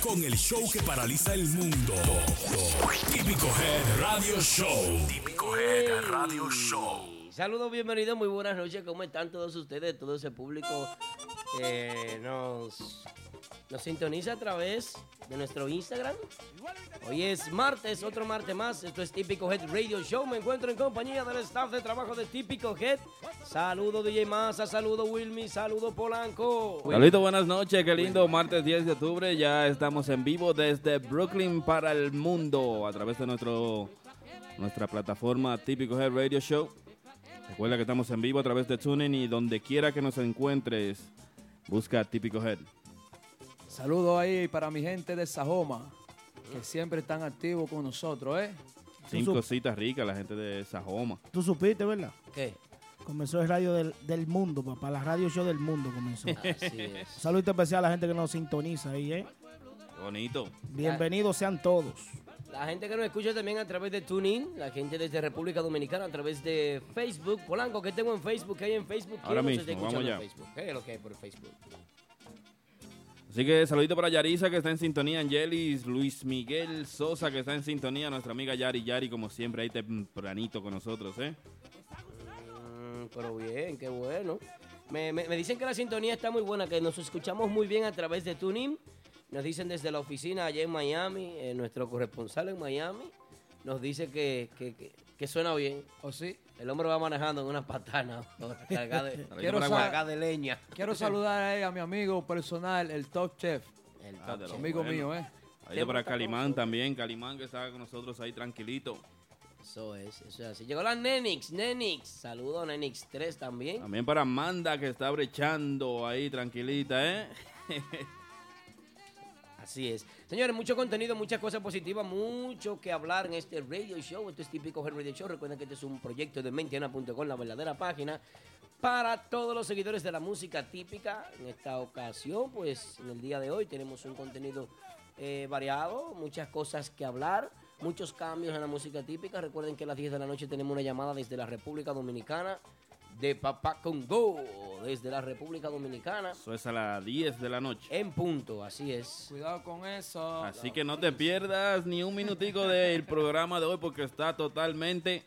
Con el show que paraliza el mundo. Típico Head Radio Show. Típico Head Radio Show. Saludos, bienvenidos, muy buenas noches. ¿Cómo están todos ustedes, todo ese público que nos, nos sintoniza a través de nuestro Instagram? Hoy es martes, otro martes más. Esto es Típico Head Radio Show. Me encuentro en compañía del staff de trabajo de Típico Head. Saludo DJ Massa, saludo Wilmy, saludo Polanco. Saludos, buenas noches, qué lindo, martes 10 de octubre, ya estamos en vivo desde Brooklyn para el mundo a través de nuestro, nuestra plataforma Típico Head Radio Show. Recuerda que estamos en vivo a través de TuneIn y donde quiera que nos encuentres, busca Típico Head. Saludos ahí para mi gente de Sajoma, que siempre están activos con nosotros, ¿eh? Cinco cositas ricas, la gente de Sajoma. Tú supiste, ¿verdad? ¿Qué? Comenzó el radio del, del mundo, papá. La radio show del mundo comenzó. Así es. Un saludo especial a la gente que nos sintoniza ahí, ¿eh? Qué bonito. Bienvenidos sean todos. La gente que nos escucha también a través de TuneIn, la gente desde República Dominicana a través de Facebook. Polanco, que tengo en Facebook? ¿Qué hay en Facebook? ¿Quién Ahora mismo, está vamos escuchando en allá. Facebook? ¿Qué es lo que hay por Facebook? Así que saludito para Yarisa que está en sintonía, Angelis, Luis Miguel Sosa que está en sintonía, nuestra amiga Yari Yari como siempre ahí tempranito con nosotros, ¿eh? Mm, pero bien, qué bueno. Me dicen que la sintonía está muy buena, que nos escuchamos muy bien a través de TuneIn. Nos dicen desde la oficina allá en Miami, eh, nuestro corresponsal en Miami, nos dice que, que- que- que suena bien. ¿O sí? El hombre va manejando en una patana cargada de, Quiero cargada sa- de leña. Quiero saludar ahí a mi amigo personal, el Top Chef, El Ah, top chef. amigo bueno. mío, ¿eh? Ahí para Calimán también, Calimán que está con nosotros ahí tranquilito. Eso es, eso es así. Llegó la Nenix, Nenix. Saludo a Nenix 3 también. También para Amanda que está brechando ahí tranquilita, ¿eh? Así es. Señores, mucho contenido, muchas cosas positivas, mucho que hablar en este radio show. Esto es típico Head Radio Show. Recuerden que este es un proyecto de mentiana.com, la verdadera página para todos los seguidores de la música típica. En esta ocasión, pues en el día de hoy tenemos un contenido eh, variado, muchas cosas que hablar, muchos cambios en la música típica. Recuerden que a las 10 de la noche tenemos una llamada desde la República Dominicana de Papá Congo, desde la República Dominicana. Eso es a las 10 de la noche. En punto, así es. Cuidado con eso. Así que no te pierdas ni un minutico del programa de hoy porque está totalmente...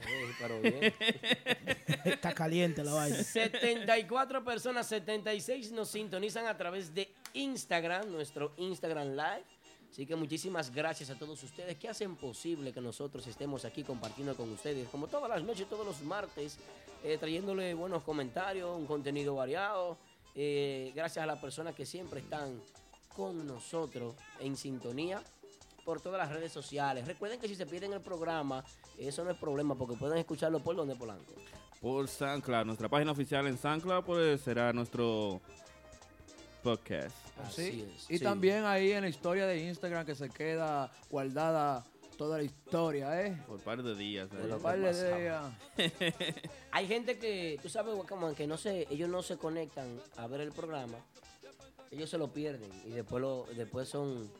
Sí, pero bien. Está caliente la vaina. 74 personas, 76 nos sintonizan a través de Instagram, nuestro Instagram Live. Así que muchísimas gracias a todos ustedes que hacen posible que nosotros estemos aquí compartiendo con ustedes, como todas las noches, todos los martes, eh, trayéndole buenos comentarios, un contenido variado. Eh, gracias a las personas que siempre están con nosotros en sintonía por todas las redes sociales. Recuerden que si se pierden el programa, eso no es problema porque pueden escucharlo por donde Polanco. Por SoundCloud, nuestra página oficial en SoundCloud pues será nuestro podcast. Así Sí. es, Y sí. también ahí en la historia de Instagram que se queda guardada toda la historia, ¿eh? Por par de días. ¿eh? Un par de días. Hay gente que, tú sabes, como que no se, ellos no se conectan a ver el programa, ellos se lo pierden y después lo, después son,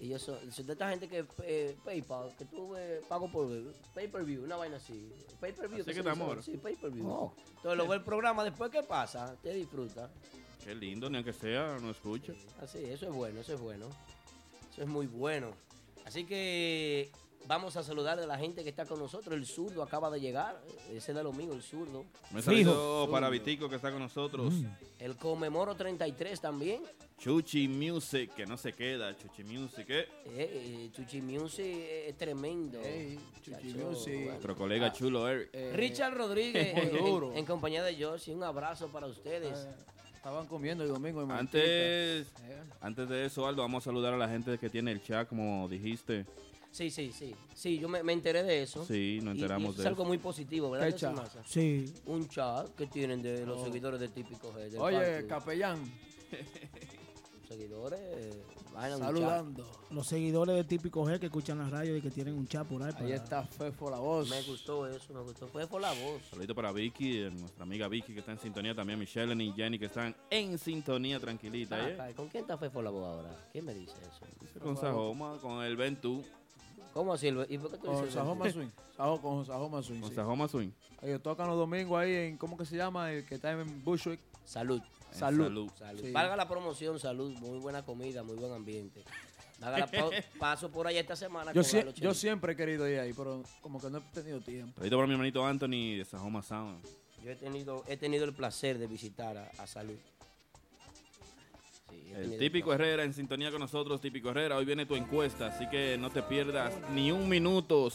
ellos son, son de esta gente que eh, PayPal, que tú ves, pago por pay per view, una vaina así, pay per view. Así que se te amor. Sí, pay per view. Oh. Entonces lo ve el programa, después qué pasa, te disfruta. Qué lindo, ni aunque sea, no escucha. Así, eso es bueno, eso es bueno. Eso es muy bueno. Así que vamos a saludar a la gente que está con nosotros. El zurdo acaba de llegar. Ese de lo mío, el zurdo. Me saludo para Vitico que está con nosotros. El conmemoro 33 también. Chuchi Music, que no se queda. Chuchi Music, ¿eh? Eh, eh, Chuchi Music es tremendo. Ey, Chuchi Chacho, Music. bueno. Nuestro colega chulo Eric. Eh, Richard Rodríguez, en, compañía de Josie, un abrazo para ustedes. eh, estaban comiendo el domingo en Antes, Eh. antes de eso, Aldo, vamos a saludar a la gente que tiene el chat, como dijiste. Sí, sí, sí. Sí, yo me, me enteré de eso. Sí, nos Y- y enteramos eso de es algo eso. muy positivo, ¿verdad? Sí. Un chat que tienen de los Oh. seguidores de Típico G. Oye, parque. capellán, seguidores, vayan saludando. Los seguidores de Típico G que escuchan la radio y que tienen un chat por ahí. Ahí para- está Fefo la voz. Me gustó eso, me gustó. Fue por la voz. Saludito para Vicky, eh, nuestra amiga Vicky que está en sintonía también, Michelle y Jenny que están en sintonía tranquilita, Ah, ¿eh? ¿Con quién está Fefo la voz ahora? ¿Quién me dice eso? Con Sajoma, con el Ventú, ¿Cómo así? ¿Y por qué tú Con dices Sajoma? Swing. Sajo- con Sajoma Swing. con sí. Sajoma Swing. Ellos tocan los domingos ahí en, ¿cómo que se llama? El que está en Bushwick. Salud. Salud. salud. Salud. Sí. Valga la promoción, salud, muy buena comida, muy buen ambiente. Valga la pa- paso por allá esta semana. Yo, Galo yo siempre he querido ir ahí, pero como que no he tenido tiempo. Saludito para mi hermanito Anthony de Sajoma Sound. Yo he tenido, he tenido el placer de visitar a, a Salud. Sí, El típico. Herrera en sintonía con nosotros, típico Herrera. Hoy viene tu encuesta, así que no te pierdas ni un minuto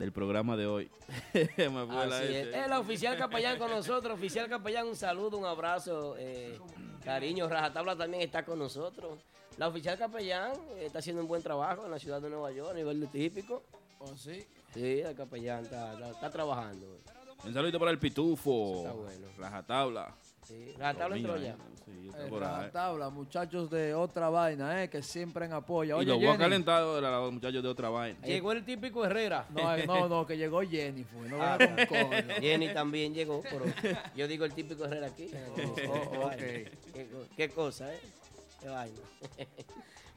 del programa de hoy. Me fue la es. El oficial capellán con nosotros. Oficial capellán, un saludo, un abrazo, eh, cariño. Rajatabla también está con nosotros. La oficial capellán eh, está haciendo un buen trabajo en la ciudad de Nueva York a nivel de típico. ¿Oh, sí? Sí, el capellán está, está- está trabajando. Un saludito para el Pitufo. Está bueno. Rajatabla. Sí. Dormía, ya. Sí, está por ahí. rajatabla, muchachos de otra vaina, eh, que siempre en apoyo. Y Oye, lo voy a Jenny. de los muchachos de otra vaina. Llegó el típico Herrera. No, eh, no, no, que llegó Jenny, fue. No Ah, venga con coño. Jenny también llegó, pero yo digo el típico Herrera aquí. Qué oh, vaina. ok. Qué, co- qué cosa, ¿eh? Qué vaina.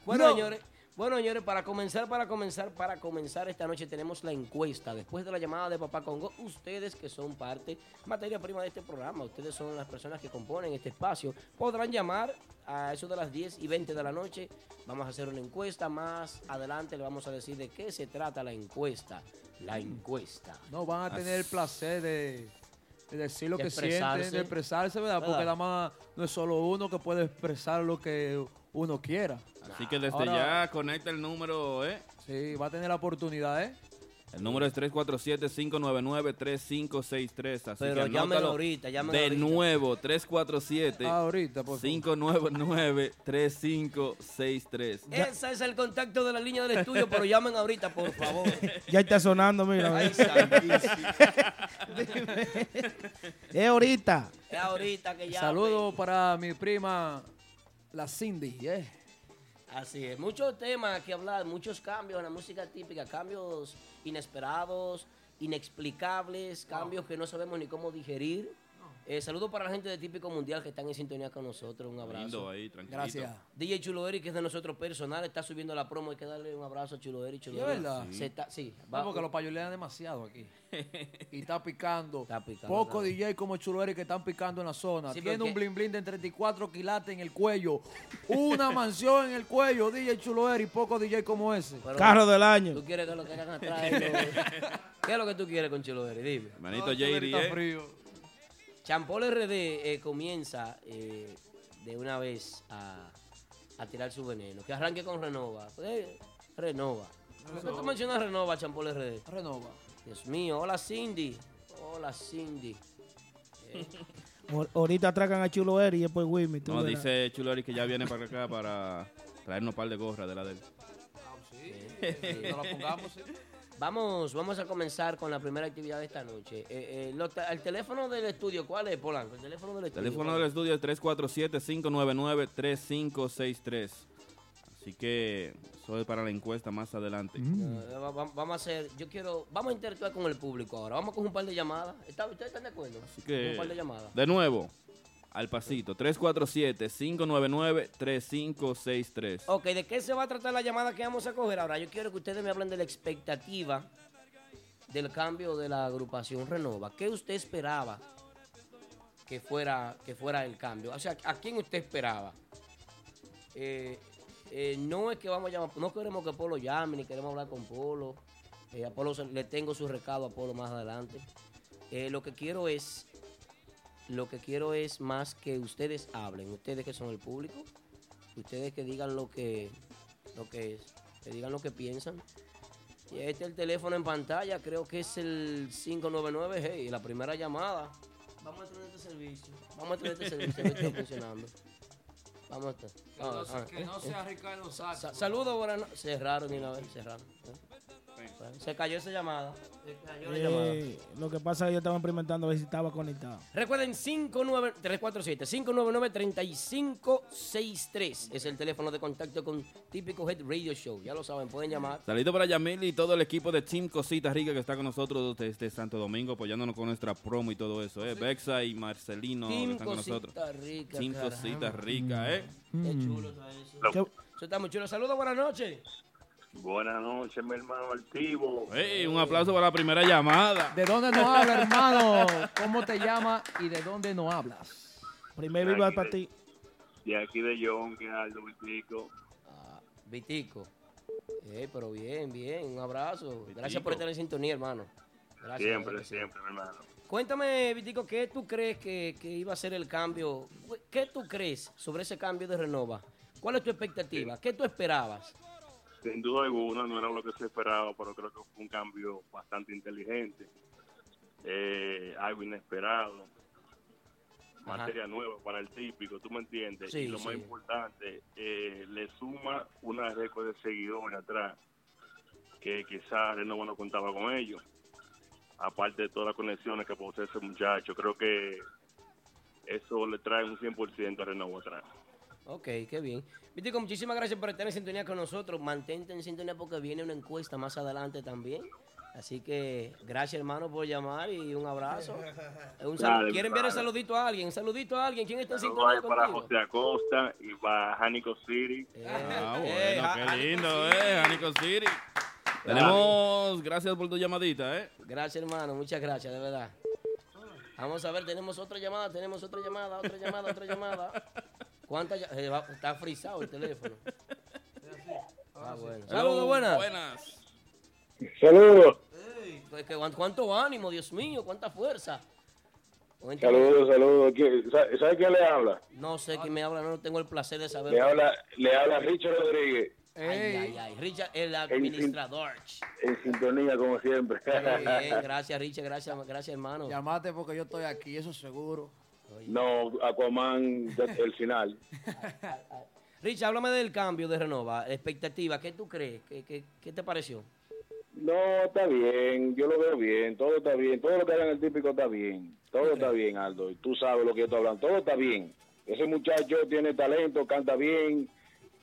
bueno, No. señores, bueno, señores, para comenzar, para comenzar, para comenzar esta noche tenemos la encuesta. Después de la llamada de Papá Congo, ustedes que son parte, materia prima de este programa, ustedes son las personas que componen este espacio, podrán llamar a eso de las 10 y 20 de la noche. Vamos a hacer una encuesta. Más adelante le vamos a decir de qué se trata la encuesta. La encuesta. No, van a tener el placer de, de decir lo De que expresarse. sienten, de expresarse, ¿verdad? Porque ¿Verdad? nada más no es solo uno que puede expresar lo que uno quiera. Así que desde Ahora- ya conecta el número, ¿eh? Sí, va a tener la oportunidad, ¿eh? El número es 347-599-3563. Así Pero que anótalo ahorita, llámenlo De ahorita. nuevo, 347 Ahorita, por favor. 599-3563. Ese es el contacto de la línea del estudio, pero llamen ahorita, por favor. Ya está sonando, mira. Ay, santísimo. Es ahorita. Es ahorita que ya. Saludos para mi prima, la Cindy, ¿eh? Así es. Muchos temas que hablar, muchos cambios en la música típica, cambios inesperados, inexplicables, cambios que no sabemos ni cómo digerir. Eh, saludos para la gente de Típico Mundial que están en sintonía con nosotros. Un abrazo. Lindo ahí, tranquilito. Gracias. DJ Chulo Eri, que es de nosotros personal, está subiendo la promo. Hay que darle un abrazo a Chulo Eri. Chulo ¿De Eri. verdad? Se está- sí. Va porque lo payolean demasiado aquí. y está picando. Está picando, está. DJ como Chuleri que están picando en la zona. Sí, Tiene porque- un blin blin de 34 quilates en el cuello. Una mansión en el cuello, DJ Chuloeri. Pocos DJ como ese. pero- Carro del año. ¿Tú quieres que lo que hagan atrás? lo- ¿Qué es lo que tú quieres con Chulo Eri? Dime. Hermanito No, Chuleri JD, está ¿eh? frío. Champol RD eh, comienza eh, de una vez a, a tirar su veneno. Que arranque con Renova. Eh, Renova. ¿Por qué tú mencionas Renova, Champol RD? Renova. Dios mío, hola Cindy. Hola Cindy. Ahor- Ahorita atracan a Chulo Eri y después Wimmy. tú No, verás. dice Chulori que ya viene para acá para traernos un par de gorras de la de él. No la pongamos, sí. Vamos, vamos a comenzar con la primera actividad de esta noche. Eh, eh, lo el teléfono del estudio, ¿cuál es, Polanco? El teléfono del El estudio. teléfono ¿cuál del es? estudio es 347-599-3563. Así que eso es para la encuesta más adelante. Va- vamos a hacer, yo quiero, vamos a interactuar con el público ahora. Vamos con un par de llamadas. ¿Está- ¿Ustedes están de acuerdo? Así que, Un par de llamadas. de nuevo, al pasito, 347-599-3563. Ok, ¿de qué se va a tratar la llamada que vamos a coger ahora? Yo quiero que ustedes me hablen de la expectativa del cambio de la agrupación Renova. ¿Qué usted esperaba que fuera, que fuera el cambio? O sea, ¿a quién usted esperaba? Eh, eh, no es que vamos a llamar, no queremos que Polo llame, ni queremos hablar con Polo. Eh, a Polo le tengo su recado a Polo más adelante. Lo que quiero es, lo que quiero es más que ustedes hablen, ustedes que son el público, ustedes que digan lo que, lo que es, que digan lo que piensan. Y este es el teléfono en pantalla, creo que es el 599, hey, la primera llamada. Vamos a tener este servicio, vamos a tener este servicio, que está funcionando. Vamos a estar. ah, ah, eh, eh. Ricardo Sa- Saludos, buenas noches. Cerraron de una vez, cerraron. ¿eh? Bueno, Se cayó esa llamada. Se cayó la llamada. Eh, lo que pasa es que yo estaba experimentando a ver si estaba conectado. Recuerden 59 347 599 3563 es el teléfono de contacto con Típico Head Radio Show. Ya lo saben, pueden llamar. Saludito para Yamil y todo el equipo de Team Cositas Rica que está con nosotros desde Santo Domingo apoyándonos con nuestra promo y todo eso, ¿eh? Bexa y Marcelino que Team están con nosotros. Cosita Rica. Team caramba. Cositas Rica, ¿eh? Qué chulo está eso. ¿Qué- Eso está muy chulo. Saludos, buenas noches. Buenas noches, mi hermano Altivo. Ey, un aplauso para la primera llamada. ¿De dónde nos habla, hermano? ¿Cómo te llamas y de dónde no hablas? Primer De viva para ti. De aquí de John, que Aldo Vitico. Ah, Vitico. Eh, pero bien, bien, un abrazo. Gracias por estar en sintonía, hermano. Gracias. Siempre, siempre, mi hermano. Cuéntame, Vitico, ¿qué tú crees que, que iba a ser el cambio? ¿Qué tú crees sobre ese cambio de Renova? ¿Cuál es tu expectativa? ¿Qué tú esperabas? Sin duda alguna, no era lo que se esperaba, pero creo que fue un cambio bastante inteligente. Eh, algo inesperado. Ajá. Materia nueva para el típico, ¿tú me entiendes? Sí, y lo sí. más importante, eh, le suma una récord de seguidores atrás, que quizás Renova no contaba con ellos. Aparte de todas las conexiones que posee ese muchacho, creo que eso le trae un 100% a Renova atrás. Ok, qué bien. Vitico, muchísimas gracias por estar en sintonía con nosotros. Mantente en sintonía porque viene una encuesta más adelante también. Así que gracias, hermano, por llamar y un abrazo. Eh, Un salu- Dale, ¿Quiere enviar un saludito a alguien? Un saludito a alguien. ¿Quién está en sintonía ahí para contigo? José Acosta y para Jánico City. Eh, Ah, eh, bueno, qué lindo, eh, Anico City. Tenemos, gracias por tu llamadita, eh. Gracias, hermano. Muchas gracias, de verdad. Vamos a ver, tenemos otra llamada, tenemos otra llamada, otra llamada, otra llamada. ¿Cuántas? eh, va- está frisado el teléfono. Ah, bueno. Saludos, buenas. Buenas. Saludos. Pues que ¿Cuánto ánimo, Dios mío? ¿Cuánta fuerza? Saludos, saludos. ¿Quién- sa- ¿Sabe quién le habla? No sé quién me habla, no tengo el placer de saber. Le habla, le habla Richard Rodríguez, Ay, ay, ay. Richard, el administrador. en sintonía como siempre. Bien, gracias, Richard, gracias, gracias, hermano. Llamate porque yo estoy aquí, eso seguro. No, Aquaman, el final. Richard, háblame del cambio de Renova, expectativa, ¿qué tú crees? ¿Qué, qué, qué te pareció? No, está bien, yo lo veo bien, todo está bien, todo lo que haga en el típico está bien, todo está bien, Aldo, y tú sabes lo que yo estoy hablando, todo está bien. Ese muchacho tiene talento, canta bien,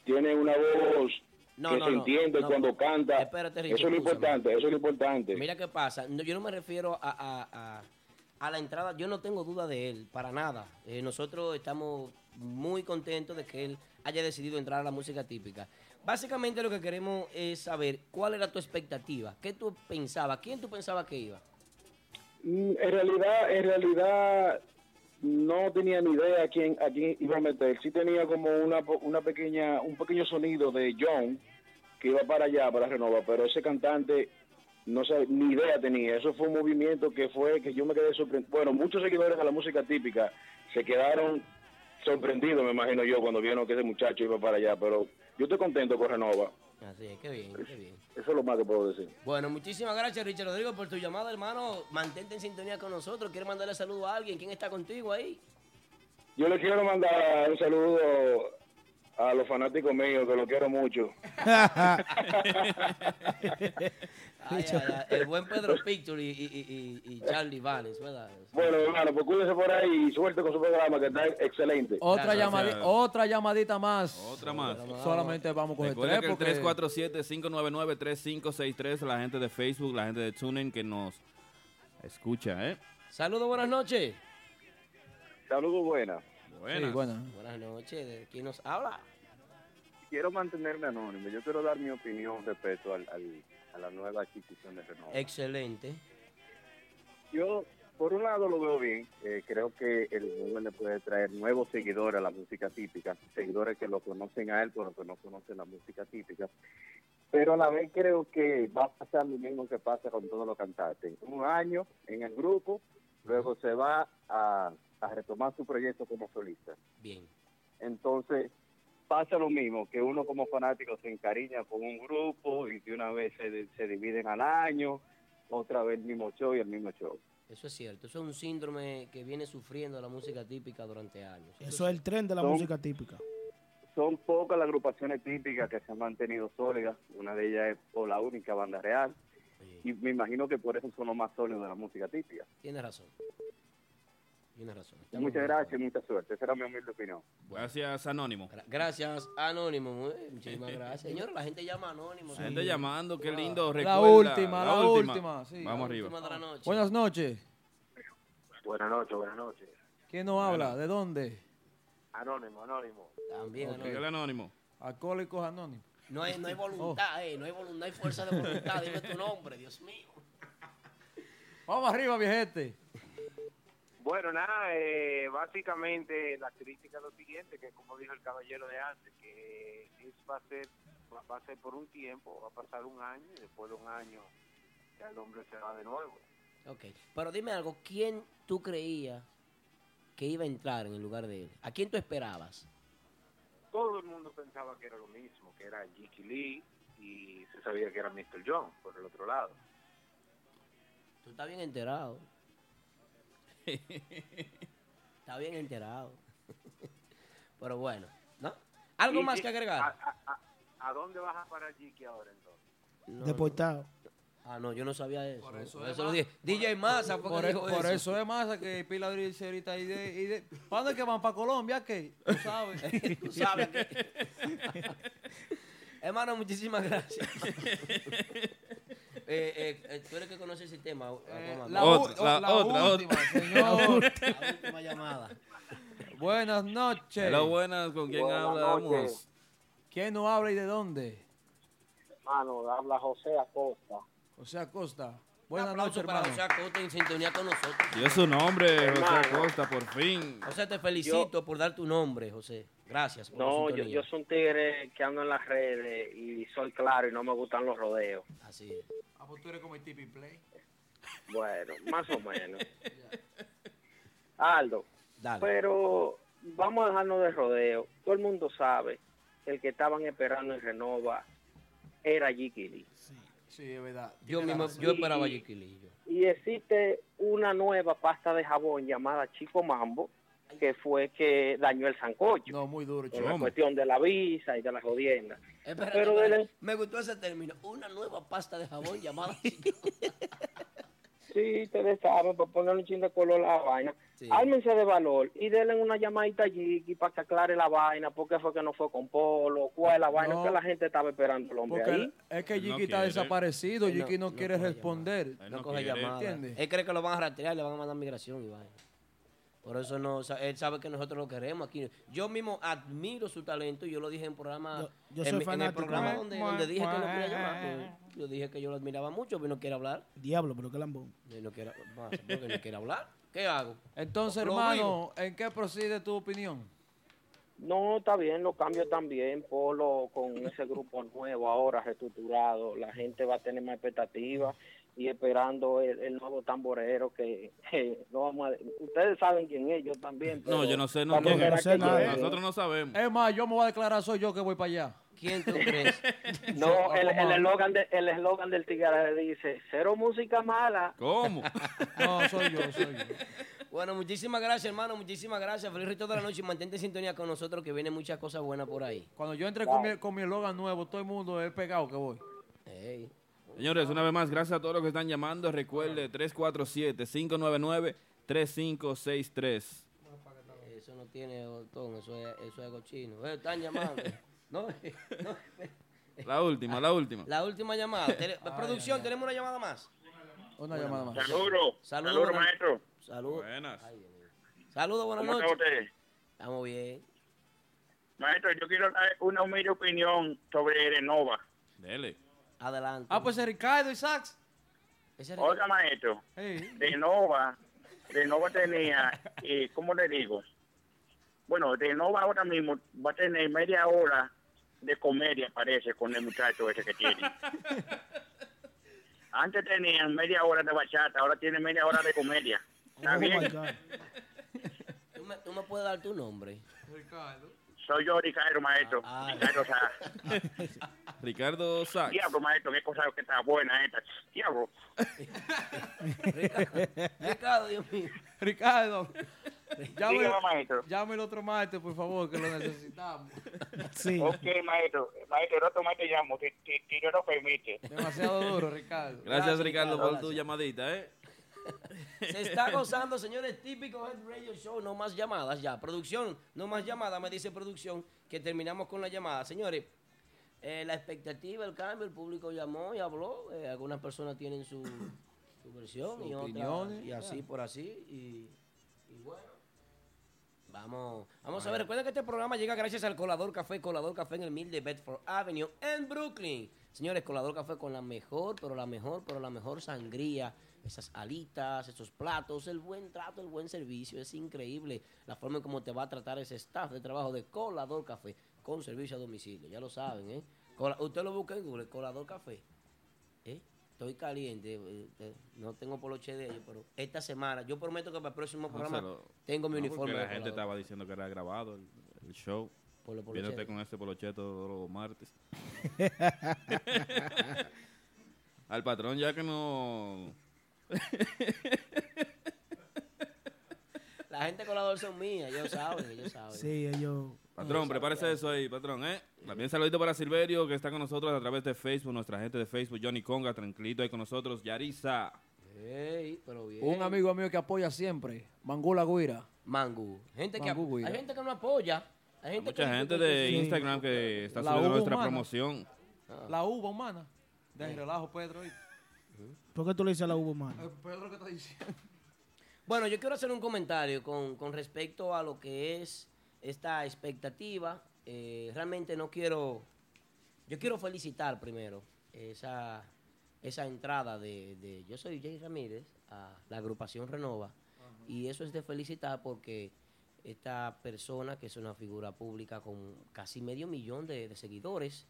tiene una voz No, que no, se no, entiende cuando canta. Espérate, eso es lo importante, eso es lo importante. Mira qué pasa. Yo no me refiero a, a- a- a la entrada. Yo no tengo duda de él, para nada. Eh, nosotros estamos muy contentos de que él haya decidido entrar a la música típica. Básicamente lo que queremos es saber cuál era tu expectativa, qué tú pensabas, quién tú pensabas que iba. Mm, En realidad, en realidad no tenía ni idea a quién, a quién iba a meter. Sí tenía como una, una pequeña, un pequeño sonido de John que iba para allá, para Renova, pero ese cantante no sé, ni idea tenía. Eso fue un movimiento que fue que yo me quedé sorprendido. Bueno, muchos seguidores de la música típica se quedaron sorprendidos, me imagino yo, cuando vieron que ese muchacho iba para allá, pero yo estoy contento con Renova. Así es, qué bien, qué bien. Eso es lo más que puedo decir. Bueno, muchísimas gracias, Richard Rodrigo, por tu llamada, hermano. Mantente en sintonía con nosotros. ¿Quieres mandarle saludo a alguien? ¿Quién está contigo ahí? Yo le quiero mandar un saludo a los fanáticos míos, que los quiero mucho. Ay, ay, ay, el buen Pedro Picture y, y, y, y- y Charlie Vanes, ¿verdad? Bueno, hermano, pues cuídense por ahí y suerte con su programa, que está excelente. Otra, Gracias. llamadi- otra llamadita más. Otra más. Solamente vamos a coger Recuerda tres que el porque 347-599-3563, la gente de Facebook, la gente de TuneIn que nos escucha, ¿eh? Saludos, buenas noches. Saludos, buenas. Buenas. Sí, bueno. Buenas noches, ¿de quién nos habla? Quiero mantenerme anónimo. Yo quiero dar mi opinión respecto al, al- a la nueva adquisición de Renova. Excelente. Yo, por un lado, lo veo bien. Eh, creo que el mundo le puede traer nuevos seguidores a la música típica, seguidores que lo conocen a él, pero que no conocen la música típica. Pero a la vez creo que va a pasar lo mismo que pasa con todos los cantantes. Un año en el grupo, luego se va a, a retomar su proyecto como solista. Bien. Entonces, pasa lo mismo, que uno como fanático se encariña con un grupo y de una vez se, se dividen al año, otra vez el mismo show y el mismo show. Eso es cierto. Eso es un síndrome que viene sufriendo la música típica durante años. Eso es el tren de la Son- música típica. Son pocas las agrupaciones típicas que se han mantenido sólidas, una de ellas es o la única banda real, Sí, y me imagino que por eso son los más sólidos de la música típica. Tienes razón. Tienes razón. Estamos Muchas gracias y mucha suerte. Esa era mi humilde opinión. Gracias, Anónimo. Gra- Gracias, Anónimo. Muchísimas gracias. Señor, la gente llama Anónimo. La gente llamando, qué lindo. La recuerda, última, la última, sí. Vamos La arriba. última de la noche. Buenas noches. Buenas noches, buenas noches. ¿Quién nos habla? ¿De dónde? Anónimo, anónimo. También, Ok. Anónimo. Anónimo. Alcohólicos Anónimos. No hay, no hay voluntad, eh, no hay voluntad, no hay fuerza de voluntad. Dime tu nombre, Dios mío. Vamos arriba, viejete. Bueno, nada, eh, básicamente la crítica es lo siguiente, que como dijo el caballero de antes, que es, va, a ser, va va a ser por un tiempo, va a pasar un año y después de un año ya el hombre se va de nuevo. Ok. Pero dime algo, ¿quién tú creías que iba a entrar en el lugar de él? ¿A quién tú esperabas? Todo el mundo pensaba que era lo mismo, que era Jiki Lee y se sabía que era Mr. John por el otro lado. Tú estás bien enterado. Está bien enterado. Pero bueno, ¿no? ¿Algo más que agregar? ¿A, a, a- a dónde vas a parar Jiki ahora entonces? No, Deportado. Ah, no, yo no sabía eso. Por Por eso lo dije. DJ Massa Por, e- dijo por eso. eso es más que Pilar dice ahorita, ¿y de, y de, ¿para dónde que van? ¿Para Colombia? ¿Qué? Tú sabes. Tú sabes Hermano, muchísimas gracias. Eh, eh, eh, tú eres que conoce ese tema. Eh, Aquaman. la, Otra, u- la la otra, última, otra. señor. La última llamada. Buenas noches. Hola, buenas, ¿con quién Buenas hablamos? noches. ¿Quién nos habla y de dónde? Hermano, habla José Acosta. José Acosta. Buenas aplauso noches, para hermano. José Acosta en sintonía con nosotros. Dio su nombre, José. Acosta, por fin. José, te felicito por dar tu nombre, José. Gracias por la No, yo, yo soy un tigre que ando en las redes y soy claro y no me gustan los rodeos. Así es. Ah, pues tú eres como el Tipi Play. Bueno, más o menos. Aldo, Dale. pero vamos a dejarnos de rodeo. Todo el mundo sabe que el que estaban esperando en Renova era Jiki Lee. Sí, es verdad. yo mismo, yo esperaba a Jiquilillo. Y existe una nueva pasta de jabón llamada Chico Mambo que fue que dañó el sancocho. No, muy duro, la cuestión de la visa y de la jodienda. Espérate, Pero espérate. Me gustó ese término. Una nueva pasta de jabón llamada Sí, ustedes saben, por ponerle un chin de color a la vaina. Sí. Ármense de valor y denle una llamadita a Jiki para que aclare la vaina, porque fue que no fue con Polo, cuál es la vaina, No. que la gente estaba esperando el hombre Porque ahí. es que no Jiki está desaparecido. Jiki no, no quiere responder. Él no no coge quiere. llamada. ¿Entiendes? Él cree que lo van a rastrear, le van a mandar migración y vaina. Por eso no, o sea, él sabe que nosotros lo queremos aquí. Yo mismo admiro su talento y yo lo dije en programa, Yo- yo en, en el programa donde, donde dije que no quería llamar. pues, yo dije que yo lo admiraba mucho, pero no quiere hablar. Diablo, pero qué lambón. No quiere, más, porque no quiere hablar. ¿Qué hago? Entonces, Lo hermano, ¿en qué procede tu opinión? No, está bien, los cambios también, Polo, con ese grupo nuevo ahora reestructurado, la gente va a tener más expectativas y esperando el, el nuevo tamborero que, que no vamos a, ustedes saben quién es, yo también. No, yo no sé, no, a no, sé nada. Nosotros no sabemos. Es más, yo me voy a declarar, soy yo que voy para allá. ¿Quién tú crees? No, el ¿Cómo? el eslogan de, el eslogan del tigre dice, cero música mala. ¿Cómo? No, soy yo, soy yo. Bueno, muchísimas gracias, hermano. Muchísimas gracias. Feliz resto de la noche y mantente en sintonía con nosotros que vienen muchas cosas buenas por ahí. Cuando yo entre con mi, con mi eslogan nuevo, todo el mundo es pegado que voy. Ey. Señores, una vez más, gracias a todos los que están llamando. Recuerde, 347-599-3563. Eso no tiene botón, eso es, eso es cochino. Eh, están llamando. no, no. La última, la última. La última llamada. Tele- producción, tenemos una llamada más. Una llamada más. Saludos. Saludos, maestro. Saludos. Buenas. Saludos, buenas ¿Cómo está noches. usted? Estamos bien. Maestro, yo quiero dar una humilde opinión sobre Renova. Dele. Adelante. Ah, pues es Ricardo es- Oiga, maestro, Sí. Renova, Renova tenía, y ¿cómo le digo? Bueno, Renova ahora mismo va a tener media hora de comedia, parece, con el muchacho ese que tiene. Antes tenían media hora de bachata, ahora tienen media hora de comedia. ¿Está Oh my bien? God. ¿Tú, me, tú me puedes dar tu nombre. Ricardo. Soy yo, Ricardo, maestro. Ah, Ricardo, o sea, Ricardo Sachs. diablo, maestro, qué cosa que está buena esta. Diablo. Ricardo, Ricardo, Dios mío. Ricardo. Llame, Dígame, maestro. llame el otro martes, por favor, que lo necesitamos. Sí. Ok, maestro. Maestro, el otro maestro llamo, si, si, si Dios lo permite. Demasiado duro, Ricardo. Gracias, Gracias, Ricardo, Ricardo, por tu llamadita, ¿eh? Se está gozando, señores, típico Head Radio Show. No más llamadas ya. Producción, no más llamadas, me dice producción, que terminamos con la llamada. Señores, eh, la expectativa, el cambio, el público llamó y habló. eh, algunas personas tienen su, su versión Sus y otras. opiniones, Y así por así. Y, y bueno. Vamos, vamos a ver. Recuerden que este programa llega gracias al Colador Café, Colador Café en el mil de Bedford Avenue en Brooklyn. Señores, Colador Café con la mejor, pero la mejor, pero la mejor sangría esas alitas, esos platos, el buen trato, el buen servicio. Es increíble la forma en cómo te va a tratar ese staff de trabajo de Colador Café con servicio a domicilio. Ya lo saben, ¿eh? Cola- usted lo busca en Google, Colador Café. ¿eh? Estoy caliente, eh, eh, no tengo poloche de ellos, pero esta semana, yo prometo que para el próximo programa se lo- tengo mi No, uniforme. la gente estaba diciendo que era grabado el, el show. Viéndote con este poloche todos los martes. Al patrón ya que no... La gente colador son mías, ellos saben, ellos saben. Sí, ellos. Patrón, prepárese eso ahí, patrón, ¿eh? También saludito para Silverio, que está con nosotros a través de Facebook, nuestra gente de Facebook, Johnny Conga, tranquilito ahí con nosotros, Yarisa. Ey, pero bien. Un amigo mío que apoya siempre, Mangula Guira. Mangu. Gente que, Guira. hay gente que no apoya. Hay gente Mucha que- gente que- de Instagram que está La subiendo nuestra humana. promoción. La uva humana. De relajo, Pedro. ¿Por qué tú le dices a la uva humana? Eh, Pedro, ¿qué está diciendo? Bueno, yo quiero hacer un comentario con, con respecto a lo que es esta expectativa. Eh, realmente no quiero... Yo quiero felicitar primero esa, esa entrada de, de- Yo soy Jay Ramírez a la agrupación Renova. Y eso es de felicitar porque esta persona, que es una figura pública con casi medio millón de, de seguidores,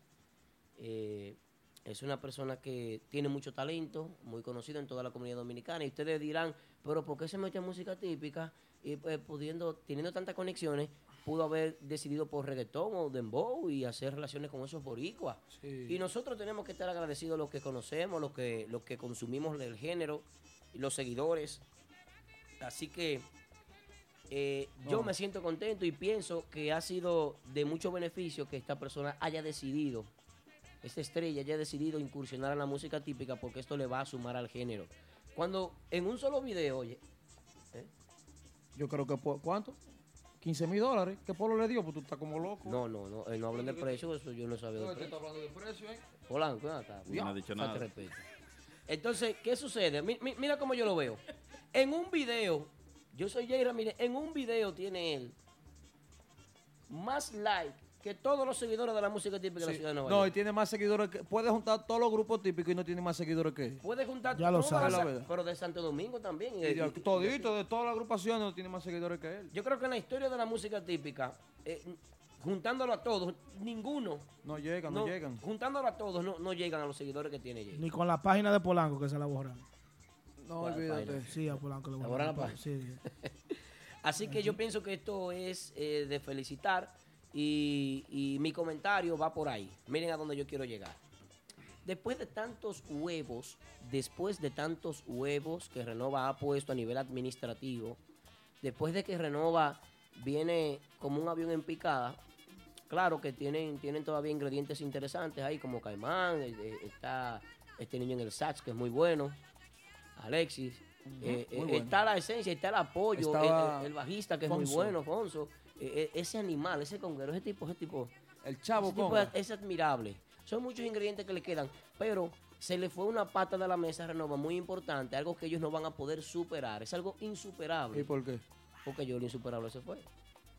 eh, es una persona que tiene mucho talento, muy conocido en toda la comunidad dominicana. Y ustedes dirán, pero ¿por qué se mete a música típica? Y pues, pudiendo, teniendo tantas conexiones, pudo haber decidido por reggaetón o dembow y hacer relaciones con esos boricuas. Y nosotros tenemos que estar agradecidos a los que conocemos, los que, los que consumimos del género, los seguidores. Así que eh, yo me siento contento y pienso que ha sido de mucho beneficio que esta persona haya decidido, esta estrella haya decidido incursionar en la música típica porque esto le va a sumar al género. Cuando en un solo video, oye, Yo creo que, ¿cuánto? 15 mil dólares. ¿Qué polo le dio? Pues tú estás como loco. no, no, no, eh, no hablen del precio, eso yo no sabía No, del está hablando de precio, ¿eh? Polanco, ven acá. No ha dicho nada. Entonces, ¿qué sucede? Mi- mi- mira cómo yo lo veo. En un video, yo soy Jay Ramírez, en un video tiene él más like que todos los seguidores de la música típica de la ciudad de Nueva No, y York. tiene más seguidores que. Puede juntar todos los grupos típicos y no tiene más seguidores que él. Puede juntar Ya lo todas sabes. las- La verdad. pero de Santo Domingo también. Y de Y- y- todito, de todas las agrupaciones, no tiene más seguidores que él. Yo creo que en la historia de la música típica, eh, juntándolo a todos, ninguno, No llegan, no, no- llegan. juntándolo a todos, no, no llegan a los seguidores que tiene Jay. Ni con la página de Polanco que se la borraron. No, ¿Cuál olvídate. página? Sí, a Polanco le ¿La borraron. borraron la Sí. Así que yo pienso que esto es eh, de felicitar y, y mi comentario va por ahí. Miren a dónde yo quiero llegar. Después de tantos huevos, después de tantos huevos que Renova ha puesto a nivel administrativo, después de que Renova viene como un avión en picada, claro que tienen, tienen todavía ingredientes interesantes ahí, como Caimán, eh, eh, está este niño en el sax que es muy bueno, Alexis. eh, muy eh, bueno. Está la esencia, está el apoyo, el, el bajista que es muy bueno, Fonso. Eh, eh, ese animal, ese conguero, ese tipo, ese tipo, El chavo ese tipo es, admirable. Son muchos ingredientes que le quedan, pero se le fue una pata de la mesa Renova muy importante, algo que ellos no van a poder superar. Es algo insuperable. ¿Y por qué? Porque yo lo insuperable se fue.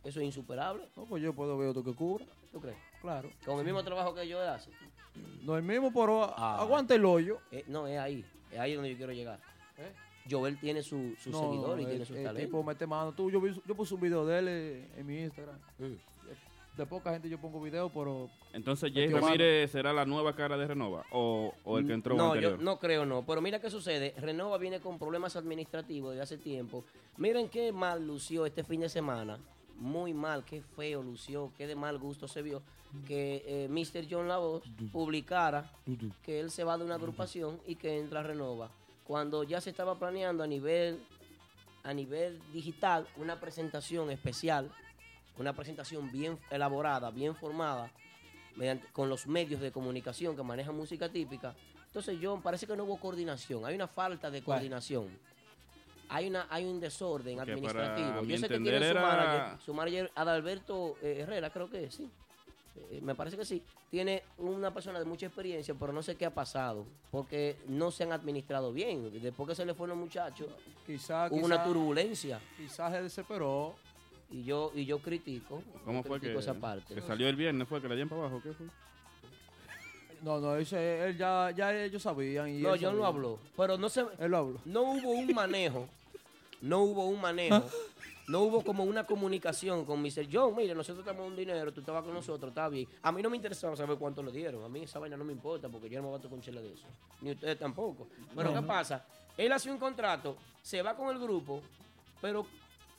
Eso es insuperable, No, pues yo puedo ver otro que cubra. ¿tú crees? Claro. Con el mismo trabajo que yo hace. No el mismo, pero Ah. aguanta el hoyo. Eh, no, es ahí. Es ahí donde yo quiero llegar. ¿Eh? Joel tiene su, su No, seguidor y el- tiene sus el talentos. tipo mete mano. Tú, yo, vi- yo puse un video de él eh, en mi Instagram. De poca gente yo pongo video, pero Entonces, Jay Ramírez será la nueva cara de Renova o, o el que entró no, anterior. yo no creo no. Pero mira qué sucede. Renova viene con problemas administrativos de hace tiempo. Miren qué mal lució este fin de semana. Muy mal, qué feo lució, qué de mal gusto se vio que eh, Mr. John Lavoz publicara que él se va de una agrupación y que entra a Renova. Cuando ya se estaba planeando a nivel, a nivel digital una presentación especial, una presentación bien elaborada, bien formada, mediante, con los medios de comunicación que manejan música típica. Entonces, John, parece que no hubo coordinación. Hay una falta de coordinación. Hay, una, hay un desorden Porque administrativo. Yo sé que tiene su era- manager, su manager Adalberto eh, Herrera, creo que sí. Eh, me parece que sí. Tiene una persona de mucha experiencia, pero no sé qué ha pasado. Porque no se han administrado bien. Después que se le fueron los muchachos, quizás hubo una turbulencia. quizás se desesperó. Y yo, y yo critico. ¿Cómo yo fue critico que, esa parte. que salió el viernes? ¿Fue que le dieron para abajo? ¿Qué fue? No, no, ese, él ya, ya ellos sabían. Y No, John no habló. Pero no se, Él lo habló. no hubo un manejo, no hubo un manejo, no hubo como una comunicación con Mr. John. Mire, nosotros tenemos un dinero, tú estabas con nosotros, está bien. A mí no me interesaba saber cuánto le dieron. A mí esa vaina no me importa porque yo no me bato con chela de eso. Ni ustedes tampoco. Pero ¿qué pasa? Él hace un contrato, se va con el grupo, pero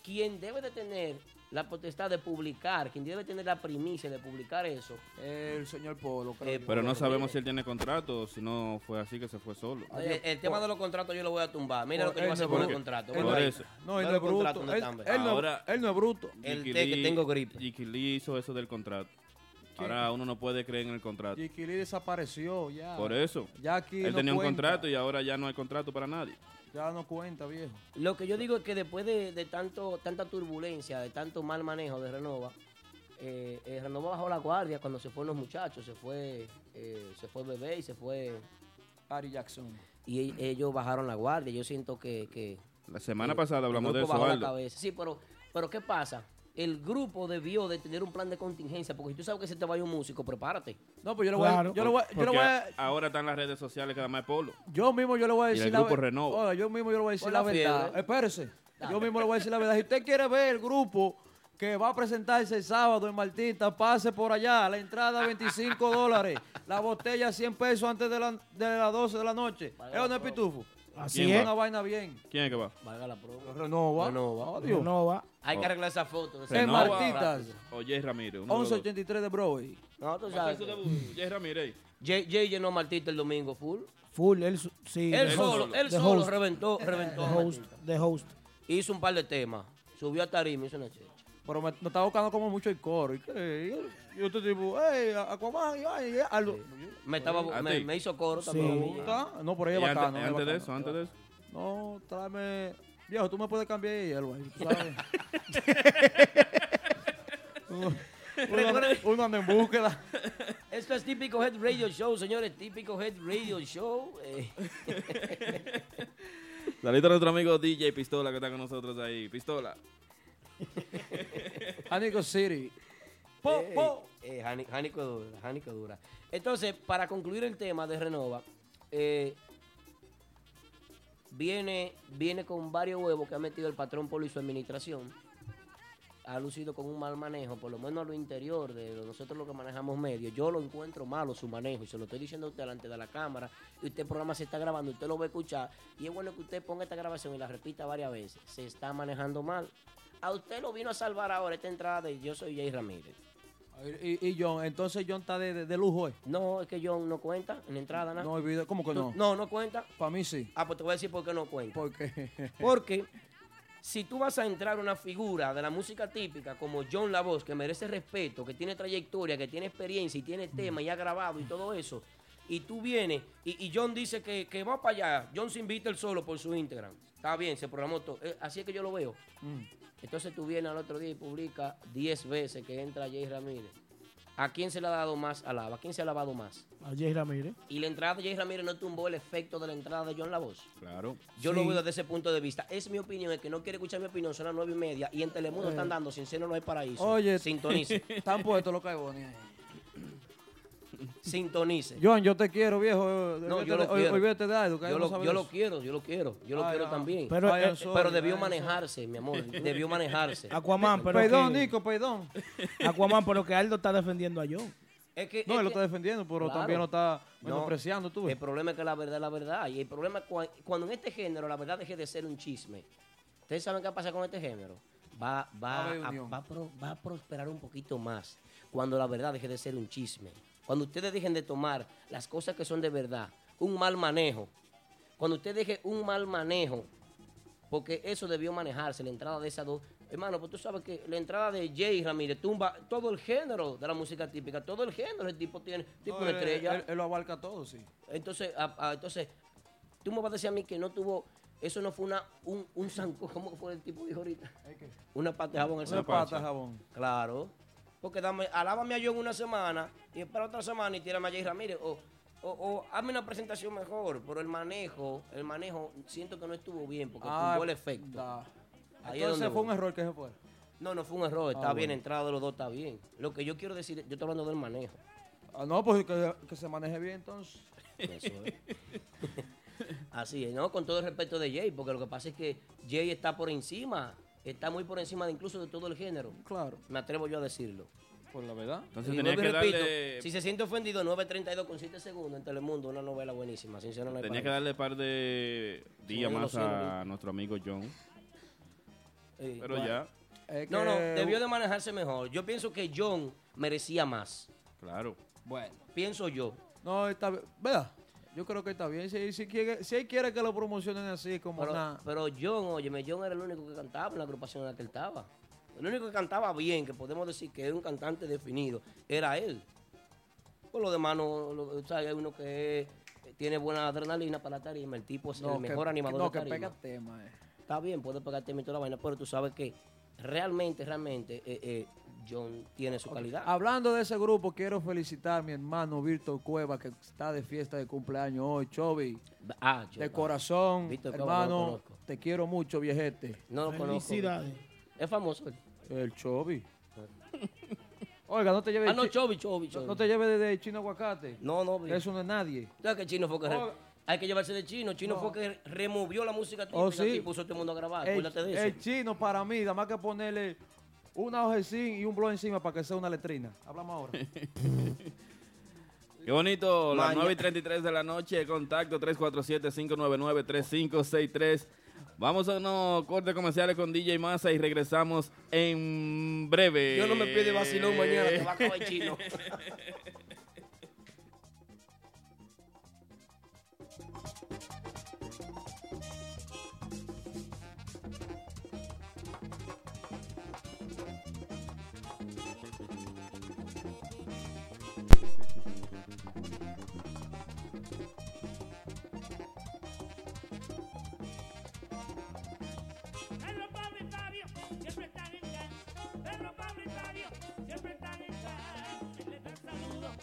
quien debe de tener la potestad de publicar, quien debe tener la primicia de publicar eso, El señor Polo, creo. Eh. Pero no sabemos mire. si él tiene contrato o si no fue así que se fue solo. el, el tema de los contratos yo lo voy a tumbar. Mira lo que yo voy a hacer con el contrato. Él. No, él no es bruto. Él, no, Ahora- él no es bruto. El té que tengo gripe. Lee hizo eso del contrato. Ahora uno no puede creer en el contrato. Jiquilí desapareció ya. Por eso. Ya aquí Él no tenía un contrato y ahora ya no hay contrato para nadie. Ya no cuenta, viejo. Lo que yo digo es que después de, de tanto tanta turbulencia, de tanto mal manejo de Renova, eh, eh, Renova bajó la guardia cuando se fueron los muchachos, se fue eh, se fue Bebé y se fue Ari Jackson. y e- ellos bajaron la guardia. Yo siento que, que La semana pasada hablamos de eso, bajó la Aldo. cabeza. Sí, pero pero qué pasa? El grupo debió de tener un plan de contingencia, porque si tú sabes que se te vaya un músico, prepárate. No, pues yo le voy a. Claro. Yo le voy a. Yo, le Porque voy a- ahora están las redes sociales que además es polo. yo mismo yo le voy a Y decir el la grupo ver- Renova. Oiga, yo mismo yo le voy a decir la, la verdad. Espérese. Dale. Yo mismo le voy a decir la verdad. Si usted quiere ver el grupo que va a presentarse el sábado en Martita, pase por allá. La entrada 25 dólares. La botella 100 pesos antes de, la, de las 12 de la noche. ¿Es no es pitufo? Así ¿Quién es. va? Una vaina bien. ¿Quién es que va? Valga la prueba. Renova. Renova. Adiós. Renova. Hay que arreglar esa foto. En Martitas. O Jay Ramírez. uno de los dos. 1183 de Broadway. No, tú ¿Va a sabes. Jay Ramírez. Jay, llenó a Martita el domingo full. Full, él sí. Él solo, host, él solo host, reventó, reventó. The host, the host. Hizo un par de temas. Subió a tarima, hizo una checha. Pero me, me estaba buscando como mucho el coro. Y, que- y yo, yo te digo, hey, Aquaman, y ay, ay, algo. Me, estaba, ¿A me, me hizo coro Sí. también. ¿Está? No, por ahí es antes, bacano. es antes de eso, antes de eso. No, tráeme. Viejo, tú me puedes cambiar ahí, tú sabes. uno anda en búsqueda. Esto es Típico Head Radio Show, señores. Típico Head Radio Show. Eh, Saludos a nuestro amigo DJ Pistola que está con nosotros ahí. Pistola. Anico City. Po, eh, po. eh, Jánico dura, Jánico dura. Entonces, para concluir el tema de Renova, eh, viene, viene con varios huevos que ha metido el patrón Polo y su administración. Ha lucido con un mal manejo, por lo menos a lo interior de nosotros lo que manejamos medios. Yo lo encuentro malo su manejo y se lo estoy diciendo a usted delante de la cámara. Y usted el programa se está grabando, usted lo va a escuchar. Y es bueno que usted ponga esta grabación y la repita varias veces. Se está manejando mal. A usted lo vino a salvar ahora esta entrada de Yo soy Jay Ramírez. Y, y John, entonces John está de, de, de lujo, ¿eh? No, es que John no cuenta en la entrada, ¿no? No olvide, ¿cómo que Tú- no? No, no cuenta. Para mí sí. Ah, pues te voy a decir por qué no cuenta. Porque. Porque si tú vas a entrar una figura de la música típica como John La Voz, que merece respeto, que tiene trayectoria, que tiene experiencia y tiene tema y ha grabado y todo eso, y tú vienes y, y John dice que, que va para allá, John se invita él solo por su Instagram. Está bien, se programó todo. Eh, así es que yo lo veo. Mm. Entonces tú vienes al otro día y publica 10 veces que entra Jay Ramírez. ¿A quién se le ha dado más alaba? ¿A quién se ha lavado más? A Jay Ramírez. Y la entrada de Jay Ramírez no tumbó el efecto de la entrada de John La Voz. Claro. Yo Sí. lo veo desde ese punto de vista. Es mi opinión. El que no quiere escuchar mi opinión son las nueve y media. Y en Telemundo están dando Sin Seno no hay paraíso. Oye. Sintonice. Están puestos los caibones ahí. Sintonice. John, yo te quiero, viejo. No, yo lo quiero. Olvídate de algo, que yo lo, yo quiero, yo lo quiero. Yo lo Ay, quiero ah. también. Pero, eh, debió manejarse, mi amor. Debió manejarse. Aquaman, pero Perdón, que, Nico, perdón. Aquaman, pero que Aldo está defendiendo a John. Es que, No, es él lo está defendiendo, pero Claro. también lo está No, menospreciando tú. El problema es que la verdad es la verdad. Y el problema es cua- cuando en este género la verdad deje de ser un chisme. ¿Ustedes saben qué pasa con este género? Va, va, Va a haber a, va a pro- va a prosperar un poquito más cuando la verdad deje de ser un chisme. Cuando ustedes dejen de tomar las cosas que son de verdad, un mal manejo. Cuando usted deje un mal manejo, porque eso debió manejarse, la entrada de esas dos. Hermano, pues tú sabes que la entrada de Jay Ramírez tumba todo el género de la música típica, todo el género, el tipo tiene tipo No, él- estrella. Él, él lo abarca todo, sí. Entonces, a- a- entonces, tú me vas a decir a mí que no tuvo, eso no fue una, un, un zanco, ¿cómo fue el tipo dijo ahorita? Una pata de jabón al Una pata de jabón. Claro. Porque dame, alábame a yo en una semana y espera otra semana y tírame a Jay Ramírez. O, o, o hazme una presentación mejor. Pero el manejo, el manejo, siento que no estuvo bien porque Ah, tuvo el efecto. da. Ahí es Entonces fue un error que se fue. No, no fue un error. Está Ah, bien, bueno. entrada de los dos está bien. Lo que yo quiero decir, yo estoy hablando del manejo. Ah, no, pues que, que se maneje bien entonces. Eso es. Así es, ¿no? Con todo el respeto de Jay, porque lo que pasa es que Jay está por encima, está muy por encima de incluso de todo el género. Claro. Me atrevo yo a decirlo. Pues la verdad. Entonces Y tenía que y repito, darle, si se siente ofendido, 9.32 con 7 segundos en Telemundo, una novela buenísima. Sincero, no tenía que darle un par de días más a nuestro amigo John. Eh, Pero bueno. ya, Es No, no, debió de manejarse mejor. Yo pienso que John merecía más. claro. Bueno. Pienso yo. No, está bien. Vea, yo creo que está bien. Si, si, quiere, si él quiere que lo promocionen así, como Pero, nada. pero John, óyeme, John era el único que cantaba en la agrupación en la que él estaba. El único que cantaba bien, que podemos decir que era un cantante definido, era él. Por lo demás, no, lo- o sea, hay uno que tiene buena adrenalina para la tarima. El tipo es el que- mejor animador No, de que tarima. pega tema. eh. Está bien, puede pegarte y toda la vaina, pero tú sabes que realmente, realmente, eh, eh, John tiene su calidad. Hablando de ese grupo, quiero felicitar a mi hermano Víctor Cueva, que está de fiesta de cumpleaños hoy. Chovy, Ah, yo- de corazón, Víctor Cueva no lo hermano, te quiero mucho, viejete. No lo conozco. Felicidades. Es famoso. él. El Chovy. Oiga, no te lleves Ah, no, Chobi, Chobi, no, Chobi. no te lleves de chino aguacate. No, no, Eso no es nadie. ¿Sabes que Chino fue que re- Oiga. hay que llevarse de Chino? Chino No. fue que removió la música típica Oh, sí. y puso a todo el mundo a grabar. El, Acuérdate de eso. el chino para mí, nada más que ponerle una hoja de zinc y un blog encima para que sea una letrina. Hablamos ahora. Qué bonito, las Maña- 9 y 33 de la noche, contacto 347-599-3563. Vamos a unos cortes comerciales con DJ Massa y regresamos en breve. Yo no me pide vacilón mañana, te va a el Chino.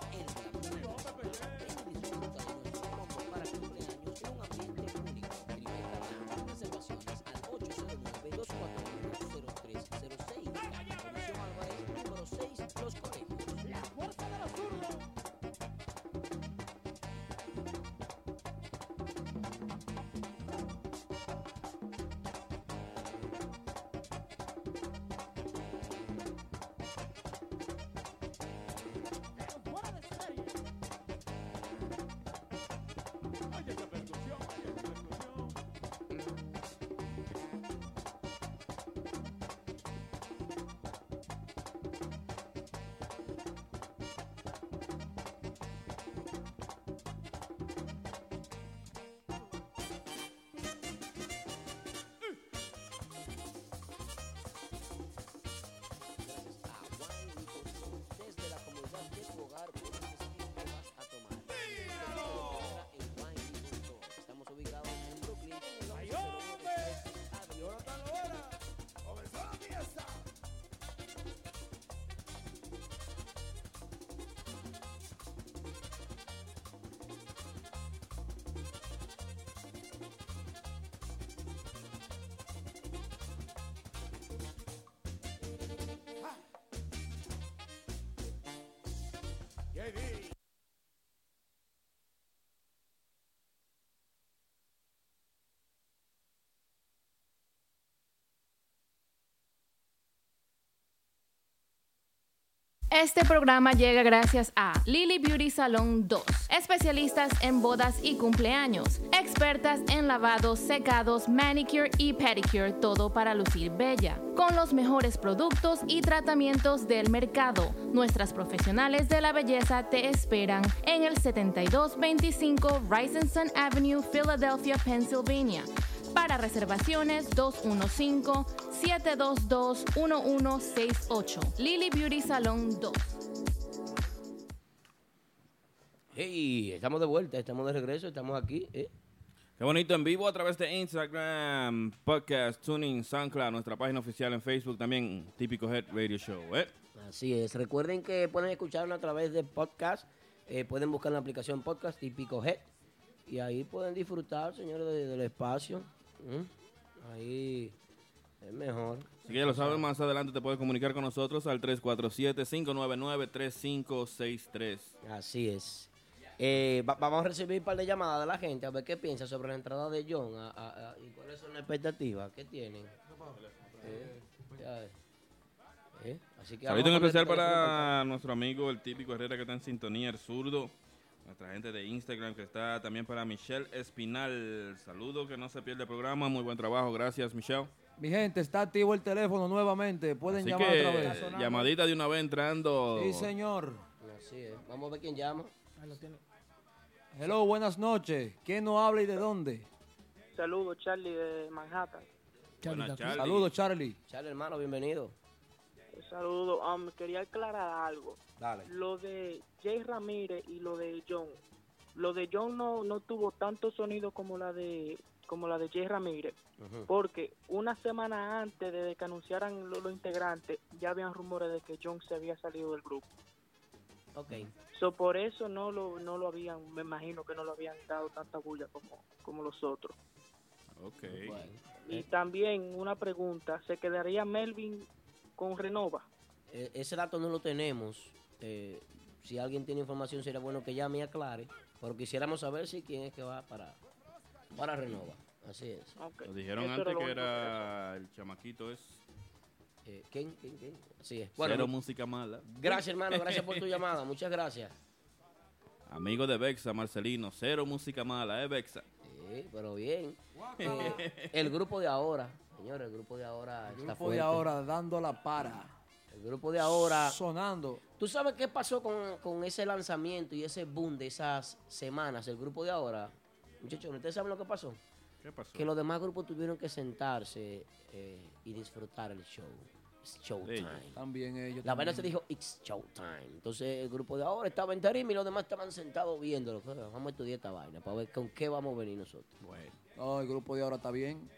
dorada, en Este programa llega gracias a Lily Beauty Salon 2, especialistas en bodas y cumpleaños, expertas en lavados, secados, manicure y pedicure, todo para lucir bella, con los mejores productos y tratamientos del mercado. Nuestras profesionales de la belleza te esperan en el 7225 Rising Sun Avenue, Philadelphia, Pennsylvania. Para reservaciones 215-722-1168. Lily Beauty Salon 2. Hey, estamos de vuelta, estamos de regreso, estamos aquí. ¿eh? Qué bonito en vivo a través de Instagram, podcast, tuning, SoundCloud, nuestra página oficial en Facebook, también Típico Head Radio Show. ¿eh? Así es. Recuerden que pueden escucharlo a través de podcast. eh, pueden buscar la aplicación podcast típico Head. Y ahí pueden disfrutar, señores, de- del espacio. ¿Mm? Ahí es mejor. Así que ya lo sabes, más adelante te puedes comunicar con nosotros al 347-599-3563. Así es. Eh, va- vamos a recibir un par de llamadas de la gente a ver qué piensa sobre la entrada de John a- a- a- y cuáles son las expectativas que tienen. Eh, ya ves. Eh, Así que Saludo en especial para nuestro amigo el típico Herrera que está en sintonía, el zurdo. Nuestra gente de Instagram que está también para Michelle Espinal. Saludo, que no se pierde el programa. Muy buen trabajo. Gracias, Michelle. Mi gente, está activo el teléfono nuevamente. Pueden Así llamar que, otra vez. llamadita de una vez entrando. Sí, señor. Así es. Vamos a ver quién llama. Hello, buenas noches. ¿Quién nos habla y de dónde? Saludos, Charlie de Manhattan. Buenas, Charlie. Saludos, Charlie. Charlie, hermano, bienvenido. Saludos. Um, quería aclarar algo. Dale. Lo de Jay Ramírez y lo de John. Lo de John no, no tuvo tanto sonido como la de como la de Jay Ramírez. Porque una semana antes de que anunciaran lo- los integrantes, ya habían rumores de que John se había salido del grupo. Ok. So, por eso no lo, no lo habían, me imagino que no lo habían dado tanta bulla como, como los otros. Ok. Y también una pregunta, ¿se quedaría Melvin con Renova? Eh, ese dato no lo tenemos. Eh, si alguien tiene información, sería bueno que llame y aclare. Pero quisiéramos saber si quién es que va para, para Renova. Así es. Nos dijeron antes que era el chamaquito es Eh, ¿quién, quién, quién? Así es. cero mu- música mala. Gracias, hermano. Gracias por tu llamada. Muchas gracias. Amigo de Bexa, Marcelino, cero música mala, ¿eh, Bexa? Sí, pero bien. Eh, el grupo de ahora, señores, el grupo de ahora El está grupo de ahora dando la para. El grupo de ahora. Sonando. ¿Tú sabes qué pasó con, con ese lanzamiento y ese boom de esas semanas? El grupo de ahora. Muchachos, ¿ustedes saben lo que pasó? ¿Qué pasó? Que los demás grupos tuvieron que sentarse eh, y disfrutar el show. It's showtime. También ellos. La vaina se dijo, it's showtime. Entonces el grupo de ahora estaba en tarima y los demás estaban sentados viéndolo. Vamos a estudiar esta vaina para ver con qué vamos a venir nosotros. Bueno. No, el grupo de ahora está bien.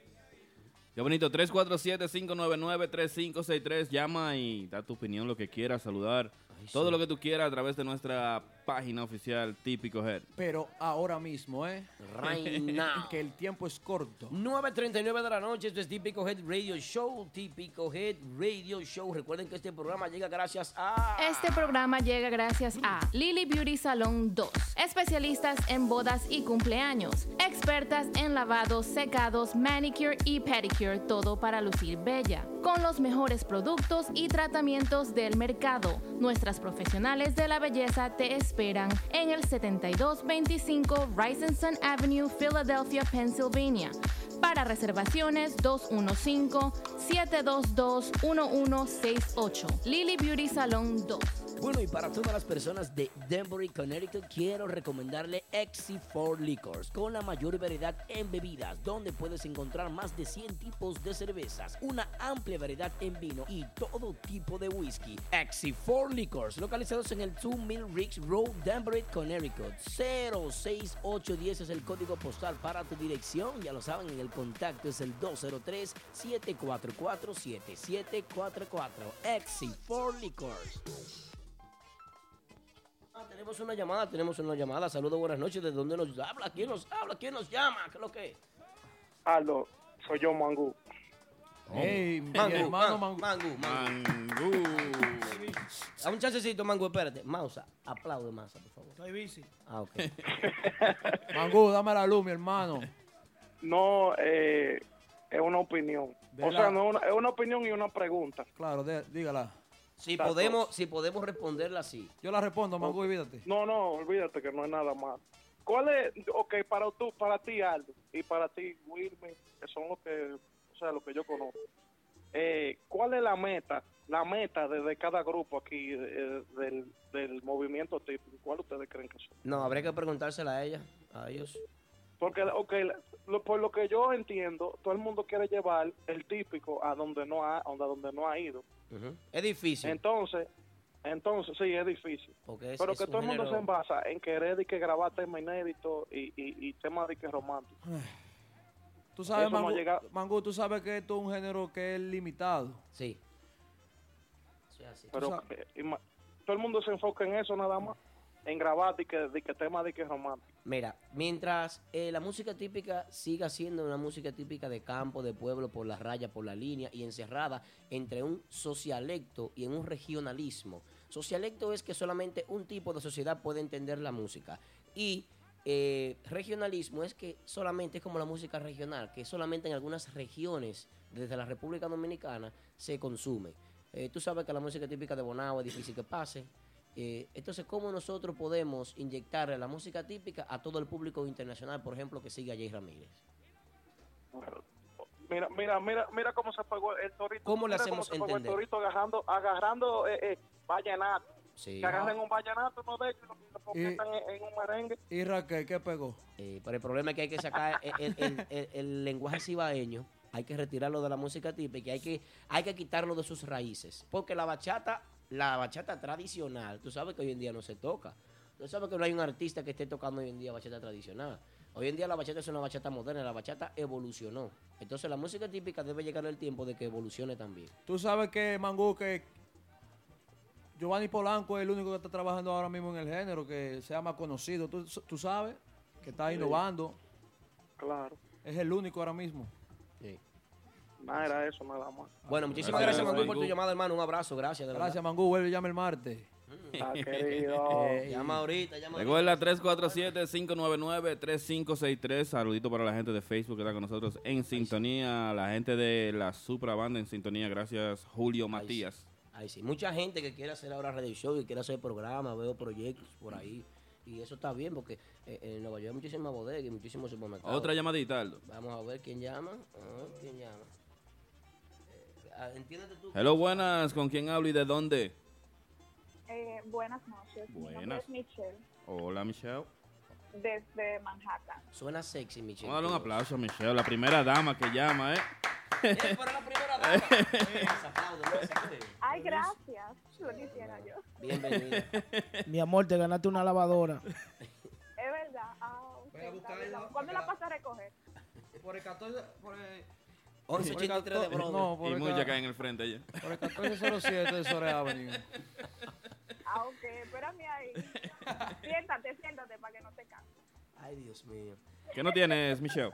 Qué bonito, 347-599-3563. Llama y da tu opinión, lo que quieras, saludar. Todo lo que tú quieras a través de nuestra página oficial Típico Head. Pero ahora mismo, ¿eh? Right now. que el tiempo es corto. 9.39 de la noche, esto es Típico Head Radio Show, Típico Head Radio Show. Recuerden que este programa llega gracias a... Este programa llega gracias a Lily Beauty Salon 2, especialistas en bodas y cumpleaños, expertas en lavados, secados, manicure y pedicure, todo para lucir bella, con los mejores productos y tratamientos del mercado. Nuestras profesionales de la belleza te esperan en el 7225 Rising Avenue, Philadelphia, Pennsylvania. Para reservaciones 215-722-1168. Lily Beauty Salon 2. Bueno, y para todas las personas de Denver, Connecticut, quiero recomendarle XC4 Liquors, con la mayor variedad en bebidas, donde puedes encontrar más de 100 tipos de cervezas, una amplia variedad en vino y todo tipo de whisky. XC4 Liquors, localizados en el 2 Mill Ricks Road, Denver, Connecticut. 06810 es el código postal para tu dirección, ya lo saben, en el contacto es el 203-744-7744. XC4 Liquors. Ah, tenemos una llamada, tenemos una llamada. Saludos, buenas noches. ¿De dónde nos habla? ¿Quién nos habla? ¿Quién nos llama? ¿Qué es lo que es? Aldo, soy yo, Mangú. Hey, mi Mangu, hermano man- Mangu. Mangu, A un chancecito, Mangu, espérate. Mausa, aplaude, Mausa, por favor. Estoy bici. Ah, ok. Mangu, dame la luz, mi hermano. No, eh, es una opinión. De o la- sea, no es una, es una opinión y una pregunta. Claro, de- dígala. Si podemos, si podemos responderla así. Yo la respondo, Mangu, olvídate. No, no, olvídate que no es nada más. ¿Cuál es, ok, para tú, para ti, Aldo, y para ti, Wilmer, que son los que, o sea, los que yo conozco, eh, ¿cuál es la meta, la meta de, de cada grupo aquí eh, del, del movimiento típico? ¿Cuál ustedes creen que son? No, habría que preguntársela a ella, a ellos. Porque, ok, lo- por lo que yo entiendo, todo el mundo quiere llevar el típico a donde no ha, a donde no ha ido. Es difícil. Entonces, entonces sí, es difícil. Porque es- Pero es que todo el mundo género- se basa en querer y que grabar temas inéditos y, y, y temas de que románticos. Tú sabes, Eso no. Mangú, tú sabes que esto es un género que es limitado. Sí. Así. Pero eh, todo el mundo se enfoca en eso nada más, en grabar de que, de que temas de que románticos. Mira, mientras eh, la música típica siga siendo una música típica de campo, de pueblo, por la raya, por la línea y encerrada entre un socialecto y en un regionalismo. Socialecto es que solamente un tipo de sociedad puede entender la música. Y eh, regionalismo es que solamente es como la música regional, que solamente en algunas regiones desde la República Dominicana se consume. Eh, tú sabes que la música típica de Bonao es difícil que pase. Eh, entonces, ¿cómo nosotros podemos inyectarle la música típica a todo el público internacional, por ejemplo, que sigue a Jay Ramírez? Mira, mira, mira, mira cómo se pegó el torito. ¿Cómo le hacemos entender? el torito agarrando, agarrando eh, eh, vallenato. Sí. Que agarren un vallenato, no de y conviertan en, en un merengue. ¿Y Raquel qué pegó? Eh, pero el problema es que hay que sacar el, el- el- el- el lenguaje cibaeño, hay que retirarlo de la música típica, y hay que, hay que quitarlo de sus raíces. Porque la bachata, la bachata tradicional, tú sabes que hoy en día no se toca. Tú sabes que no hay un artista que esté tocando hoy en día bachata tradicional. Hoy en día la bachata es una bachata moderna, la bachata evolucionó. Entonces la música típica debe llegar el tiempo de que evolucione también. Tú sabes que, Mangú, que Giovanni Polanco es el único que está trabajando ahora mismo en el género, que sea más conocido. Tú, tú sabes que está Sí. innovando. Claro. Es el único ahora mismo. Nada, era eso, nada más. Bueno, muchísimas gracias, Mangú, por tu llamada, hermano. Un abrazo, gracias. de verdad. Gracias, Mangú. Vuelve y llama el martes. Ah, querido. Eh, llama ahorita, llama Recuerda 347-599-3563. Saludito para la gente de Facebook que está con nosotros en sintonía. La gente de la Supra Banda en sintonía. Gracias, Julio Matías. Ay, sí. Mucha gente que quiere hacer ahora radio show y quiere hacer programas, veo proyectos por ahí. Y eso está bien porque eh, en Nueva York hay muchísimas bodegas y muchísimos supermercados. Otra llamadita, Aldo. Vamos a ver quién llama. Ah, ¿Quién llama? Eh, ah, entiéndete tú. Hello, buenas. ¿Con quién hablo y de dónde? Eh, buenas noches. Mi nombre Buenas. es Michelle, Hola, Michelle. desde Manhattan. Suena sexy, Michelle. Vamos a darle un aplauso a Michelle, la primera dama que llama, ¿eh? Ay, gracias. Lo quisiera yo. Bienvenida. Mi amor, te ganaste una lavadora. Es verdad. Ah, ok, está bien. ¿Cuándo la pasas a recoger? Por el 14... Por el... 1183 de Bronx. No, por y el mucha cae en el frente ella. Por el 1407 de Sore Avenue. Ah, ok. Espérame ahí. siéntate, siéntate para que no te canses. Ay, Dios mío. ¿Qué no tienes, Michelle?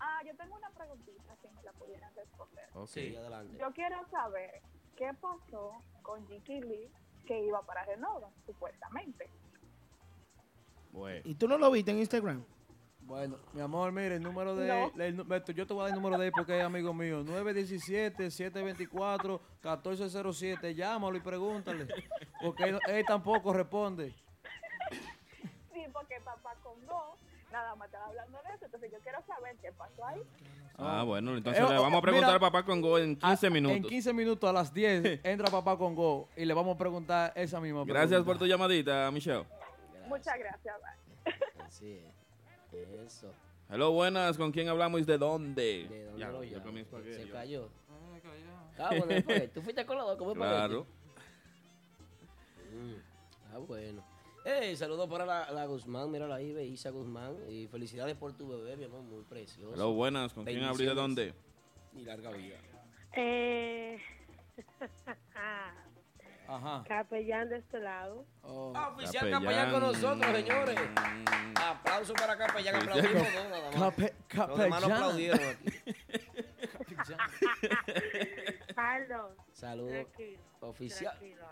Ah, yo tengo una preguntita, si me la pudieran responder. Ok. Sí, adelante. Yo quiero saber qué pasó con Jiki Lee que iba para Renova, supuestamente. Bueno. ¿Y tú no lo viste en Instagram? Bueno, mi amor, mire, el número de... No. el yo te voy a dar el número de él porque es amigo mío. 917-724-1407. Llámalo y pregúntale. Porque él, él tampoco responde. Sí, porque papá con dos, nada más estaba hablando de eso. Entonces yo quiero saber qué pasó ahí. Ah, bueno, entonces Eh, le oh, vamos a preguntar mira, a papá con Go en 15 En minutos. 15 minutos a las 10 entra papá con Go y le vamos a preguntar esa misma pregunta. Gracias por tu llamadita, Michelle. Muchas gracias. bye. Así es. Eso. Hello, buenas. ¿Con quién hablamos y de dónde? ¿De dónde Ya, lo comí espagueti, Se cayó. Ah, bueno, después, tú fuiste con la dos, como Claro. Ah, bueno. Hey, saludos para la, la Guzmán, mira ahí, Isa Guzmán. Y felicidades por tu bebé, mi amor, muy precioso. Hello, buenas. ¿Con quién hablo y de dónde? Y larga vida. Eh, Ajá. capellán de este lado. Ah, oficial capellán. con nosotros, señores. Aplauso para capellán, aplaudimos dos, nada más. cape- Los demás no capellán. aplaudieron aquí. Perdón. Saludos. Tranquilo. Oficial. Tranquilo.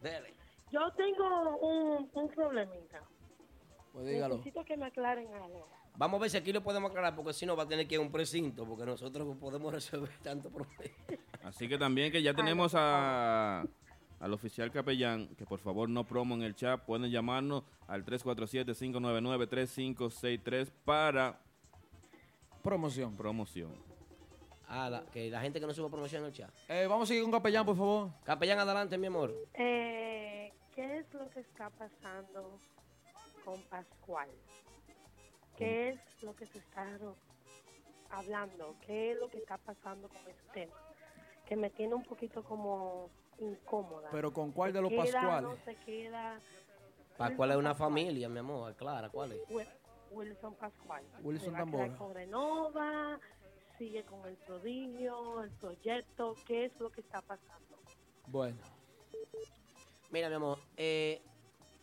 Dele. Yo tengo un, un problemita. Pues dígalo. Necesito que me aclaren algo. Vamos a ver si aquí lo podemos aclarar, porque si no va a tener que ir a un precinto, porque nosotros no podemos resolver tanto problema. Así que también que ya tenemos a, al oficial capellán, que por favor no promo en el chat, pueden llamarnos al 347-599-3563 para promoción. Promoción. Ah, la, que la gente que no suba promoción en el chat. Eh, vamos a seguir con capellán, por favor. Capellán, adelante, mi amor. Eh, ¿Qué es lo que está pasando con Pascual? ¿Qué es lo que se está hablando? ¿Qué es lo que está pasando con ese tema? Que me tiene un poquito como incómoda. Pero ¿con cuál de ¿Se los queda, Pascuales? No se queda. Pascual es una familia, mi amor. Clara, ¿cuál es? Wi- Wilson Pascual. Wilson Tambora. con Renova, sigue con el prodigio, el proyecto. ¿Qué es lo que está pasando? Bueno. Mira, mi amor, eh,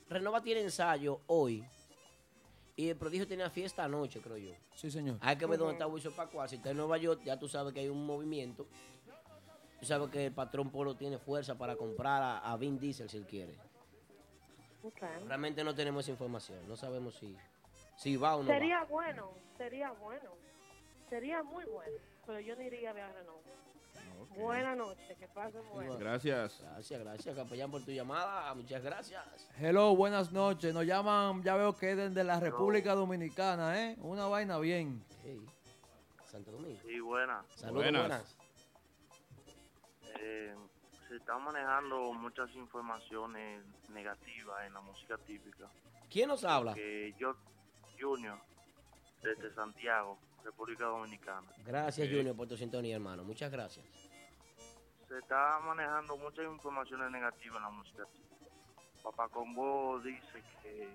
Renova tiene ensayo hoy y el prodigio tenía fiesta anoche, creo yo. Sí, señor. Hay que ver dónde Ujú. está Wilson Pascual. Si está en Nueva York, ya tú sabes que hay un movimiento. Tú sabes que el patrón Polo tiene fuerza para comprar a, a Vin Diesel si él quiere. Realmente no tenemos esa información. No sabemos si, si va o no va. Sería bueno, sería bueno. Sería muy bueno. Pero yo no iría a ver a Renova. Buenas noches, que pasen bueno. Gracias. Gracias, gracias, capellán, por tu llamada. Muchas gracias. Hello, buenas noches. Nos llaman, ya veo que es desde la República Dominicana, ¿eh? Una vaina bien. Santo Domingo. Sí, buena. Saludos, buenas. Eh, se están manejando muchas informaciones negativas en la música típica. ¿Quién nos habla? Que yo, Junior, desde Santiago, República Dominicana. Gracias, Junior, por tu sintonía, hermano. Muchas gracias. Se está manejando muchas informaciones negativas en la música típica. Papá Combo dice que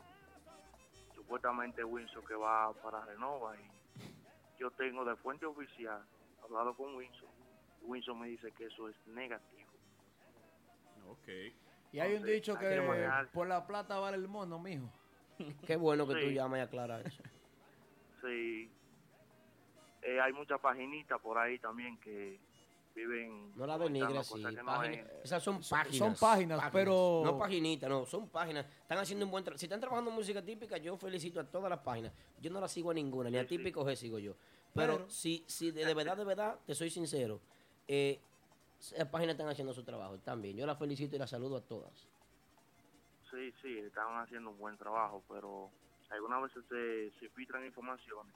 supuestamente Winson que va para Renova y yo tengo de fuente oficial hablado con Winson. Winson me dice que eso es negativo. Ok. Y hay un dicho que manejar. por la plata vale el mono, mijo. Qué bueno que tú Sí. llamas y aclaras eso. Sí. Eh, hay muchas paginitas por ahí también que viven. No la denigre no es. esas son páginas. son páginas, pero- No paginitas, no, son páginas. Están haciendo un buen trabajo. Si están trabajando en música típica, yo felicito a todas las páginas. Yo no las sigo a ninguna, ni a típico G sigo yo. Pero, Pero- si, si de, de verdad, de verdad, te soy sincero, eh, las páginas están haciendo su trabajo, están bien. Yo las felicito y las saludo a todas. Sí, sí, están haciendo un buen trabajo, pero algunas veces se, se filtran informaciones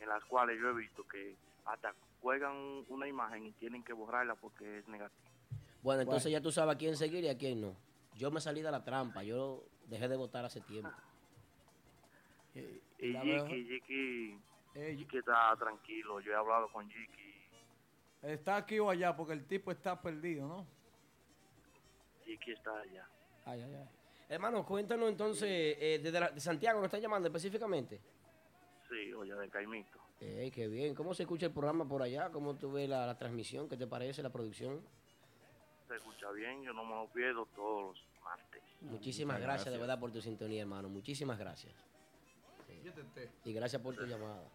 en las cuales yo he visto que hasta juegan una imagen y tienen que borrarla porque es negativa. Bueno, entonces ya tú sabes a quién seguir y a quién no. Yo me salí de la trampa, yo dejé de votar hace tiempo. Y la Jiki, Jiki, Jiki está tranquilo. Yo he hablado con Jiki. Está aquí o allá porque el tipo está perdido, ¿no? Jiki está allá. Ay, ay, ay. Hermano, cuéntanos entonces, eh, desde la- de Santiago, ¿nos está llamando específicamente? Sí, oye, de Caimito. Ey, qué bien. ¿Cómo se escucha el programa por allá? ¿Cómo tú ves la, la transmisión? ¿Qué te parece la producción? Se escucha bien, yo no me lo pierdo todos los martes. Muchísimas muchas gracias, de gracias. verdad por tu sintonía, hermano. Muchísimas gracias. Sí. Y gracias por tu llamada.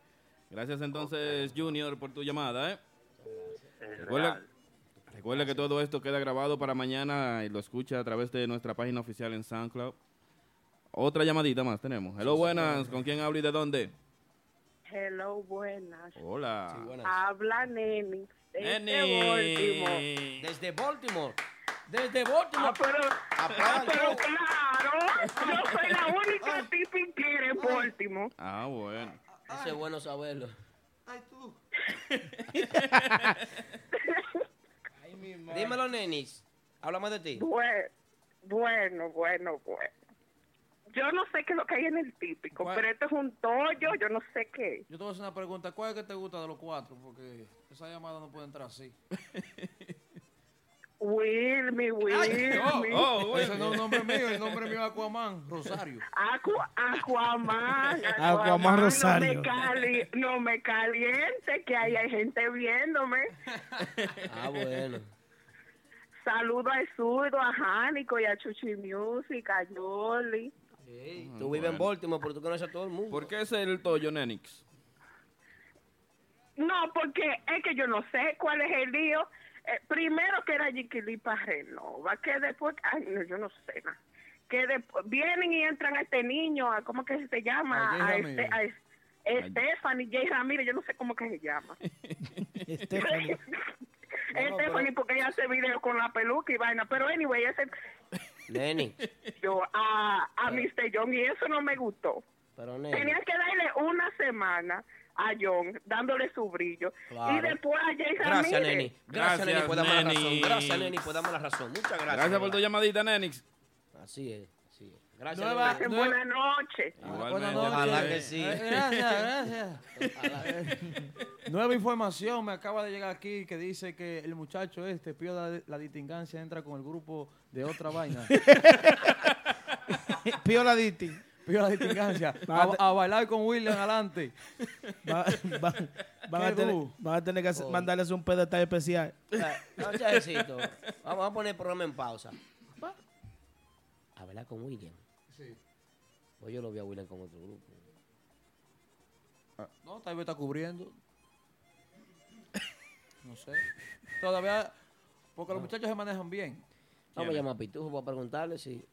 Gracias entonces, Junior, por tu llamada, ¿eh? Recuerda, que todo esto queda grabado para mañana y lo escucha a través de nuestra página oficial en SoundCloud. Otra llamadita más tenemos. Hello, buenas. ¿Con quién hablo y de dónde? Hello, buenas. Hola. Habla Neni. desde Neni. Baltimore. Desde Baltimore. Desde Baltimore. Ah, pero, ah, pero todo. claro, yo soy la única tipi que quiere Baltimore. Ah, bueno. Eso es bueno saberlo. Ay, tú. Dímelo, nenis. Háblame de ti. Bueno, bueno, bueno, bueno. Yo no sé qué es lo que hay en el típico, ¿Cuál? pero esto es un tollo, yo no sé qué. Yo te voy a hacer una pregunta. ¿Cuál es que te gusta de los cuatro? Porque esa llamada no puede entrar así. Wilmy, Wilmy. oh, Ese no es un nombre mío, el nombre mío es Aquaman, Rosario. Aqua- Aquaman, Aquaman Rosario. me, cali- no me caliente, que ahí hay gente viéndome. Ah, bueno. Saludo a Zurdo, a Jánico y a Chuchi Music, a Yoli. Tú vives en Baltimore, pero tú conoces a todo el mundo. ¿Por qué es el Toyo Nenix? No, porque es que yo no sé cuál es el lío. Eh, primero que era Jiquilipa Renova, que después, ay, no, yo no sé nada. Que después vienen y entran a este niño, a, ¿cómo que se llama? A Jay A, este, a es- Stephanie J. Ramírez, yo no sé cómo que se llama. Stephanie. Stephanie, porque ella hace video con la peluca y vaina. Pero, anyway, ese, Neni. yo a, a Mr. John y eso no me gustó. Pero, neni. Tenían que darle una semana a John, dándole su brillo. Claro. Y después a Jay Gracias, Ramírez. Neni. Gracias, Neni, por darme la razón. Gracias, Neni, por darme la razón. Muchas gracias. Gracias por tu llamadita, Nenix. Así es. Gracias, Nueva- Buenas noches. Buenas noches. Ojalá que sí. Eh, Gracias, gracias. Nueva información me acaba de llegar aquí que dice que el muchacho este, Pío la, la distingancia, entra con el grupo de otra vaina. Pío la Diti. Pío la distingancia. A, a bailar con William adelante. Va- va- van, a tener, van a tener que hacer- Oh. mandarles un pedestal especial. Ah, no, Vamos a poner el programa en pausa. A hablar con William. Sí. Pues yo lo vi a William con otro grupo. No, tal vez está cubriendo. No sé. Todavía, porque los muchachos se manejan bien. Vamos a llamar a Pitufo para preguntarle si.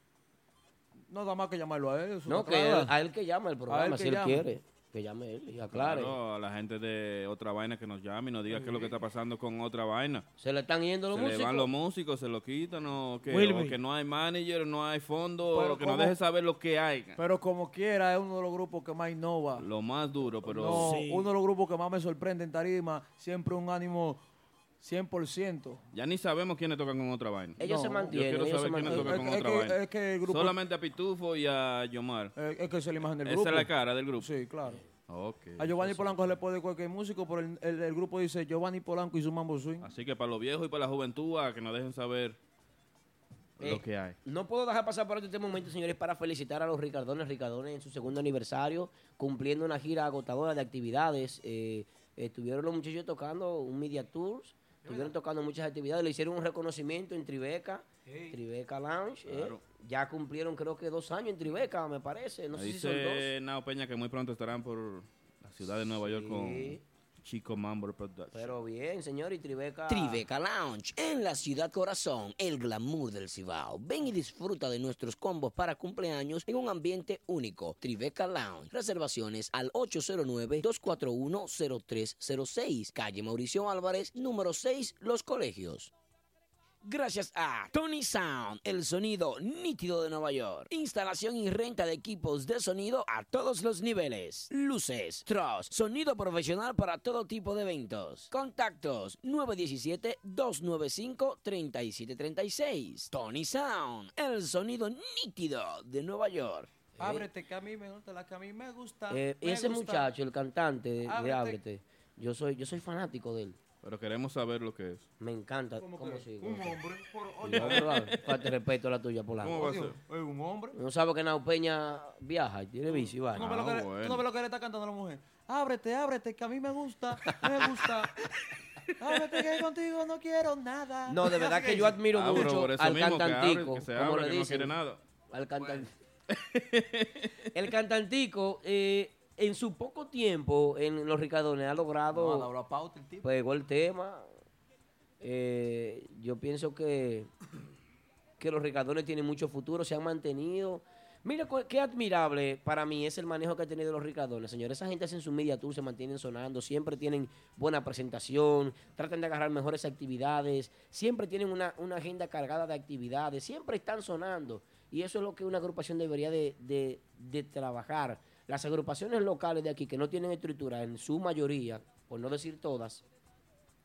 No da más que llamarlo a él. eso No, que él- a él que llame el programa, si él llame. quiere. Que llame él y aclare. Claro, a la gente de otra vaina que nos llame y nos diga qué es lo que está pasando con otra vaina. Se le están yendo los se le músicos. van los músicos, se lo quitan o que, o que no hay manager, no hay fondo, Pero que nos como- deje saber lo que hay. Pero como quiera, es uno de los grupos que más innova. Lo más duro, pero... No, uno de los grupos que más me sorprende en tarima, siempre un ánimo 100%. Ya ni sabemos quiénes tocan con otra vaina. Ellos se Yo mantienen, quiero ellos saber quiénes tocan con Es otra que- vaina. es que el grupo- Solamente a Pitufo y a Yomar. Eh, es que esa es la imagen del Esa grupo. es la cara del grupo. Sí, claro. Ok. A Giovanni Polanco se le puede cualquier músico, pero el, el- el grupo dice Giovanni Polanco y su mambo swing. Así que para los viejos y para la juventud, a que nos dejen saber Eh, lo que hay. No puedo dejar pasar por este momento, señores, para felicitar a los Ricardones Ricardones en su segundo aniversario, cumpliendo una gira agotadora de actividades. Eh, estuvieron los muchachos tocando un media tours, estuvieron tocando muchas actividades, le hicieron un reconocimiento en Tribeca, Tribeca Lounge. eh. Ya cumplieron creo que dos años en Tribeca, me parece. No sé si son dos. Dice Nao Peña que muy pronto estarán por la ciudad de Nueva York con Chico Mambo Production. Pero bien, señor, y Tribeca. Tribeca Lounge, en la ciudad corazón, el glamour del Cibao. Ven y disfruta de nuestros combos para cumpleaños en un ambiente único. Tribeca Lounge. Reservaciones al 809-241-0306. Calle Mauricio Álvarez, número 6, Los Colegios. Gracias a Tony Sound, el sonido nítido de Nueva York. Instalación y renta de equipos de sonido a todos los niveles. Luces, truss, sonido profesional para todo tipo de eventos. Contactos 917-295-3736. Tony Sound, el sonido nítido de Nueva York. Ábrete que a mí me gusta, la que a mí me gusta. Eh, me ese gusta. muchacho, el cantante de. Ábrete, yo soy, yo soy fanático de él. Pero queremos saber lo que es. Me encanta. ¿Cómo ¿Cómo? Un hombre, por- oye. hombre. Falta respeto a la tuya, Polanco. ¿Cómo va a Oye, ser? Es un hombre. No sabe que Nao Peña viaja y tiene bici, ¿Tú vale. no ves lo que, Ah, le- tú bueno. no ves lo que le está cantando a la mujer? Ábrete, ábrete, que a mí me gusta, me gusta. ábrete, que contigo no quiero nada. No, de verdad que yo admiro Ah, mucho por eso al mismo que abre, cantantico, que se como abre, le que no dicen. quiere nada. Al cantante. el cantantico, eh, en su poco tiempo en Los Ricardones ha logrado... No, la pauta el tipo. Pegó el tema. Eh, yo pienso que, que los Ricardones tienen mucho futuro, se han mantenido. Mira qué admirable para mí es el manejo que ha tenido los Ricardones, señores. Esa gente hacen su media tour, se mantienen sonando, siempre tienen buena presentación, tratan de agarrar mejores actividades, siempre tienen una, una agenda cargada de actividades, siempre están sonando. Y eso es lo que una agrupación debería de, de- de trabajar. Las agrupaciones locales de aquí que no tienen estructura, en su mayoría, por no decir todas,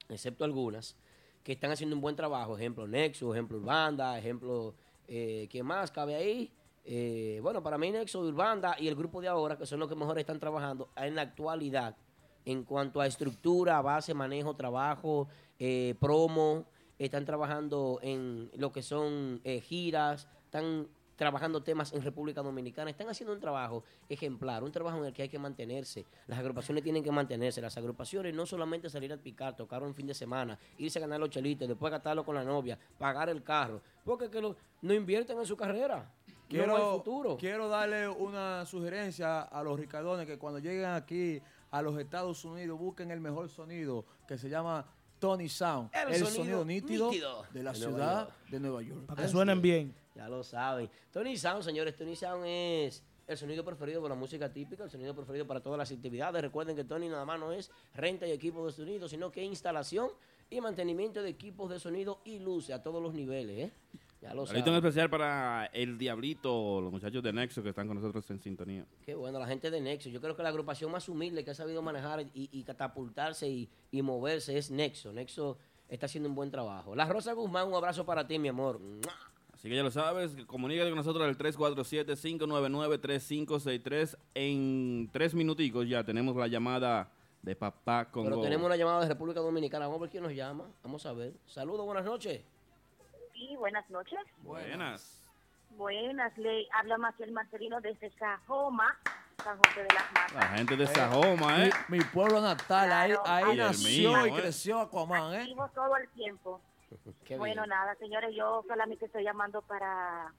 excepto algunas, que están haciendo un buen trabajo. Ejemplo Nexo, ejemplo Urbanda, ejemplo, eh, ¿quién más cabe ahí? Eh, bueno, para mí Nexo, Urbanda y el grupo de ahora, que son los que mejor están trabajando en la actualidad en cuanto a estructura, base, manejo, trabajo, eh, promo, están trabajando en lo que son eh, giras, están trabajando temas en República Dominicana, están haciendo un trabajo ejemplar, un trabajo en el que hay que mantenerse. Las agrupaciones tienen que mantenerse. Las agrupaciones no solamente salir a picar, tocar un fin de semana, irse a ganar los chelitos, después gastarlo con la novia, pagar el carro, porque que lo- no invierten en su carrera. no hay Quiero, futuro. quiero darle una sugerencia a los ricardones que cuando lleguen aquí a los Estados Unidos busquen el mejor sonido que se llama Tony Sound. El El, sonido sonido, nítido, nítido de la de ciudad York. de Nueva York. Para que suenen bien. Ya lo saben. Tony Sound, señores, Tony Sound es el sonido preferido por la música típica, el sonido preferido para todas las actividades. Recuerden que Tony nada más no es renta y equipo de sonido, sino que instalación y mantenimiento de equipos de sonido y luces a todos los niveles, ¿eh? Ya lo saben. especial para el Diablito, los muchachos de Nexo que están con nosotros en sintonía. Qué bueno, la gente de Nexo. Yo creo que la agrupación más humilde que ha sabido manejar y, y catapultarse y, y moverse es Nexo. Nexo está haciendo un buen trabajo. La Rosa Guzmán, un abrazo para ti, mi amor. ¡Mua! Así que ya lo sabes, comunícate con nosotros al 347-599-3563. En tres minuticos ya tenemos la llamada de Papá Congo. Pero tenemos una llamada de República Dominicana. Vamos a ver quién nos llama. Vamos a ver. Saludos, buenas noches. Sí, buenas noches. Buenas. Buenas, le habla Maciel Marcelino desde Sajoma, San José de las Matas. La gente de Sajoma, ¿eh? Mi, mi pueblo natal, ahí, ahí Y el nació mío, y ¿eh? creció Aquaman, ¿eh? Activo todo el tiempo. Qué bueno, bien. nada, señores, yo solamente estoy llamando para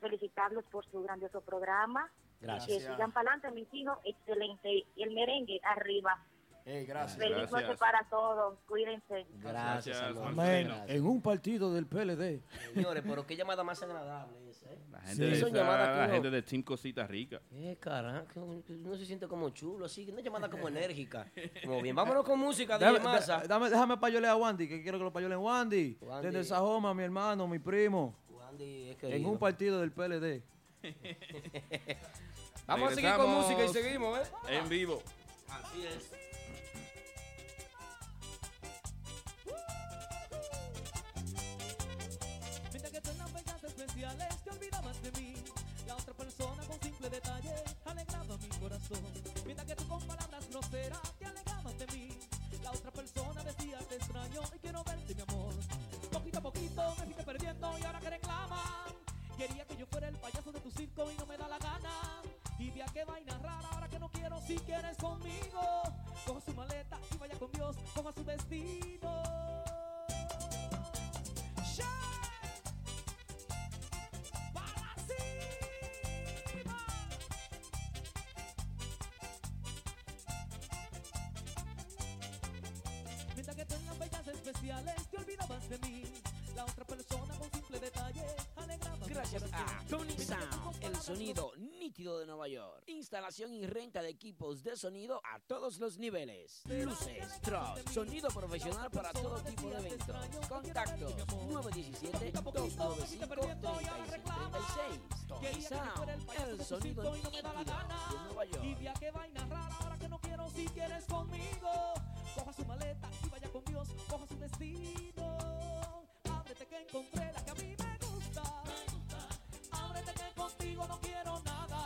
felicitarlos por su grandioso programa. Gracias. Que sigan para adelante, mis hijos, excelente. Y el merengue arriba. gracias. Feliz noche para todos, cuídense. Gracias. Amén. Gracias. En un partido del PLD. Señores, pero qué llamada más agradable ¿eh? La gente, Sí. de, Son llamadas la uno- gente de Team Cositas Ricas. Eh, carajo, uno se siente como chulo, así, una llamada como enérgica. Como bien, vámonos con música de Déjame, masa. dame- déjame payolear a Wandy, que quiero que lo payoleen Wandy. Wandy. Desde Sajoma, mi hermano, mi primo. Wandy es En un partido del PLD. Vamos a seguir con música y seguimos, ¿eh? En vivo. Así es. Especiales te olvidabas de mí, la otra persona con simple detalle alegraba mi corazón. Mientras que tú con palabras groseras te alejabas de mí, la otra persona decía te extraño y quiero verte mi amor. Poquito a poquito me fuiste perdiendo y ahora que reclaman. Quería que yo fuera el payaso de tu circo y no me da la gana. Y vea qué vaina rara ahora que no quiero si quieres conmigo. Coja su maleta y vaya con Dios, coja su destino. Para especiales te olvidabas de mí, la otra persona con simple detalle alegraba Gracias a Tony Sound, el sonido nítido de Nueva York. Instalación y renta de equipos de sonido a todos los niveles. Luces, truss, sonido profesional para todo tipo de eventos. Contactos 917-295-3636. Tony Sound, el sonido nítido de Nueva York. Y vea qué vaina rara ahora que no quiero si quieres conmigo. Coja su maleta y vaya con Dios, coja su destino. Ábrete que encontré la que contigo no quiero nada.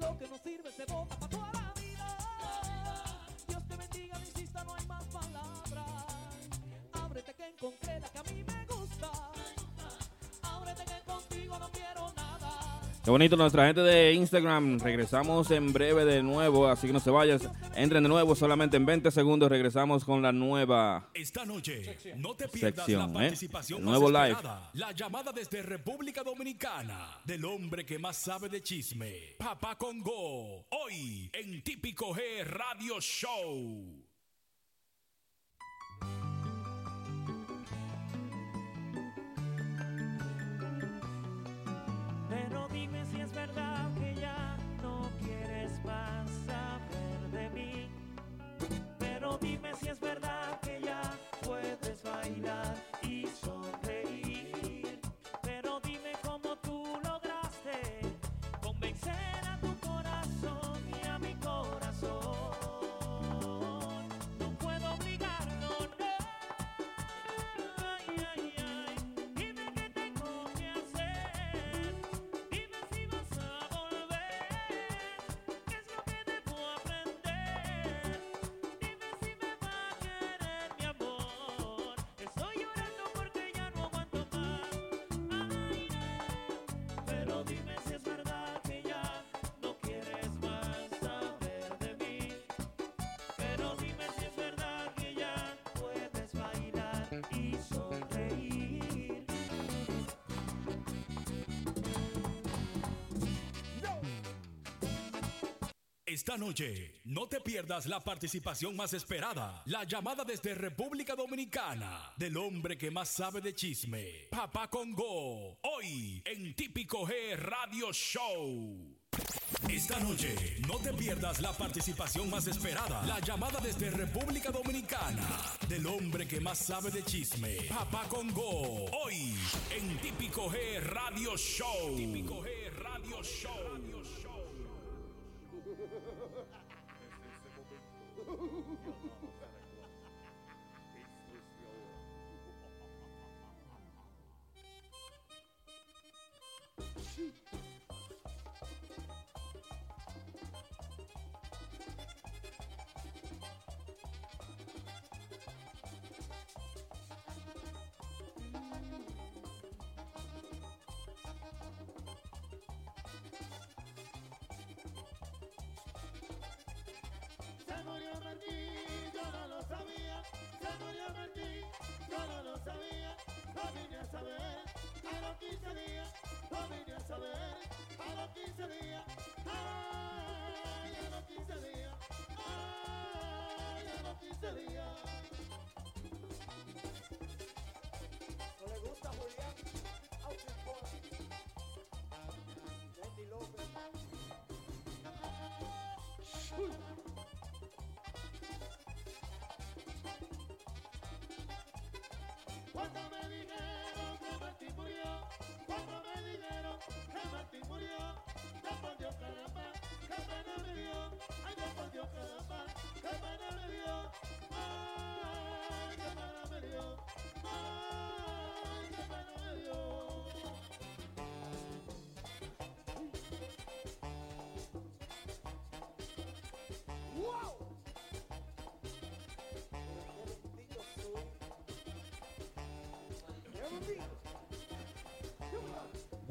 Lo que no sirve se bota para toda la vida. Dios te bendiga, no insista, no hay más palabras. Ábrete que encontré la que a mí me gusta. Ábrete que contigo no quiero nada. Qué bonito nuestra gente de Instagram. Regresamos en breve de nuevo, así que no se vayas. Entren de nuevo solamente en 20 segundos. Regresamos con la nueva Esta noche, no te pierdas la sección, ¿eh? El nuevo live. La llamada desde República Dominicana del hombre que más sabe de chisme, Papá Congo. Hoy en Típico G Radio Show. Si es verdad que ya puedes bailar Esta noche, no te pierdas la participación más esperada. La llamada desde República Dominicana del hombre que más sabe de chisme, Papá Congo. Hoy en Típico G Radio Show. Esta noche, no te pierdas la participación más esperada. La llamada desde República Dominicana del hombre que más sabe de chisme, Papá Congo. Hoy en Típico G Radio Show. Típico G Radio Show.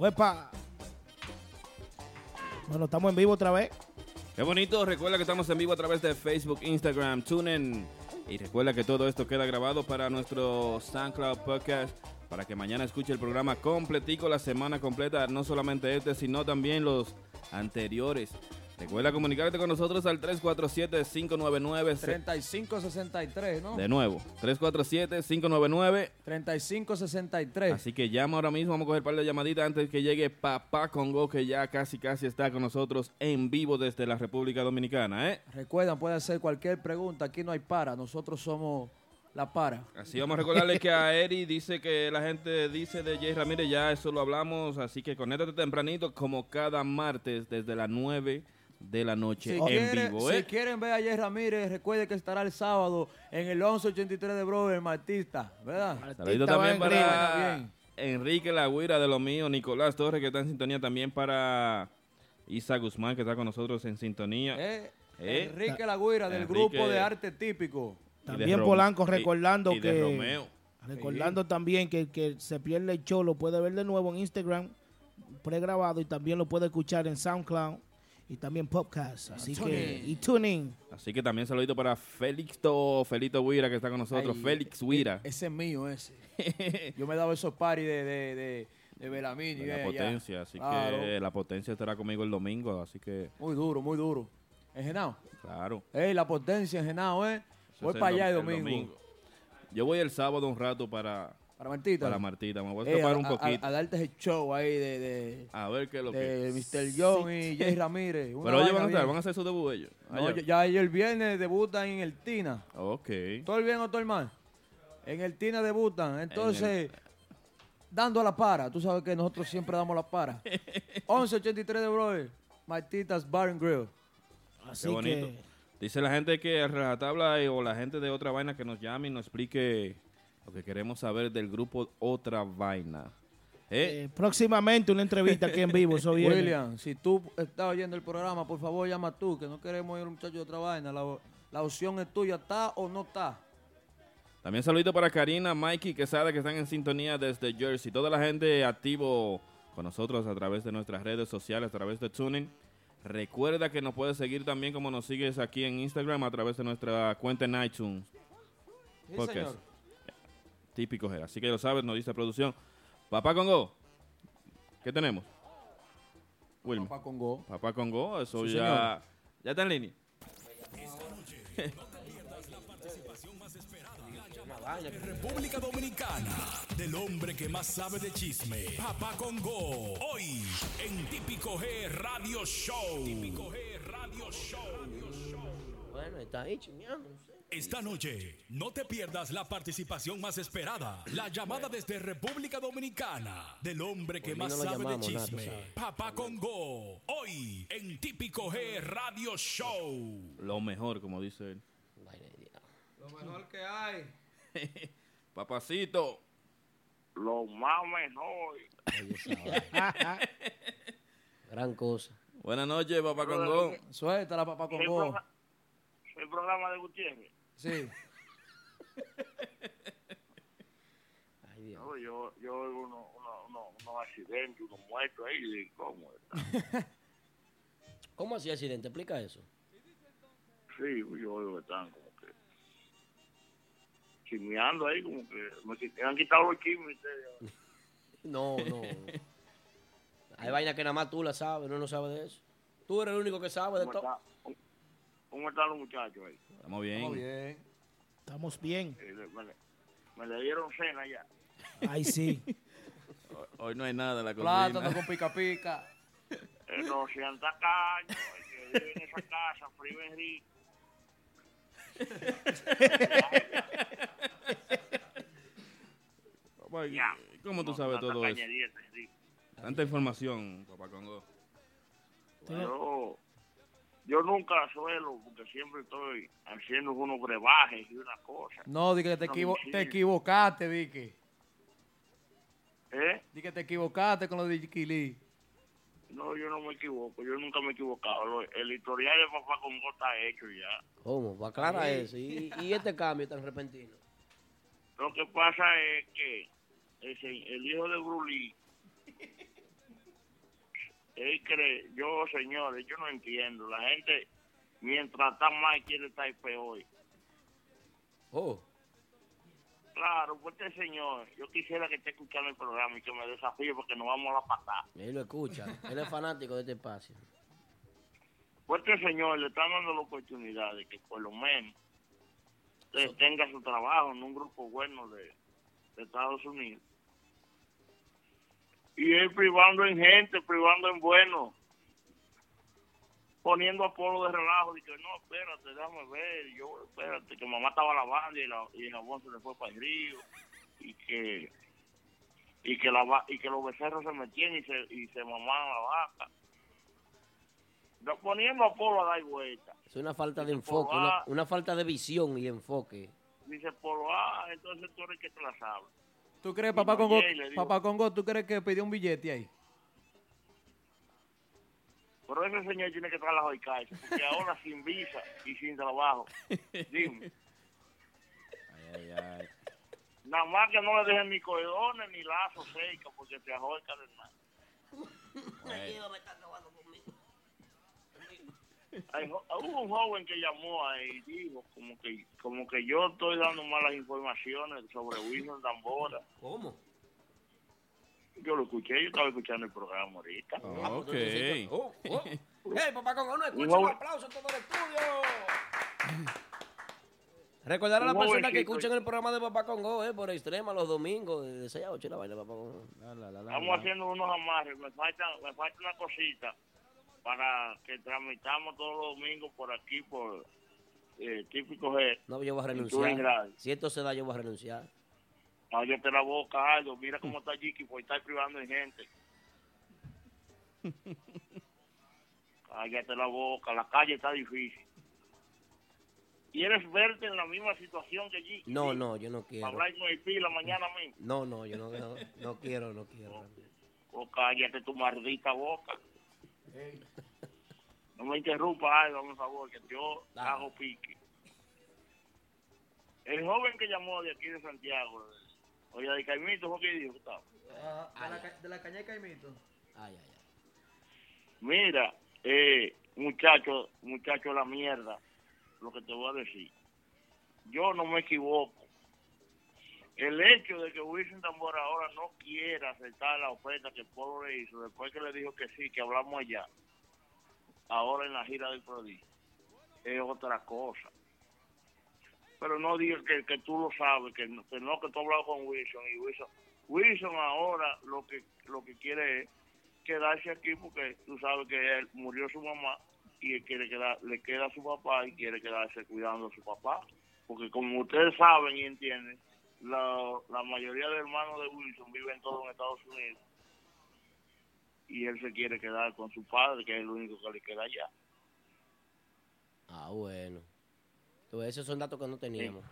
Huepa. Bueno, estamos en vivo otra vez. Qué bonito, recuerda que estamos en vivo a través de Facebook, Instagram, TuneIn. Y recuerda que todo esto queda grabado para nuestro SoundCloud podcast, para que mañana escuche el programa completico, la semana completa, no solamente este, sino también los anteriores. Recuerda comunicarte con nosotros al 347-599. 3563, ¿no? De nuevo, 347-599. 3563. Así que llama ahora mismo, vamos a coger un par de llamaditas antes que llegue Papá Congo, que ya casi casi está con nosotros en vivo desde la República Dominicana, ¿eh? Recuerdan, puede hacer cualquier pregunta. Aquí no hay para. Nosotros somos la para. Así vamos a recordarle que a Eri dice que la gente dice de Jay Ramírez, ya eso lo hablamos, así que conéctate tempranito como cada martes desde las 9 de la noche Si, en quiere- vivo, si ¿eh? quieren ver a Jay Ramírez, recuerde que estará el sábado en el 1183 de Brover, Martista, ¿verdad? También para Bien. Enrique La Guira de lo mío, Nicolás Torres que está en sintonía también para Isa Guzmán que está con nosotros en sintonía. Eh, Eh, Enrique Lagüira del Enrique- grupo de arte típico. y También Polanco y- recordando y de que Romeo. recordando también que el que se pierde el show lo puede ver de nuevo en Instagram pregrabado y también lo puede escuchar en SoundCloud y también podcast. Así que y tuning. Así que también saludito para Félixto, Felito Guira que está con nosotros, Ay, Félix e- Guira. Ese es mío, ese. Yo me he dado esos paris de, de, de, de Belamín y de la potencia, así Claro. que la potencia estará conmigo el domingo, así que Muy duro, muy duro. ¿En Genao? claro. Ey, la potencia en Genao, ¿eh? Voy para el allá el dom- domingo. Yo voy el sábado un rato para Para Martita. Para Martita, me voy a Ey, escapar un poquito. A, a darte ese show ahí de, de, A ver qué es lo de que. Mr. John y Jay Ramírez. Una Pero ellos van a estar, van a hacer su debut ellos. No, ya, ya ellos el viernes debutan en el Tina. Ok. ¿Todo el bien o todo el mal? En el Tina debutan. Entonces, dando la para. Tú sabes que nosotros siempre damos la para. 1183 de Brother. Martitas Bar and Grill. Qué bonito. Dice la gente que el tabla o la gente de otra vaina que nos llame y nos explique lo que queremos saber del grupo Otra Vaina. ¿Eh? Eh, próximamente una entrevista aquí en vivo, eso viene. William, si tú estás oyendo el programa, por favor llama tú, que no queremos ir un muchacho de otra vaina. La, la opción es tuya, ¿está o no está? También saludito para Karina, Mikey, Quesada, que están en sintonía desde Jersey. Toda la gente activo con nosotros a través de nuestras redes sociales, a través de Tuning. Recuerda que nos puedes seguir también como nos sigues aquí en Instagram a través de nuestra cuenta en iTunes. Sí, Podcast. señor. Típico G. Así que lo sabes, nos dice producción. Papá Congo, ¿qué tenemos? Wilmer. Papá Congo. Papá Congo, eso Sí, ya, señor. ya está en línea. República Dominicana, del hombre que más sabe de chisme, Papá Congo. Hoy en Típico G Radio Show. Típico G Radio Show. Bueno, está ahí chismeando. no sé. Esta noche, no te pierdas la participación más esperada, la llamada desde República Dominicana, del hombre que más sabe de chisme. Papá Congo. Hoy en Típico G Radio Show. Lo mejor, como dice él. Lo mejor que hay. Papacito. Lo más mejor. Gran cosa. Buenas noches, Papá Congo. Suéltala, papá progra- el programa de Gutiérrez. Sí. No, yo, yo oigo uno, uno, uno, unos accidentes, unos muertos ahí, y ¿cómo está? ¿Cómo así accidente? Explica eso. Sí, yo oigo que están como que chismeando ahí, como que me, han quitado los chismes. No, no. Hay vainas que nada más tú la sabes, no no sabes de eso. Tú eres el único que sabe de ¿Cómo todo. ¿Cómo están los muchachos ahí? Estamos bien. Estamos bien. Estamos bien. Eh, Me, le- me le dieron cena ya. Ay, sí. Hoy- Hoy no hay nada en la cocina. Plátano con pica pica. Eh, no sean tacaños, el que vive en esa casa, frío rico. Papá, ¿y- Ya. ¿Cómo tú No, sabes todo eso? rico. Tanta información, papá Congo. Yo, yo nunca suelo, porque siempre estoy haciendo unos brebajes y una cosa. No, di que te, equivo- te equivocaste, di que. ¿Eh? Di que te equivocaste con lo de Jiquilí. No, yo no me equivoco, yo nunca me he equivocado. Lo- El historial de papá Congo está hecho ya. ¿Cómo? Va aclara Sí. eso. ¿Y, y este cambio tan repentino? Lo que pasa es que ese, el hijo de Brulí, él cree, yo señores, yo no entiendo, la gente mientras está mal quiere estar peor. Oh. Claro, pues este señor, yo quisiera que esté escuchando el programa y que me desafíe porque nos vamos a la patada. Él lo escucha. Él es fanático de este espacio. Pues este señor le están dando la oportunidad de que por lo menos eh, tenga su trabajo en un grupo bueno de, de Estados Unidos. Y él privando en gente, privando en bueno, poniendo a Polo de relajo, y que no, espérate, déjame ver, yo, espérate, que mamá estaba lavando y, la, y el jabón se le fue para el río, y que y que la va- y que los becerros se metían y se, y se mamaban la vaca. No, poniendo a Polo a dar vuelta. Es una falta de enfoque, "Polo, una, ah". una falta de visión y enfoque. Dice Polo, ah, entonces tú eres que te la sabe. ¿Tú crees, papá Congo, papá Congo, tú crees que pidió un billete ahí? Pero ese señor tiene que trabajar y caerse, porque ahora sin visa y sin trabajo. Dime. Ay, ay. Nada más que no le dejen ni cordones ni lazos secos, porque te ahorca del mar. Hay jo- hubo un joven que llamó ahí y dijo como que como que yo estoy dando malas informaciones sobre Wilson Dambora. ¿Cómo? Yo lo escuché, yo estaba escuchando el programa ahorita. Ok. Oh, oh. ¡Hey, papá Congo, no escucha Un aplauso a todo el estudio! Recordar a las Un personas que escuchan el programa de Papá Congo, eh, por extrema los domingos, de 6 a 8 la vaina de Papá Congo. Estamos haciendo unos amarres, me falta, me falta una cosita para que tramitamos todos los domingos por aquí, por eh, típico G. No, yo voy a renunciar. Si esto se da, yo voy a renunciar. Cállate la boca, Aldo. Mira cómo está Jiki por estar privando en gente. Cállate la boca, la calle está difícil. ¿Quieres verte en la misma situación que Jiki? No, no, yo no quiero. Hablar con el pila mañana mismo. No, no, yo no, no, no quiero, no quiero. O cállate tu maldita boca. No me interrumpa, Aldo, por favor, que yo hago pique. El joven que llamó de aquí de Santiago, oye, de Caimito, ¿fue que dijo? Gustavo? de, la, ca- de la caña de Caimito. Ay, ay, ay. Mira, eh, muchacho, muchacho la mierda, lo que te voy a decir. Yo no me equivoco. El hecho de que Wilson Tambora ahora no quiera aceptar la oferta que Polo le hizo, después que le dijo que sí, que hablamos allá, ahora en la gira del prodigio, es otra cosa. Pero no digas que, que tú lo sabes, que no, que no, que tú has hablado con Wilson y Wilson. Wilson ahora lo que lo que quiere es quedarse aquí porque tú sabes que él murió su mamá y él quiere quedar, le queda a su papá y quiere quedarse cuidando a su papá. Porque como ustedes saben y entienden, la, la mayoría de hermanos de Wilson viven todos en Estados Unidos y él se quiere quedar con su padre, que es el único que le queda allá. Ah, bueno. Tú, esos son datos que no teníamos.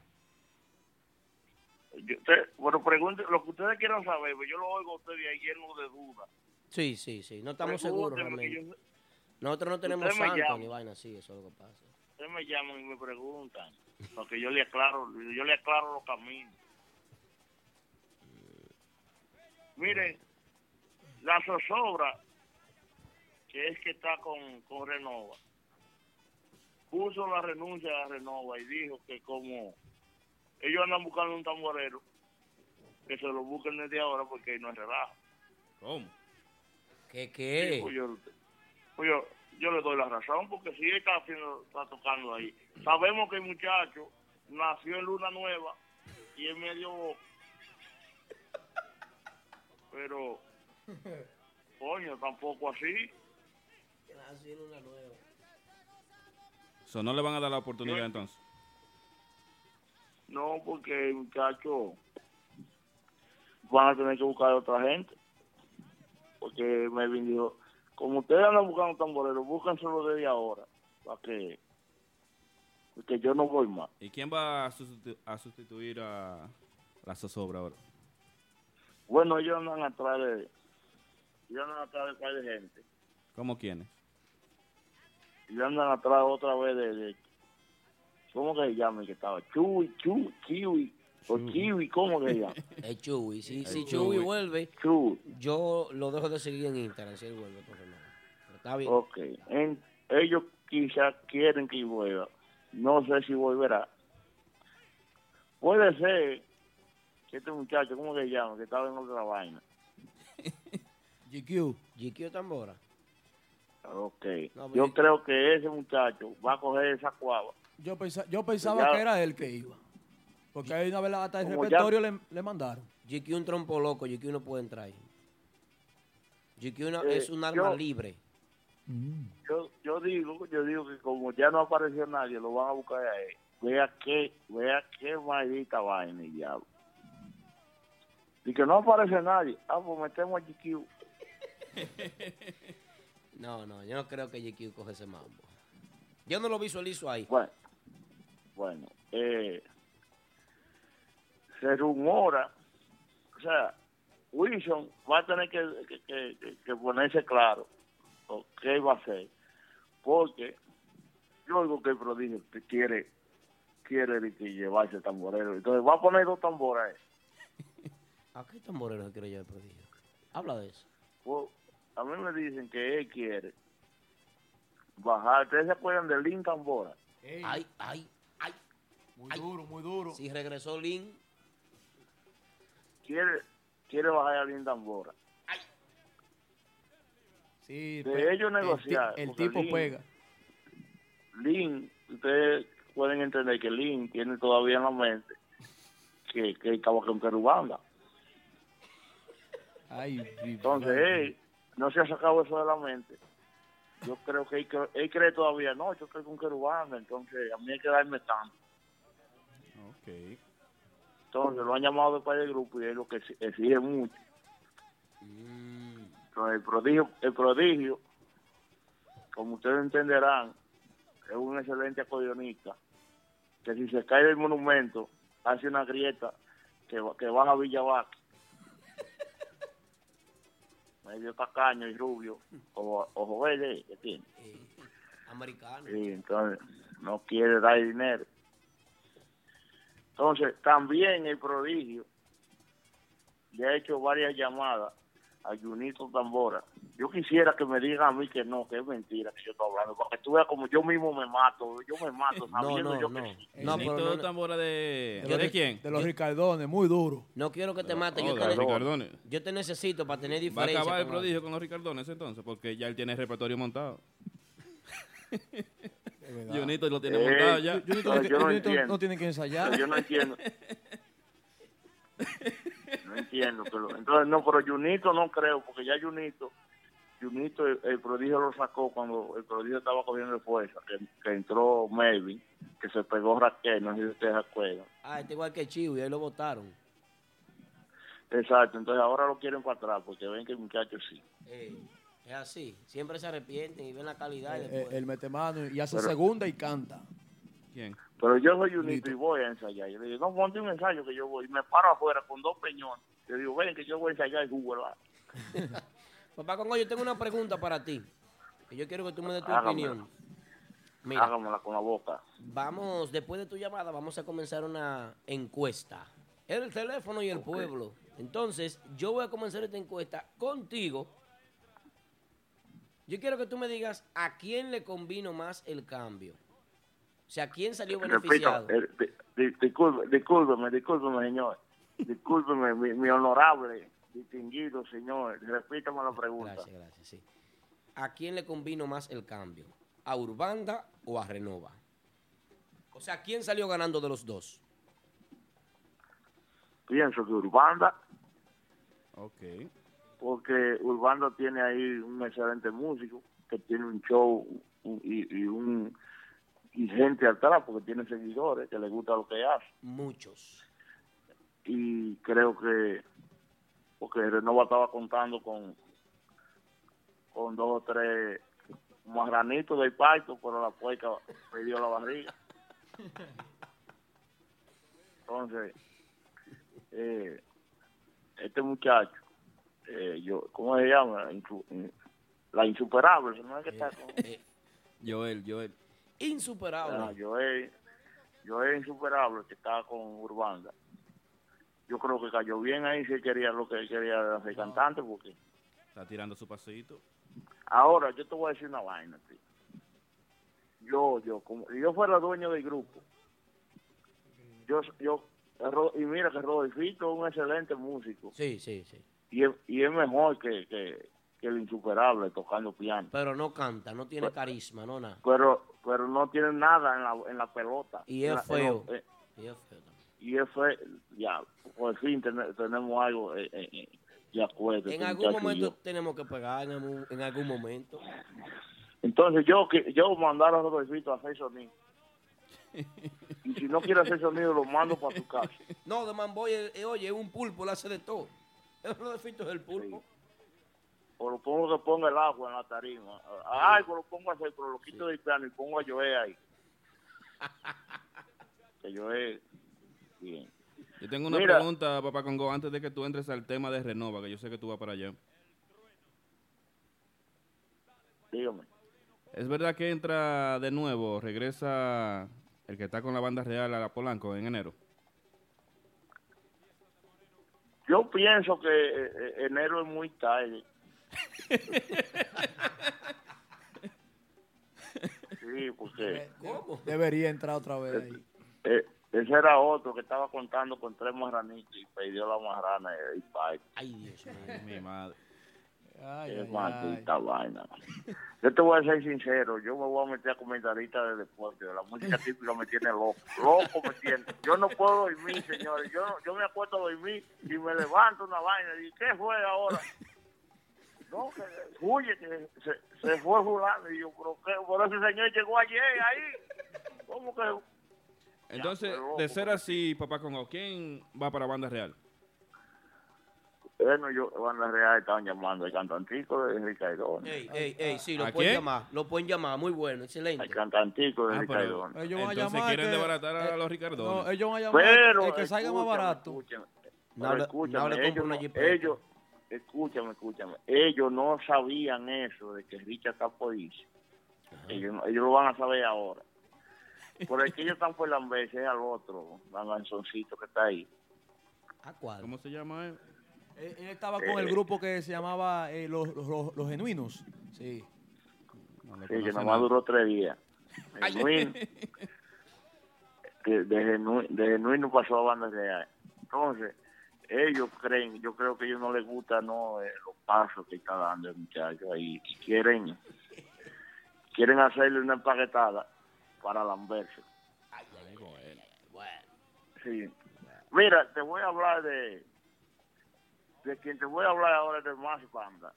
Yo, usted- bueno, pregunte, lo que ustedes quieran saber, pues yo lo oigo a ustedes ahí lleno de dudas. Sí, sí, sí. No estamos seguros realmente. yo- Nosotros no tenemos santo ni vaina así, eso es lo que pasa. Ustedes me llaman y me preguntan, porque yo le aclaro, yo le aclaro los caminos. Miren, la zozobra, que es que está con, con Renova, puso la renuncia a Renova y dijo que como ellos andan buscando un tamborero que se lo busquen desde ahora porque no es relajo. ¿Cómo? ¿Qué qué? Pues yo, pues yo, yo le doy la razón porque si él está haciendo, está tocando ahí. Sabemos que el muchacho nació en Luna Nueva y es medio. Pero, coño, tampoco así. So, no le van a dar la oportunidad entonces. No, porque el muchacho van a tener que buscar a otra gente. Porque Melvin dijo, como ustedes andan buscando tamboreros, búsquenselo desde ahora. Para que, porque yo no voy más. ¿Y quién va a, sustitu- a sustituir a la zozobra ahora? Bueno, ellos andan atrás de, ellos andan atrás de un par de gente. ¿Cómo quiénes? Y andan atrás otra vez de, de- ¿cómo que se llama el que estaba? Chuy, Chuy, Kiwi, o Kiwi, ¿cómo que se llama? Es Chuy. Si, El si Chuy. Chuy vuelve, Chuy. yo lo dejo de seguir en Instagram si él vuelve. Por favor. Pero está bien. Ok, en- ellos quizás quieren que vuelva. No sé si volverá. Puede ser este muchacho, ¿cómo se llama? Que estaba en otra vaina. GQ. GQ Tambora. Ok. No, Yo creo que ese muchacho va a coger esa cuava. Yo, pensa- yo pensaba Ya- que era él que iba. Porque ahí una vez hasta el Como ya- repertorio le, le mandaron. GQ un trompo loco, GQ no puede entrar ahí. GQ una- Eh, es un arma yo- libre. Yo, yo digo, yo digo que como ya no apareció nadie, lo van a buscar a él. Vea qué, vea qué maldita vaina y diablo. Y que no aparece nadie. Ah, pues metemos a GQ. No, no, yo no creo que GQ coge ese mambo. Yo no lo visualizo ahí. Bueno, bueno, eh, se rumora, o sea, Wilson va a tener que, que, que- que- que ponerse claro o qué va a hacer, porque yo oigo que el prodigio quiere quiere que llevarse el tamborero, entonces va a poner dos tambores. ¿A qué tamborero se quiere llevar el prodigio? Habla de eso. A mí me dicen que él quiere bajar, ¿ustedes se acuerdan de Lin Tambora? Ay, ay, ay. Muy duro, muy duro. Si regresó Lin, Quiere, quiere bajar a Lin Tambora. Sí, de ellos el negociar. El, tipo Lin- pega. Lin, ustedes pueden entender que Lin tiene todavía en la mente que, que estaba con Querubanda. Ay, Entonces él no se ha sacado eso de la mente. Yo creo que él, él cree todavía, no, yo creo con Querubanda, entonces a mí hay que darme tanto. Ok. Entonces lo han llamado de parte del grupo y es lo que exi- exige mucho. Entonces el prodigio, el prodigio, como ustedes entenderán, es un excelente acordeonista, que si se cae del monumento, hace una grieta que, que baja Villavaca. Medio tacaño y rubio, o ojo verde, que tiene. americano. Sí, entonces no quiere dar dinero. Entonces, también el prodigio le ha hecho varias llamadas a Junito Tambora. Yo quisiera que me digan a mí que no, que es mentira que yo estoy hablando, porque tú veas como yo mismo me mato, yo me mato sabiendo no, yo no. que sí. No, pero no, no. tambora de... ¿De quién? De los Ricardones, muy duro. No quiero que te mate. Yo, te Ricardones. yo te necesito para tener Va a diferencia. acabar el con- prodigio con los Ricardones entonces, porque ya él tiene el repertorio montado. Junito lo tiene Eh, montado ya. Junito no- no no tiene que ensayar. Yo no entiendo. No entiendo. Pero, entonces, no, pero Junito no creo, porque ya Junito, Junito, el, el prodigio lo sacó cuando el prodigio estaba cogiendo fuerza, que, que entró Melvin, que se pegó Raquel, no sé si ustedes acuerdan. Ah, está igual que Chivo y ahí lo votaron. Exacto, entonces ahora lo quieren para atrás, porque ven que el muchacho sí. Eh, es así. Siempre se arrepienten y ven la calidad y Eh, después. Él mete mano y hace Pero- segunda y canta. ¿Quién? Pero yo soy Junito y voy a ensayar. Yo le digo, no, ponte un ensayo que yo voy. Y me paro afuera con dos peñones. Yo digo, ven que yo voy a ensayar el jugo. Papá Congo, yo tengo una pregunta para ti. Que yo quiero que tú me des tu Hágamela. opinión. Mira, Hágamela con la boca. vamos, después de tu llamada, vamos a comenzar una encuesta. El teléfono y el pueblo. Entonces, yo voy a comenzar esta encuesta contigo. Yo quiero que tú me digas a quién le convino más el cambio. O sea, ¿quién salió beneficiado? eh, di- di- disculpe- discúlpeme, discúlpeme, señor. Discúlpeme, mi, mi honorable, distinguido señor. Repítame la pregunta. Gracias, gracias, sí. ¿A quién le convino más el cambio? ¿A Urbanda o a Renova? O sea, ¿quién salió ganando de los dos? Pienso que Urbanda, Ok. porque Urbanda tiene ahí un excelente músico, que tiene un show y, y un y gente atrás, porque tiene seguidores que le gusta lo que hace. Muchos. Y creo que, porque Renova estaba contando con, con dos o tres marranitos del parto, pero la puerca perdió la barriga. Entonces, eh, este muchacho, eh, yo, ¿cómo se llama? La insuperable, ¿no es que está con- Joel, Joel. Insuperable. Ah, Joel, Joel insuperable que estaba con Urbanda. Yo creo que cayó bien ahí si él quería lo que él quería hacer cantante, porque Está tirando su pasito. ahora yo te voy a decir una vaina, tío. Yo, yo, como si yo fuera dueño del grupo, yo, yo, y mira que Rodolfito es un excelente músico. Sí, sí, sí. Y es, y es mejor que, que, que el insuperable tocando piano. Pero no canta, no tiene carisma, no nada. Pero, pero no tiene nada en la, en la pelota. Y es en feo. lo- eh, Y es feo y es fue ya por fin ten- tenemos algo eh, eh, eh, de acuerdo En este algún momento tenemos que pegar, en algún, en algún momento. entonces yo que yo mandar a Rodolfito a hacer sonido y si no quiere hacer sonido lo mando para tu casa No, de Manboy, eh, oye, es un pulpo, le hace de todo. Rodolfito es el pulpo. O lo pongo que ponga el agua en la tarima. Ay pues lo pongo a hacer pero lo quito del piano y pongo a Joe ahí. Que Joe bien. Yo tengo una Mira. pregunta, papá Congo, antes de que tú entres al tema de Renova, que yo sé que tú vas para allá. dígame. ¿Es verdad que entra de nuevo, regresa el que está con la banda real a la Polanco en enero? yo pienso que eh, eh, enero es muy tarde sí porque Debería entrar otra vez ahí. Eh, ese era otro que estaba contando con tres marranitos y perdió la marrana y pai. Ay, Dios mío. Mi madre. Qué maldita vaina. Yo te voy a ser sincero, yo me voy a meter a comentarista de deporte, de la música típica me tiene loco, loco me tiene. Yo no puedo dormir, señores, yo, yo me acuesto a dormir y me levanto una vaina y ¿qué fue ahora? No, que huye, que se, se fue fulano y yo, pero qué, por ese señor llegó ayer ahí. ¿Cómo que? Entonces, de ser así, papá Congo, ¿quién va para banda real? Bueno, yo, Banda Real estaban llamando al cantantico de Ricardo. Ey, ey, ey, sí, lo ¿A pueden quién? llamar. Lo pueden llamar, muy bueno, excelente. El cantantico de Ah. Ellos van a entonces llamar quieren que- desbaratar a eh, los Ricardones. No, ellos van a llamar Pero el que salga más barato. escúchame, No no le compro ellos, una no- jipeta. ellos, escúchame, escúchame, ellos no sabían eso de que Richard está por irse. Ellos, no- ellos lo van a saber ahora. Por el que ellos están por Lamberse es al otro, Lanzoncito que está ahí. ¿A cuál? ¿Cómo se llama él? Él, él estaba con el Eh. grupo que se llamaba eh, los, los, los- los Genuinos. Sí. Sí, que nomás duró tres días. Genuino. que de, genu, de genuino pasó a banda real. Entonces, ellos creen, yo creo que a ellos no les gusta no eh, los pasos que está dando el muchacho ahí. Y quieren, quieren hacerle una empaquetada para lamberse. Sí. Mira, te voy a hablar de de quien te voy a hablar ahora es de Más Banda.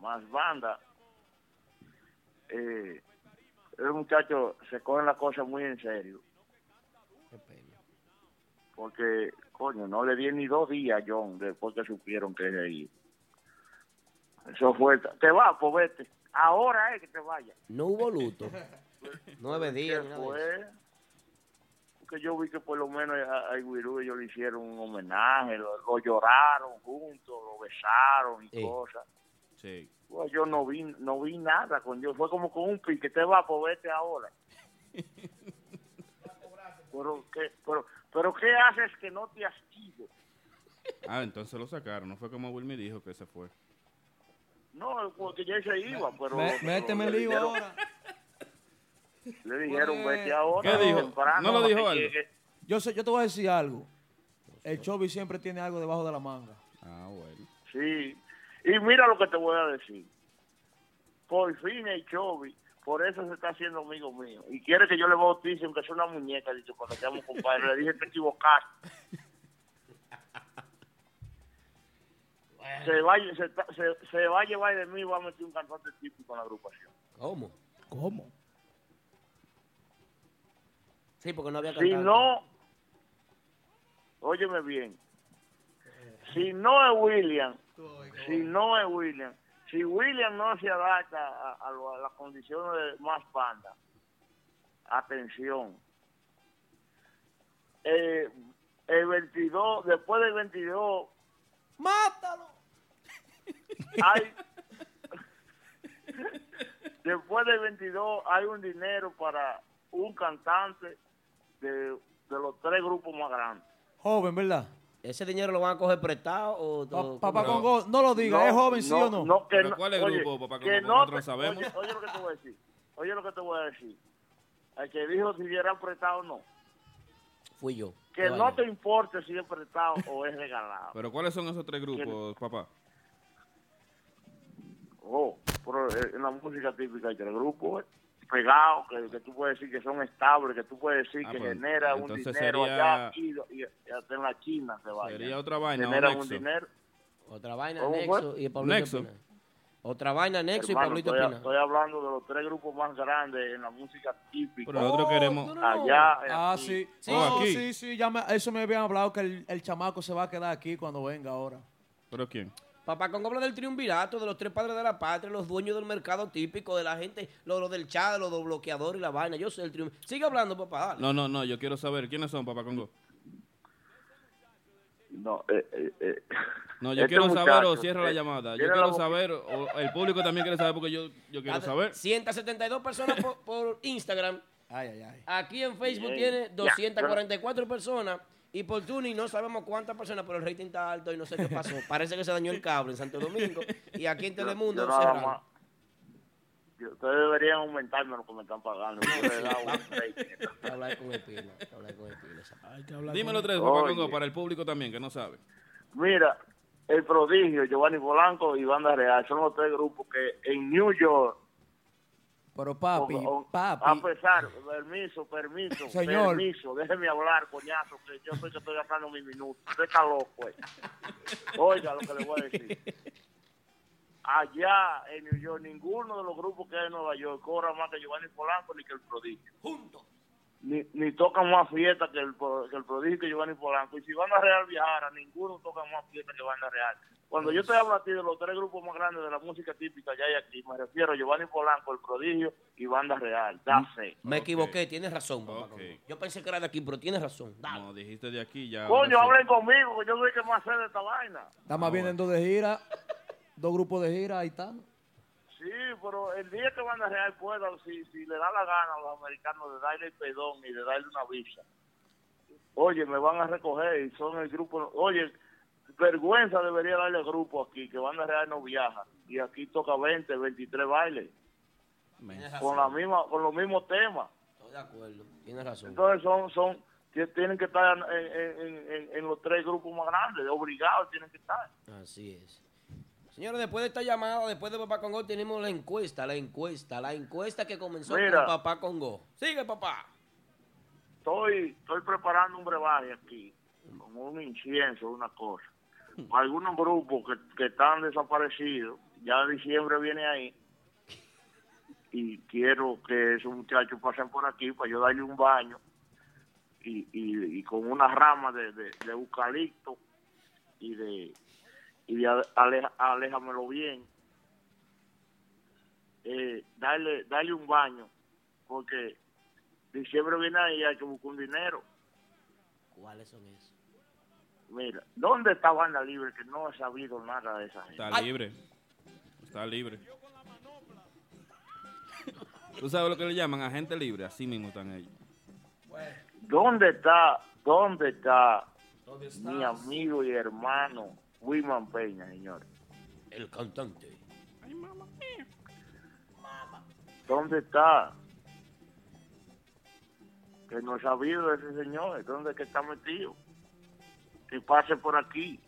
Más Banda. Eh, el muchacho se coge la cosa muy en serio. Porque, coño, no le di ni dos días a John después que supieron que se iba. Eso fue, te va, pues vete. Ahora es que te vaya. No hubo luto. Nueve días. ¿Qué ni nada de fue? Porque yo vi que por lo menos a, a Iguirú ellos le hicieron un homenaje, lo, lo lloraron juntos, lo besaron y Sí. cosas. Sí. Pues yo no vi no vi nada con yo, fue como con un pique, te va, pues vete ahora. pero, ¿qué, pero, pero ¿qué haces que no te astigo? Ah, entonces lo sacaron. No fue como Wilmy dijo que se fue. No, porque ya se iba, pero... Mé- pero méteme el dieron- ahora. Le dijeron, Pues, vete ahora. ¿Qué dijo? temprano, ¿No lo dijo algo? llegue". Yo sé, yo te voy a decir algo. El Chovy siempre tiene algo debajo de la manga. Ah, bueno. Sí. Y mira lo que te voy a decir. Por fin el Chovy, por eso se está haciendo amigo mío. Y quiere que yo le bautice, aunque sea una muñeca, dicho, que seamos compadres. Le dije, te equivocaste. Se va, se, se- se va a llevar de mí y va a meter un cantante típico en la agrupación. ¿Cómo? ¿Cómo? Sí, porque no había Si cantante. no, óyeme bien, si no es William, si no es William, si William no se adapta a, a lo- a las condiciones de más banda, atención, eh, el 22, después del 22, ¡Mátalo! hay, después del 22 hay un dinero para un cantante de, de los tres grupos más grandes. Joven, ¿verdad? ¿Ese dinero lo van a coger prestado o...? o- Papá cómo? Congo, no lo diga, ¿es joven sí o no? que ¿Pero no- cuál es el oye, grupo, papá? que Congo? no Nosotros te- sabemos. Oye, oye lo que te voy a decir. Oye lo que te voy a decir. El que dijo si era prestado o no. Fui yo. Que no te importe si es prestado o es regalado. Pero ¿cuáles son esos tres grupos, papá? Oh, pero eh, en la música típica hay tres grupos eh, pegados que, que tú puedes decir que son estables, que tú puedes decir Ah, que pues, genera un dinero sería- allá y, y- y hasta en la China se va. Sería otra vaina, Genera un dinero. Otra vaina, ¿Cómo Nexo fue? y Pablito Nexo. Espina. Otra vaina, Nexo Hermano, y Pablito estoy, Espina. estoy hablando de los tres grupos más grandes en la música típica. Pero nosotros queremos- Allá. eh, Ah, aquí. sí. Sí, Oh, aquí. sí, sí, ya me- eso me habían hablado que el, el chamaco se va a quedar aquí cuando venga ahora. ¿Pero quién? Papá Congo habla del triunvirato, de los tres padres de la patria, los dueños del mercado típico, de la gente, lo, lo del chat, lo del bloqueador y la vaina. Yo sé el triunvirato. Sigue hablando, papá. dale. No, no, no, yo quiero saber quiénes son, papá Congo. No, eh, eh, eh. No, yo Este quiero saber o cierra la eh, llamada. Yo tiene quiero saber, o el público también quiere saber porque yo, yo quiero saber. 172 personas por, por Instagram. Ay, ay, ay. Aquí en Facebook Bien. tiene Ya, 244 personas. Y por Tuning no sabemos cuántas personas, pero el rating está alto y no sé qué pasó. Parece que se dañó el cable en Santo Domingo. Y aquí en Telemundo yo nada cerraron. Ustedes deberían aumentarme lo que me están pagando. Hay que hablar con hay que hablar con Espina, esa- Dímelo tres. Congo, para el público también, que no sabe. Mira, El Prodigio, Giovanni Polanco y Banda Real son los tres grupos que en New York, Pero papi, o- o- papi. a pesar, permiso, permiso, Señor. permiso, déjeme hablar, coñazo, que yo soy que estoy gastando mi minuto. Usted está loco, eh. Oiga lo que le voy a decir. Allá en New York, ninguno de los grupos que hay en Nueva York cobra más que Giovanni Polanco ni que el Prodigio. Juntos. Ni, ni tocan más fiesta que el, Pro- que el Prodigio y que Giovanni Polanco. Y si Banda Real viajara, ninguno toca más fiesta que Banda Real. Cuando yo te hablo a ti de los tres grupos más grandes de la música típica ya hay aquí, me refiero a Giovanni Polanco, el Prodigio y Banda Real. That's it. Me equivoqué, tienes razón, papá. Yo pensé que era de aquí, pero tienes razón. Dale. No, dijiste de aquí ya. Coño, hablen conmigo, que yo soy el que más sé de esta vaina. Está más bien en dos de gira, dos grupos de gira, ahí está. Sí, pero el día que Banda Real pueda, si, si le da la gana a los americanos de darle el pedón y de darle una visa, oye, me van a recoger y son el grupo, oye, vergüenza debería darle al grupo aquí, que Banda Real no viaja y aquí toca 20, 23 bailes con la misma con los mismos temas. Estoy de acuerdo. Tienes razón. Entonces son son que tienen que estar en, en- en- en los tres grupos más grandes, obligados tienen que estar. Así es. Señores, después de esta llamada, después de Papá Congo, tenemos la encuesta, la encuesta, la encuesta que comenzó Mira. con Papá Congo. Sigue, papá. estoy estoy preparando un brebaje aquí, como un incienso, una cosa. Algunos grupos que, que están desaparecidos, ya diciembre viene ahí, y quiero que esos muchachos pasen por aquí para yo darle un baño y, y, con una rama de, de, de eucalipto y de y de ale- aléjamelo bien eh, darle un baño porque diciembre viene ahí y hay que buscar un dinero ¿Cuáles son esos? Mira ¿dónde está banda libre que no he sabido nada de esa gente Está libre. Está libre. ¿Tú sabes lo que le llaman agente libre? Así mismo están ellos. ¿Dónde está, dónde está ¿Dónde mi amigo y hermano Wilman Peña, señor? El cantante. ¿Dónde está que no he sabido de ese señor, dónde es que está metido. Que pase por aquí.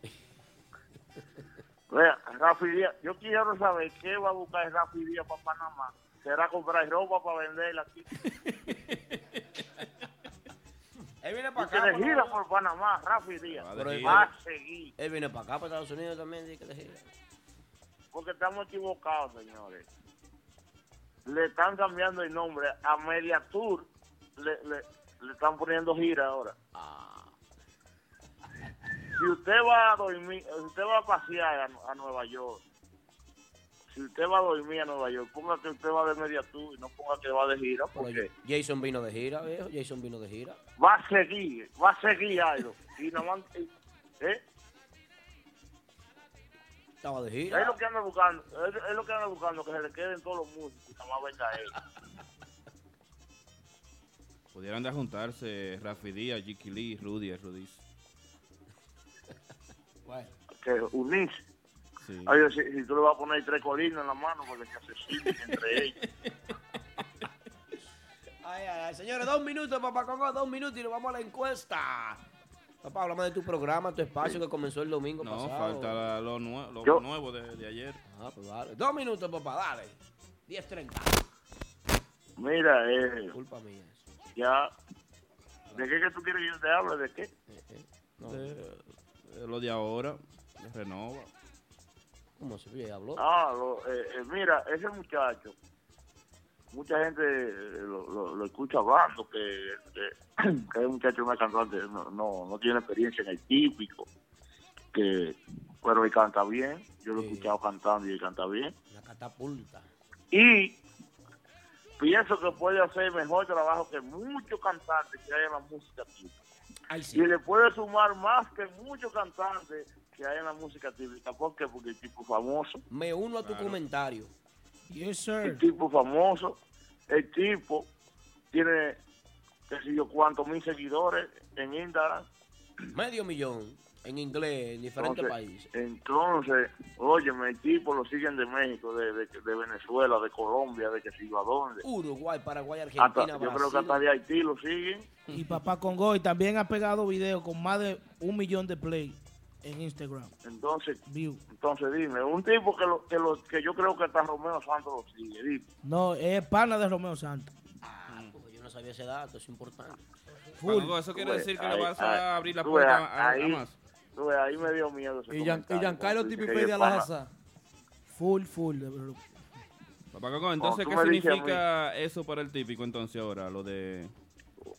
Vea, Rafi Díaz, yo quiero saber qué va a buscar Rafi Díaz para Panamá. ¿Será comprar ropa para venderla aquí? Él viene para que acá. por gira por Panamá, Rafi Díaz. Pero él- Va a seguir. Él viene para acá, para Estados Unidos también. dice que de gira. Porque estamos equivocados, señores. Le están cambiando el nombre a Media Tour. Le, le, le están poniendo gira ahora. Si usted va a dormir, si usted va a pasear a, a Nueva York, si usted va a dormir a Nueva York, ponga que usted va de Media Tour y no ponga que va de gira, porque Jason vino de gira, viejo. Jason vino de gira. va a seguir, va a seguir algo. Y nada más, ¿eh? Estaba de gira. Es lo que anda buscando, es, es lo que anda buscando, que se le queden todos los músicos y nada más venga él. Pudieran de juntarse Rafi Díaz, Jiki Lee, Rudy, Que unirse. Sí. Ay, si, si tú le vas a poner tres colinas en la mano para que se asesinen entre ellos. Ay, ay, ay. Señores, dos minutos, papá Congo, dos minutos y nos vamos a la encuesta. Papá, hablamos de tu programa, tu espacio que comenzó el domingo No, pasado. falta la- lo, nue- lo Yo- nuevo de, de ayer. Ah, pues dale. Dos minutos, papá, dale. 10.30. Mira, eh, Culpa mía. ya. ¿De qué que tú quieres que yo te hable? ¿De qué? De- de lo de ahora, de Renova. ¿Cómo se ve? Habló. Ah, lo- eh, eh, mira, ese muchacho, mucha gente eh, lo, lo- lo escucha hablando, que, que, que el muchacho no es cantante, no, no, no tiene experiencia en el típico, que pero él canta bien, yo lo he escuchado cantando y él canta bien. Una catapulta. Y pienso que puede hacer mejor trabajo que muchos cantantes que hay en la música típica. Ay, Y le puede sumar más que muchos cantantes que hay en la música típica. ¿Por qué? Porque el tipo famoso. Me uno a tu comentario. Yes, El sir. tipo famoso. El tipo tiene, qué sé yo, cuántos mil seguidores en Instagram. Medio millón en inglés en diferentes Entonces, países. entonces, óyeme, el tipo lo siguen de México, de, de, de Venezuela, de Colombia, de que sé yo a dónde. Uruguay, Paraguay, Hasta- Argentina, yo creo que hasta de Haití lo siguen. Y papá Congo y también ha pegado videos con más de un millón de play en Instagram. Entonces, View. entonces dime, un tipo que, lo, que, lo, que yo creo que hasta Romeo Santos lo sigue, dime. No, es pana de Romeo Santos. Ah, pues yo no sabía ese dato, es importante. Paco, eso quiere Tú decir que le vas a ahí- abrir la puerta a, a- a más. Tú ahí me dio miedo ese Y, Gian- y Giancarlo Tipipedia. Full, full. Papá Coco, entonces, ¿qué significa eso para el típico entonces ahora? Lo de...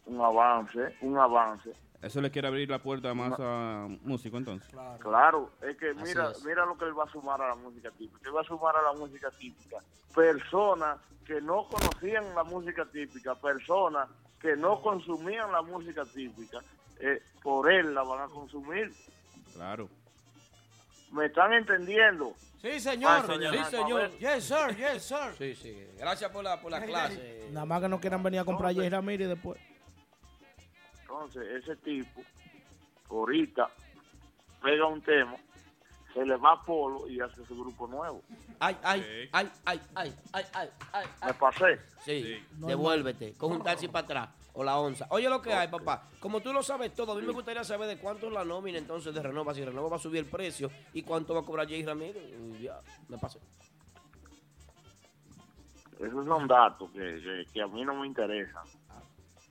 Un avance, un avance. ¿Eso le quiere abrir la puerta más a músico entonces? Claro, es que Así mira, es. mira lo que él va a sumar a la música típica. Él va a sumar a la música típica personas que no conocían la música típica, personas que no consumían la música típica, eh, por él la van a consumir. Claro. ¿Me están entendiendo? Sí, señor. Ah, señor. Sí, señor. Yes, sir. Yes, sir. Sí, sí. Gracias por la, por la clase. Nada más que no quieran venir a comprar Jay Ramírez después. Entonces, ese tipo, ahorita, pega un tema, se le va a Polo y hace su grupo nuevo. Ay, ay, ay, ay, ay, ay, ay, ay, Me pasé. Sí, No, devuélvete, con un taxi para atrás o la onza. Oye lo que hay, papá. Como tú lo sabes todo, a mí me gustaría saber de cuánto es la nómina entonces de Renova, si Renova va a subir el precio y cuánto va a cobrar Jay Ramírez. Y Ya, me pasé. Esos son datos que, que, a mí no me interesan.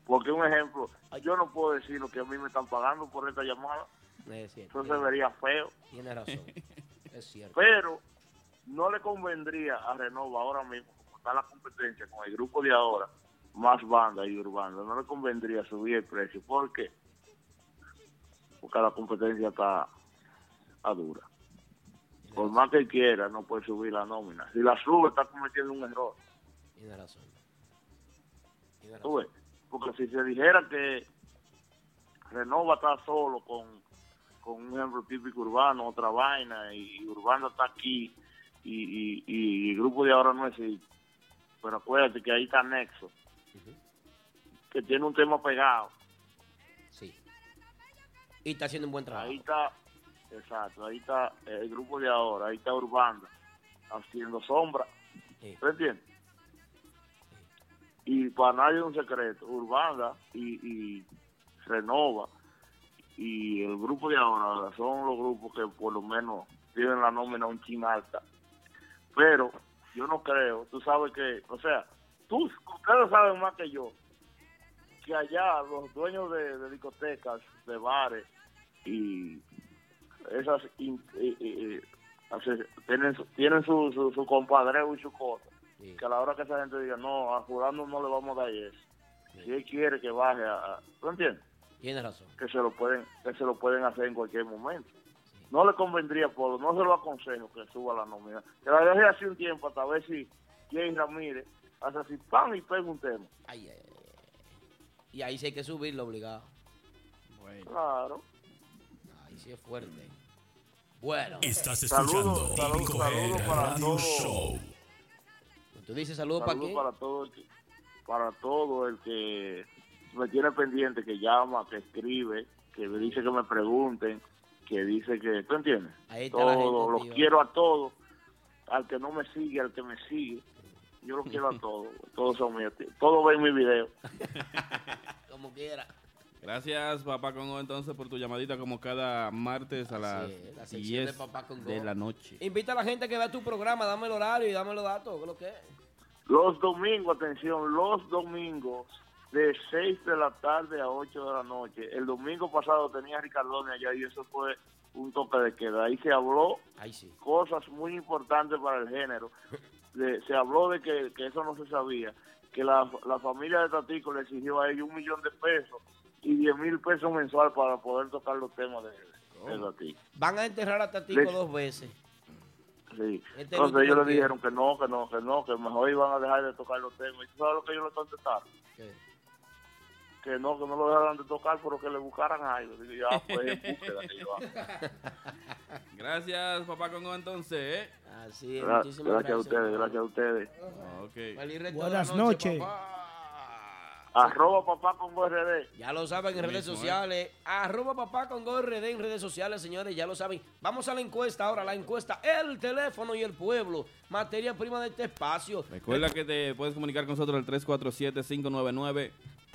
Porque un ejemplo, yo no puedo decir lo que a mí me están pagando por esta llamada. Es cierto. Eso se vería feo. Tiene razón. Es cierto. Pero no le convendría a Renova ahora mismo, como está la competencia con el grupo de ahora, más banda y urbana, no le convendría subir el precio. ¿Por qué? Porque la competencia está, está dura. Por más que quiera, no puede subir la nómina. Si la sube, está cometiendo un error. Tiene razón. Tiene Tú ves, Porque si se dijera que Renova está solo con, con un ejemplo típico urbano, otra vaina, y Urbano está aquí, y, y, y el grupo de ahora no existe. Pero acuérdate que ahí está Nexo, que tiene un tema pegado. Sí. Y está haciendo un buen trabajo. Ahí está, exacto, ahí está el grupo de ahora, ahí está Urbanda, haciendo sombra. ¿Tú entiendes? y para nadie es un secreto, Urbanda y, y Renova y el grupo de ahora son los grupos que por lo menos tienen la nómina un chin alta. Pero yo no creo, tú sabes que, o sea, tú, ustedes saben más que yo, que allá los dueños de, de discotecas, de bares y esas in- eh, eh, hace- tienen, su- tienen su, su, su compadreo y su cosa. Que a la hora que esa gente diga, no, a Jurando no le vamos a dar eso. Si él quiere que baje a... ¿Tú entiendes? Tienes razón. Que se lo pueden que se lo pueden hacer en cualquier momento. No le convendría, Polo, no se lo aconsejo que suba la nómina. Que la deje así un tiempo hasta ver si Jay Ramírez hace así, ¡pam! y pega un tema. Ay, ay, ay. Y ahí sí hay que subirlo obligado. Claro. Ahí sí es fuerte. Bueno. Estás escuchando saludos, saludos para Radio. Show. Tú dices saludos para Saludos quién. para todo el que, para todo el que me tiene pendiente, que llama, que escribe, que me dice que me pregunten, que dice que, ¿tú entiendes? Ahí está la Todo, gente, los tío. quiero a todos, al que no me sigue, al que me sigue, yo los quiero a todos, todos son míos, todos ven mi video. Como quiera. Gracias, papá Congo, entonces, por tu llamadita como cada martes a las es, la sección 10 de Papá Congo. de la noche. Invita a la gente que vea tu programa, dame el horario y dame los datos, ¿qué es lo que es? Los domingos, atención, los domingos de 6 de la tarde a 8 de la noche. El domingo pasado tenía Ricardone allá y eso fue un toque de queda. Ahí se habló Ahí sí. cosas muy importantes para el género. De- se habló de que, que eso no se sabía, que la, la familia de Tatico le exigió a ellos un millón de pesos y 10 mil pesos mensual para poder tocar los temas de, de Tatico. Van a enterrar a Tatico dos veces. Sí. Este Entonces ellos le dijeron que no, que no, que no, que mejor iban a dejar de tocar los temas. ¿Y tú sabes lo que ellos le contestaron? Que no, que no lo dejaran de tocar, pero que le buscaran algo. Digo, ya, pues, en búsqueda que yo. Gracias, papá Congo, entonces. ¿eh? Así Gra- gracias, a ustedes, gracias a ustedes. Buenas noches. Arroba papá con RD. Ya lo saben en Lo redes mismo, ¿eh? sociales. Arroba papá con GRD en redes sociales, señores, ya lo saben. Vamos a la encuesta ahora, la encuesta, el teléfono y el pueblo. Materia prima de este espacio. Recuerda que te puedes comunicar con nosotros al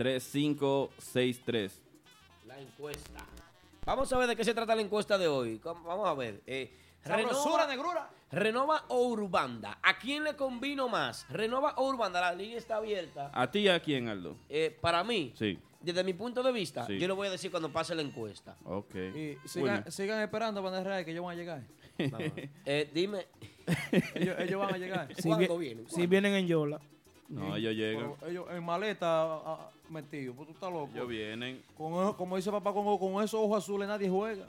347-599-3563. La encuesta. Vamos a ver de qué se trata la encuesta de hoy. Vamos a ver. Eh, negrura. Renova o Urbanda. ¿A quién le convino más? Renova o Urbanda. La línea está abierta. ¿A ti y a quién, Aldo? Eh, para mí, Sí. desde mi punto de vista, Sí. yo lo voy a decir cuando pase la encuesta. Ok. Y sigan, sigan esperando para Real que ellos van a llegar. Eh, dime. ellos, ellos van a llegar. Si, vi- si vienen en Yola. No, ellos llegan. Ellos en maleta metidos. Pues tú estás loco. Ellos vienen. Con, eso- como dice papá, con, con esos ojos azules nadie juega.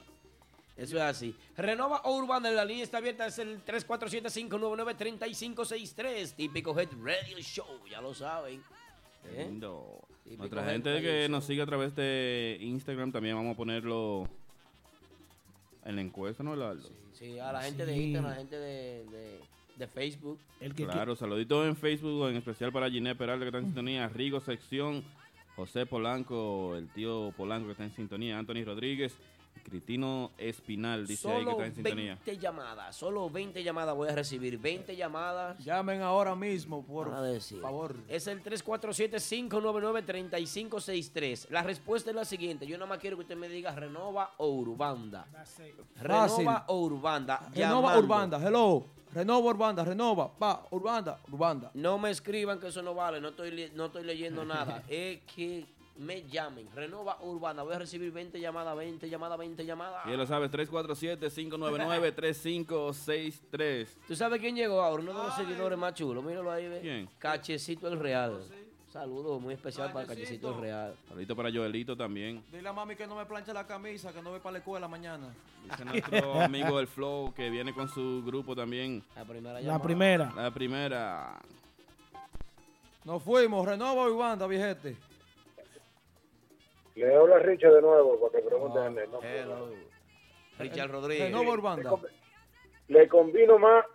Eso es así. Renova o Urbana, la línea está abierta, es el 347-599-3563. Típico Head Radio Show, ya lo saben. ¿Eh? Lindo. Típico Nuestra Head gente Radio que Show. nos sigue a través de Instagram también vamos a ponerlo en la encuesta, ¿no, Aldo? Sí, a la gente de Sí. Instagram, a la gente de, de, de Facebook. El que Claro, saluditos en Facebook, en especial para Ginette Peralta que está en sintonía, Rigo Sección, José Polanco, el tío Polanco que está en sintonía, Anthony Rodríguez, Cristino Espinal dice ahí que está en sintonía. 20 llamadas, solo 20 llamadas voy a recibir. 20 llamadas. Llamen ahora mismo, por favor. Es el 347-599-3563. La respuesta es la siguiente. Yo nada más quiero que usted me diga Renova o Urbanda. Renova o Urbanda. Renova. Urbanda, hello. Renova Urbanda, renova. Pa, Urbanda, Urbanda. No me escriban que eso no vale, no estoy, no estoy leyendo nada. es que me llamen. Renova Urbana. Voy a recibir 20 llamadas, 20 llamadas, 20 llamadas. Ya lo sabes, 347-599-3563. ¿Tú sabes quién llegó ahora? Uno de los seguidores más chulos. Míralo ahí, ve. ¿Quién? Cachecito el Real. Saludos muy especial para Cachecito Real. Saludito para Joelito también. Dile a mami que no me planche la camisa, que no voy para la escuela mañana. Dice nuestro amigo El Flow que viene con su grupo también. La primera La primera. La primera. Nos fuimos, renova Urbanda, viejete. Le habla Richard de nuevo para que pregunten el nombre. Hello. Richard Rodríguez. Renova Urbanda. Le convino más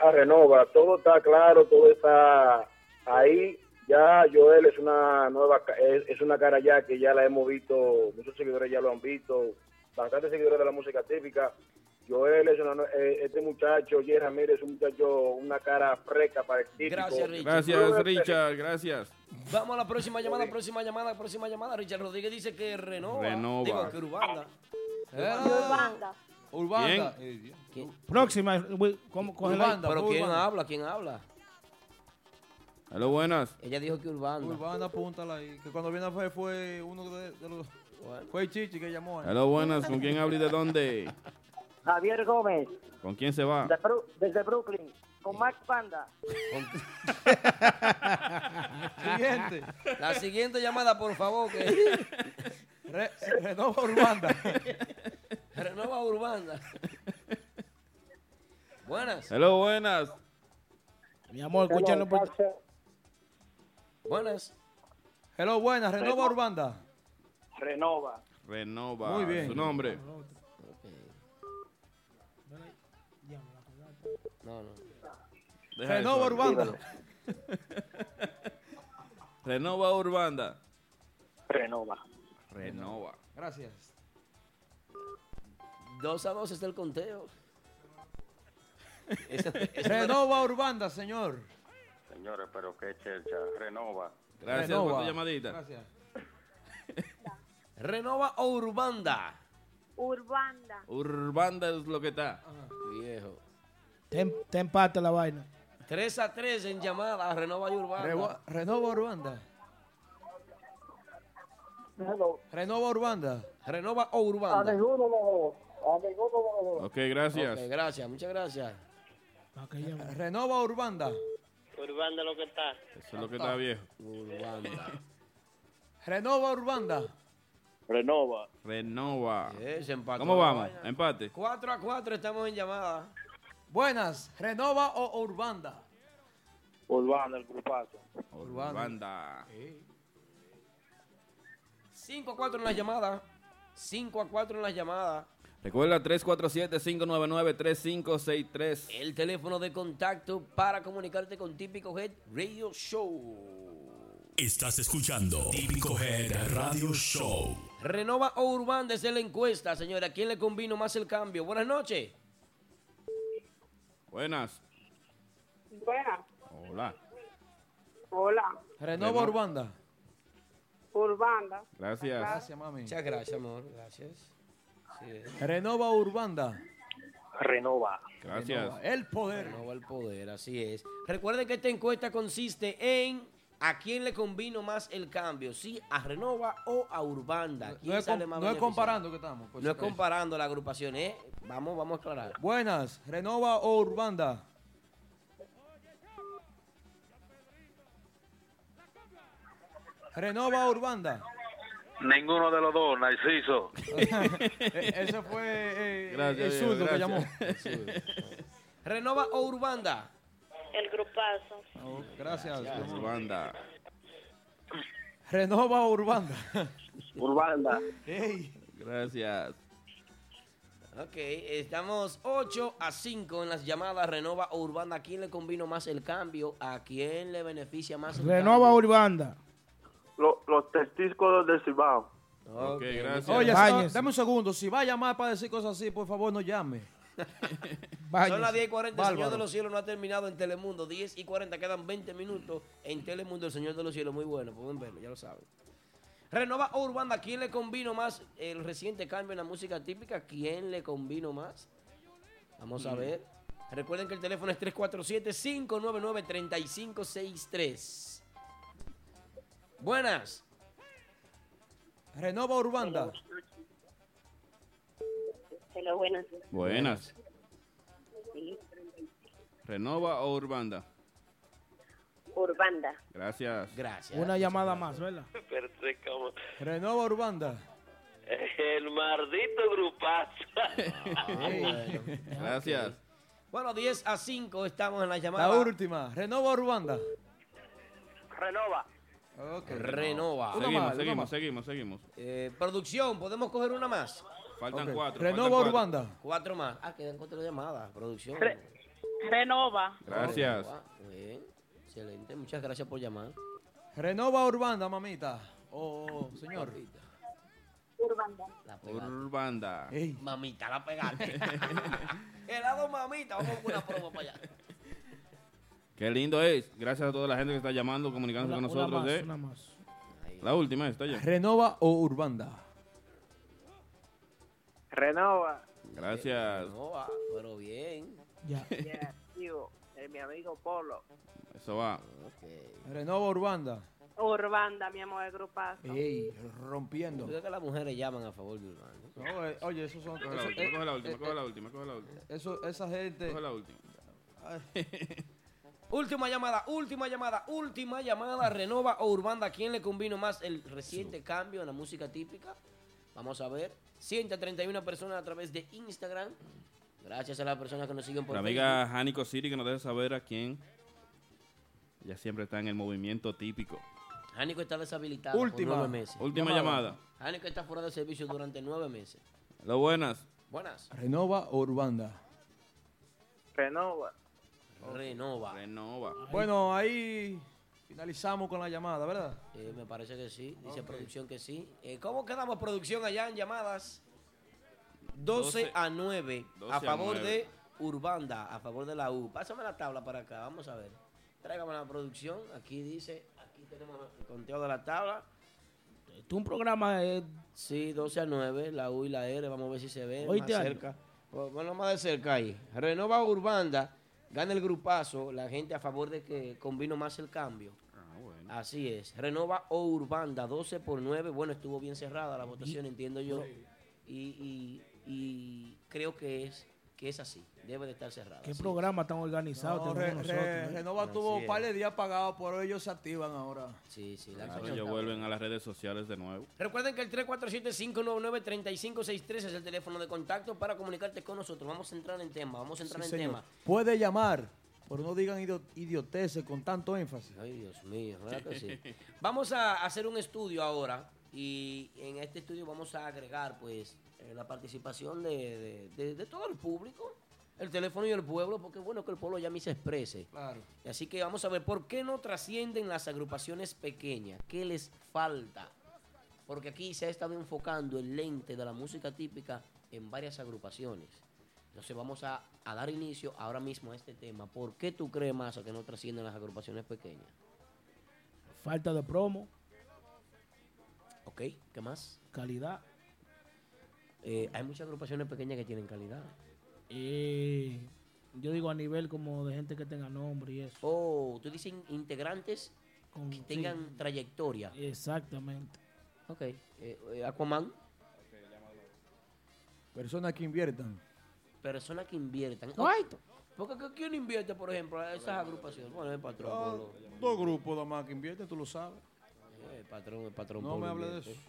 a Renova. Todo está claro, todo está ahí. Ya Joel es una nueva, es, es una cara ya que ya la hemos visto, muchos seguidores ya lo han visto, bastantes seguidores de la música típica. Joel es una- eh, este muchacho, Jerry Ramírez, es un muchacho, una cara fresca para el típico. Gracias, Richard. Gracias, Richard. Gracias. Vamos a la próxima llamada, próxima llamada, próxima llamada. Richard Rodríguez dice que renova. Renova. Digo, que Urbanda. Urbanda. Urbanda. ¿Quién? Próxima, ¿cómo Urbanda, ¿Pero quién Urbanda. habla? ¿Quién habla? Hello, buenas. Ella dijo que Urbanda. Urbanda, apúntala ahí. Que cuando viene fue, fue uno de, de los. Fue el Chichi que llamó. Hello, buenas. ¿Con quién habla y de dónde? Javier Gómez, ¿Con quién se va? de Bru- desde Brooklyn, con Max Panda. Siguiente. La siguiente llamada, por favor. Que... Re- Renova Urbanda. Renova Urbanda. Buenas. Hello, buenas. Mi amor, escúchalo por... Buenas. Hello, buenas. Renova Renova. Urbanda. Renova. Renova. Muy bien. Su nombre. No, no. Deja Renova eso. Urbanda. Renova Urbanda. Renova. Renova. Gracias. Dos a dos está el conteo. Esa- esa- Renova Urbanda, señor. Señores, pero qué chelcha. Renova. Gracias Renova. por tu llamadita. Gracias. Renova o Urbanda. Urbanda. Urbanda es lo que está. Viejo. Te, te empate la vaina. 3 a 3 en llamada. Renova y Urbanda. Revo- Renova Urbanda. Renova Urbanda. Renova o Urbanda. ninguno. A ninguno. Ok, gracias. Ok, gracias, muchas gracias. Renova Urbanda. Urbanda lo que está. Eso es lo que está viejo. Urbanda. Renova Urbanda. Renova. Renova. Eh, se empató ¿Cómo la vamos? Empate. 4 a 4 estamos en llamada. Buenas. Renova o Urbanda. Urbanda, el grupazo. Urbanda. 5 a 4 en las llamadas. 5 a 4 en las llamadas. Recuerda 347-599-3563. El teléfono de contacto para comunicarte con Típico Head Radio Show. Estás escuchando Típico Head Radio Show. Renova o Urbanda es la encuesta, señora. ¿A quién le convino más el cambio? Buenas noches. Buenas. Buenas. Hola. Hola. Renova Renova. Urbanda. Urbanda. Gracias. Gracias, mami. Muchas gracias, amor. Gracias. Renova Urbanda. Renova. Gracias. Renova. El poder. Renova el poder, así es. Recuerden que esta encuesta consiste en a quién le convino más el cambio, si a Renova o a Urbanda. ¿Quién No es, sale com- más no es beneficiado? comparando que estamos. No es comparando la agrupación, ¿eh? Vamos, vamos a aclarar. Buenas. Renova o Urbanda. Renova o Urbanda. Ninguno de los dos, Narciso. Ese fue eh, Gracias, el zurdo que llamó. Renova o Urbanda. El grupazo. Oh, gracias. Urbanda. Renova o Urbanda. Urbanda. Gracias. Ok, estamos 8 a 5 en las llamadas Renova o Urbanda. ¿A quién le convino más el cambio? ¿A quién le beneficia más el Renova cambio? Urbanda. Lo- los testículos de Cibao. Ok, gracias. Oye, dame un segundo. Si va a llamar para decir cosas así, por favor, no llame. Son las 10 y 40, el Señor de los Cielos no ha terminado en Telemundo. 10 y 40, quedan 20 minutos en Telemundo, el Señor de los Cielos. Muy bueno, pueden verlo, ya lo saben. Renova Urbanda, ¿quién le convino más el reciente cambio en la música típica? ¿Quién le convino más? Vamos a Mm. ver. Recuerden que el teléfono es 347-599-3563. Buenas. Renova Urbanda. Hello, buenas. Buenas. Sí. Renova o Urbanda. Urbanda. Gracias. Gracias. Una llamada más, ¿verdad? Renova Urbanda. El maldito grupazo. Gracias. Bueno, 10 a 5 estamos en la La llamada. última. Renova Urbanda. Renova. Renova. Una Seguimos, más, seguimos, más. seguimos, seguimos. Eh, producción, ¿podemos coger una más? Faltan cuatro. Renova cuatro. Urbanda. Cuatro más. Ah, quedan cuatro llamadas. Producción. Renova. Gracias. Bien. Excelente. Muchas gracias por llamar. Renova Urbanda, mamita. Oh, señor. Urbanda. La. Urbanda. Mamita, la pegaste. Helado mamita, vamos con una promo para allá. Qué lindo es. Gracias a toda la gente que está llamando, comunicándose Una- con una nosotros. más, ¿eh? una más. La última está ya. ¿Renova o Urbanda? Renova. Gracias. No va, pero bien. Ya. Yeah, eh, mi amigo Polo. Eso va. ¿Renova o Urbanda? Urbanda, mi amor, de grupazo. Ey, rompiendo. Creo que las mujeres llaman a favor de Urbano. No, eh, oye, esos son... Coge la última, eh, coge la última, eh, coge la eh, última, coge la última. Eso, esa gente... Coge la última. Última llamada, última llamada, última llamada. Renova o Urbanda. ¿Quién le combino más el reciente cambio en la música típica? Vamos a ver. 131 personas a través de Instagram. Gracias a las personas que nos siguen por La amiga Hanico City que nos deje saber a quién. Ella siempre está en el movimiento típico. Facebook. Jánico está deshabilitado Última. por nueve meses. Última llamada. Jánico está fuera de servicio durante nueve meses. Lo buenas. Buenas. ¿Renova o Urbanda? Renova. Renova. Renova. Bueno, ahí finalizamos con la llamada, ¿verdad? Eh, me parece que sí. Dice producción que sí. Eh, ¿Cómo quedamos producción allá en llamadas? 12 12 a 9 12 a a favor 9. de Urbanda, a favor de la U. Pásame la tabla para acá, vamos a ver. Tráigame la producción. Aquí dice, aquí tenemos el conteo de la tabla. Tú un programa Sí, 12 a 9, la U y la R. Vamos a ver si se ve Oíste más cerca. Bueno, más de cerca ahí. Renova Urbanda, gana el grupazo. La gente a favor de que combino más el cambio. Así es. Renova o Urbanda, 12 por 9. Bueno, estuvo bien cerrada la votación, entiendo yo. Y, y- y creo que es, que es así. Debe de estar cerrada. ¿Qué así programa tan organizado No, tenemos Re- Re- nosotros? eh? Renova tuvo un par de días pagados, pero ellos se activan ahora. Sí, sí. La Claro, ellos vuelven a las redes sociales de nuevo. Recuerden que el 347-599-3563 es el teléfono de contacto para comunicarte con nosotros. Vamos a entrar en tema, vamos a entrar Sí, en señor. tema. Puede llamar, pero no digan idio- idioteces con tanto énfasis. Ay, Dios mío, ¿verdad que sí? Vamos a hacer un estudio ahora y en este estudio vamos a agregar pues eh, la participación de, de- de- de todo el público, el teléfono y el pueblo, porque es bueno que el pueblo ya me se exprese. Claro. Así que vamos a ver por qué no trascienden las agrupaciones pequeñas, qué les falta. Porque aquí se ha estado enfocando el lente de la música típica en varias agrupaciones. Entonces vamos a, a dar inicio ahora mismo a este tema. ¿Por qué tú crees, más que no trascienden las agrupaciones pequeñas? Falta de promo, ¿Ok? ¿Qué más? calidad. Eh, hay muchas agrupaciones pequeñas que tienen calidad. Eh, yo digo a nivel como de gente que tenga nombre y eso. Oh, tú dices in- integrantes Con- que tengan sí. trayectoria. Exactamente. Ok. Eh, eh, Aquaman, Personas que inviertan. personas que inviertan. Cuarto. Porque ¿qué- ¿quién invierte, por ejemplo, a esas agrupaciones? Bueno, el patrón Ah, dos grupos nada más que invierten, tú lo sabes. Eh, El patrón, el patrón No me hable de invierte. eso.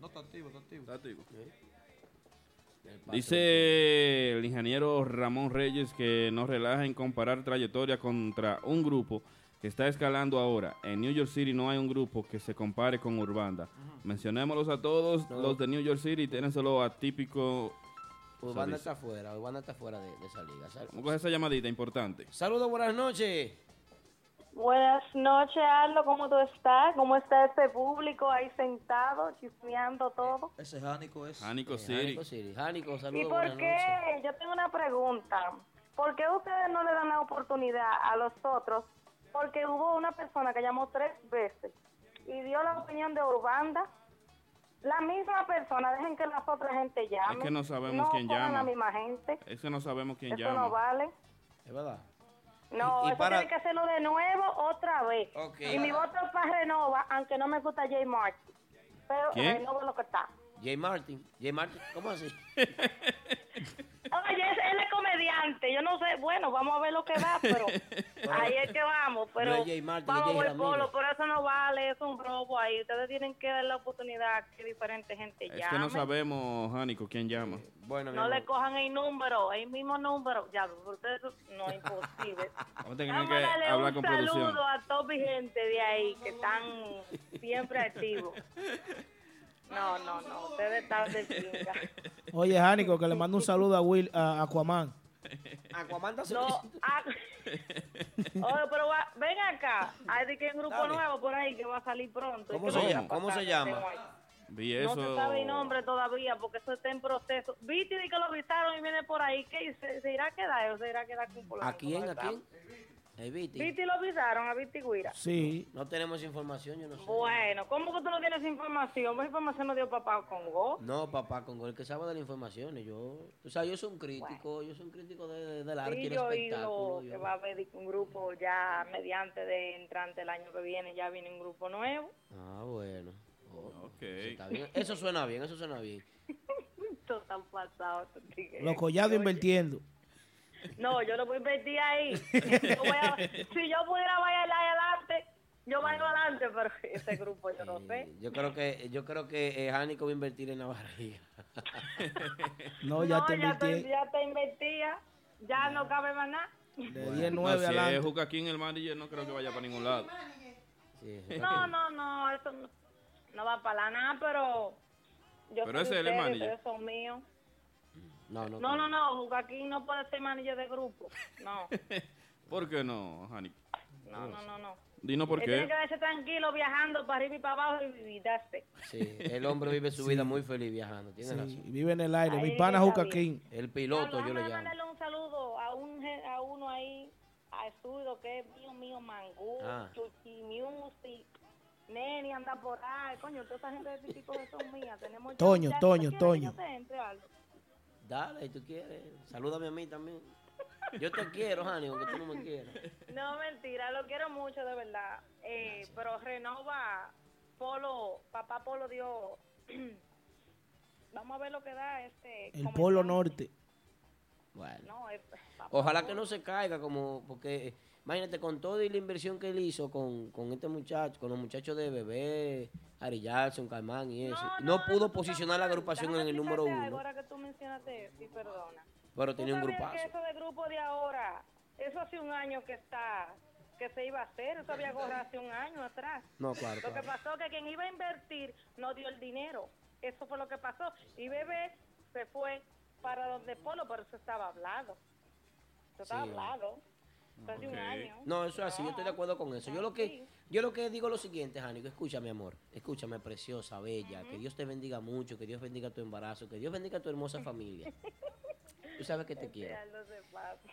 No, está activo, está activo. El patrón Dice el ingeniero Ramón Reyes que no relaja en comparar trayectoria contra un grupo que está escalando ahora. En New York City no hay un grupo que se compare con Urbanda. Mencionémoslos a todos, No. los de New York City tienen solo atípico. Urbana está fuera, Urbana está fuera de, de esa liga. Sal- Vamos a coger esa llamadita importante. Saludos, buenas noches. Buenas noches, Aldo. ¿Cómo tú estás? ¿Cómo está este público ahí sentado, chismeando todo? Ese Jánico es. Jánico Eh, City. Jánico. Jánico, ¿Y saludos, por buenas qué? noches. Yo tengo una pregunta. ¿Por qué ustedes no le dan la oportunidad a los otros? Porque hubo una persona que llamó tres veces y dio la opinión de Urbanda. La misma persona, dejen que las otras gente llame. Es que no sabemos no quién llama. la misma gente. Es que no sabemos quién Eso llama. no vale. Es verdad. No, Y- y eso para- tiene que hacerlo de nuevo otra vez. Ok. Y mi voto es para Renova, aunque no me gusta J. Martin. Pero ¿Quién? Renova es lo que está. J. Martin. J. Martin, ¿cómo así? Oye, él es comediante. Yo no sé, bueno, vamos a ver lo que da, pero ahí es que vamos. Pero No. Martin, vamos, Ramírez. polo, pero eso no vale, es un robo ahí. Ustedes tienen que dar la oportunidad que diferente gente Es que llame. no sabemos, Jánico, quién llama. Bueno, No le cojan el número, el mismo número. Ya, ustedes no es imposible. Vamos a tener Vamos que hablar un con producción. saludo a toda mi gente de ahí que están siempre activos. No, no, no, ustedes están de pinga. Oye, Jánico, que le mando un saludo a Will, a Aquaman. Aquaman está No, Oye, pero va- ven acá. Hay de que hay un grupo Dale. nuevo por ahí que va a salir pronto. ¿Cómo ¿Qué se llama? ¿Cómo se llama? Vi No se eso. sabe el nombre todavía porque eso está en proceso. Viste di que lo avisaron y viene por ahí. ¿Qué? ¿Se, se irá a quedar o se irá a quedar con ¿A quién? ¿A quién? Viti. Viti lo avisaron a Viti Guira. Sí. No tenemos información, yo no sé. Bueno, ¿cómo que tú no tienes información? ¿Qué información no dio papá Congo? No, papá, con el que sabe de las informaciones, yo, o sea, yo soy un crítico, yo soy un crítico de, de- del arte y Sí, el yo he espectáculo. oído yo- que va a haber un grupo ya mediante de entrante el año que viene, ya viene un grupo nuevo. Ah, bueno. Oh, ok. Está bien. Eso suena bien, eso suena bien. Esto está pasado. estos tigres. Los collados invirtiendo. No, yo lo voy a invertir ahí. Yo voy a- si yo pudiera bailar adelante, yo bailo adelante, pero ese grupo yo no sé. Yo creo que, yo creo que eh, Jánico va a invertir en la barriga. No, ya te ya, te, ya te invertía, ya no cabe más nada. De 10 No, 9 si adelante. es Jucaquín el manager, no creo que vaya para ningún lado. No, no, no, eso no, no va para la nada, pero yo Pero ese es el manager. ustedes son míos. No, no. No, no, no, Joaquín no puede ser manager de grupo. No, ¿Por qué no, Jánico? no, no, no. no. Dinos por Él tiene qué. que quedarse tranquilo viajando para arriba y para abajo y vivirse. Sí, el hombre vive su vida muy feliz viajando, tiene Sí, razón. vive en el aire. Mi Ahí pana Juca bien. King. El piloto, yo le llamo. mandarle un saludo a, un, a uno ahí, a Estudio, que es mío, mío, Mangú, Ah. Chuchi Music, Neni anda por ahí. Coño, toda esa gente de típico que son mías. Tenemos Toño. Toño, ¿Quieres que Toño. yo te entre, Aldo? Dale, si tú quieres. Salúdame a mí también. Yo te quiero, Jánico, aunque tú no me quieras. No, mentira, lo quiero mucho, de verdad. Eh, pero renova Polo, papá Polo dio. Vamos a ver lo que da este. El Polo Norte. Bueno. No, es- Ojalá que no se caiga, como porque eh, imagínate con toda la inversión que él hizo con, con este muchacho, con los muchachos de Bebé, Ari Jackson, Caimán y eso, no, pudo posicionar la agrupación en el número uno, Ahora que tú mencionaste, sí, perdona. pero ¿Tú tenía un grupazo. que eso de grupo de ahora, eso hace un año que está, que se iba a hacer, eso había corrido hace un año atrás. No, claro, Lo que pasó que quien iba a invertir no dio el dinero. Eso fue lo que pasó. Y Bebé se fue para donde Polo, pero eso estaba hablado. Eso estaba Sí. hablado. Un año. No, eso es así, yo estoy de acuerdo con eso. Yo lo que yo lo que digo es lo siguiente, Jánico, escúchame, amor, escúchame, preciosa, bella, que Dios te bendiga mucho, que Dios bendiga tu embarazo, que Dios bendiga tu hermosa familia. Tú sabes que te quiero.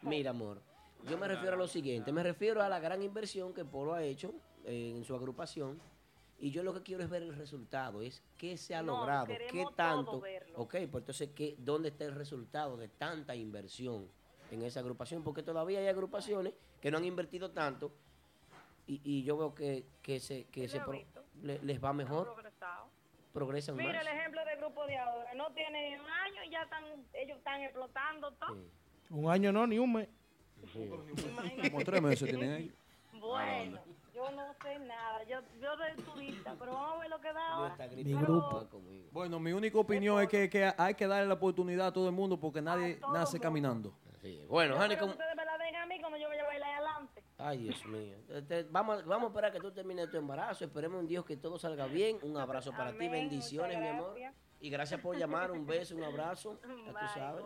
Mira, amor, yo me refiero a lo siguiente, me refiero a la gran inversión que Polo ha hecho eh, en su agrupación y yo lo que quiero es ver el resultado, es qué se ha No, logrado, qué tanto. todo verlo. Ok, pues entonces, ¿qué, ¿dónde está el resultado de tanta inversión en esa agrupación? Porque todavía hay agrupaciones que no han invertido tanto y, y yo veo que, que, se, que se pro- le- les va mejor, progresan más. Mira el ejemplo del grupo de ahora. No tiene ni un año y ya están, ellos están explotando todo. Un año no, ni un mes. Como tres meses tienen ellos. Bueno, yo no sé nada. Yo, yo soy turista, pero vamos a ver lo que da ahora. Mi grupo. Bueno, mi única opinión es que, que hay que darle la oportunidad a todo el mundo porque nadie nace caminando. Bueno, quiero como- ustedes me la den a mí cuando yo vaya a bailar adelante. Ay, Dios mío. Este, vamos, vamos a esperar que tú termines tu embarazo. Esperemos un Dios que todo salga bien. Un abrazo para ti. Bendiciones, mi amor. Y gracias por llamar. Un beso, un abrazo. Ya tú sabes.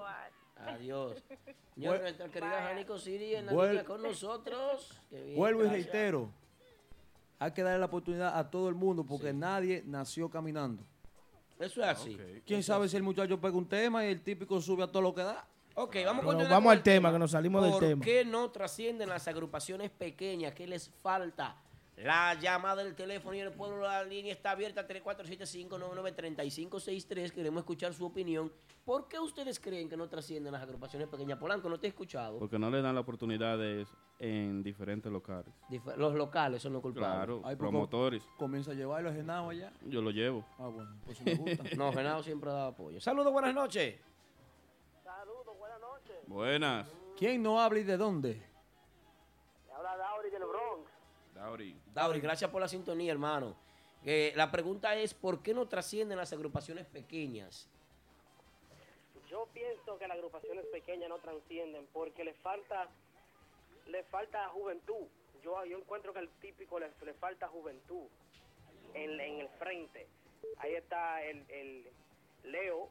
Adiós. Señor, nuestra querida Janico Siri en la Vuel- línea con nosotros. Qué bien, Vuelvo y reitero, hay que darle la oportunidad a todo el mundo porque nadie nació caminando. Eso es así. ¿Quién sabe si el muchacho pega un tema y el típico sube a todo lo que da? Ok, vamos a Pero continuar vamos al tema, que nos salimos del ¿Por tema. qué no trascienden las agrupaciones pequeñas? ¿Qué les falta? La llamada del teléfono y el pueblo, la línea está abierta 3475993563. Queremos escuchar su opinión. ¿Por qué ustedes creen que no trascienden las agrupaciones pequeñas? Polanco, no te he escuchado. Porque no le dan la oportunidad de en diferentes locales. Dif- Los locales son los culpables. Claro, Ay, pues, promotores. Comienza a llevarlo a Genao allá. Yo lo llevo. Ah, bueno, pues me gusta. No, Genao siempre ha dado apoyo. Saludos, buenas noches. Buenas. ¿Quién no habla y de dónde? Habla Dauri del Bronx. Dauri. Dauri, gracias por la sintonía, hermano. Eh, la pregunta es, ¿por qué no trascienden las agrupaciones pequeñas? Yo pienso que las agrupaciones pequeñas no transcienden porque le falta le falta juventud. Yo, yo encuentro que al típico le, le falta juventud en, en el frente. Ahí está el, el Leo,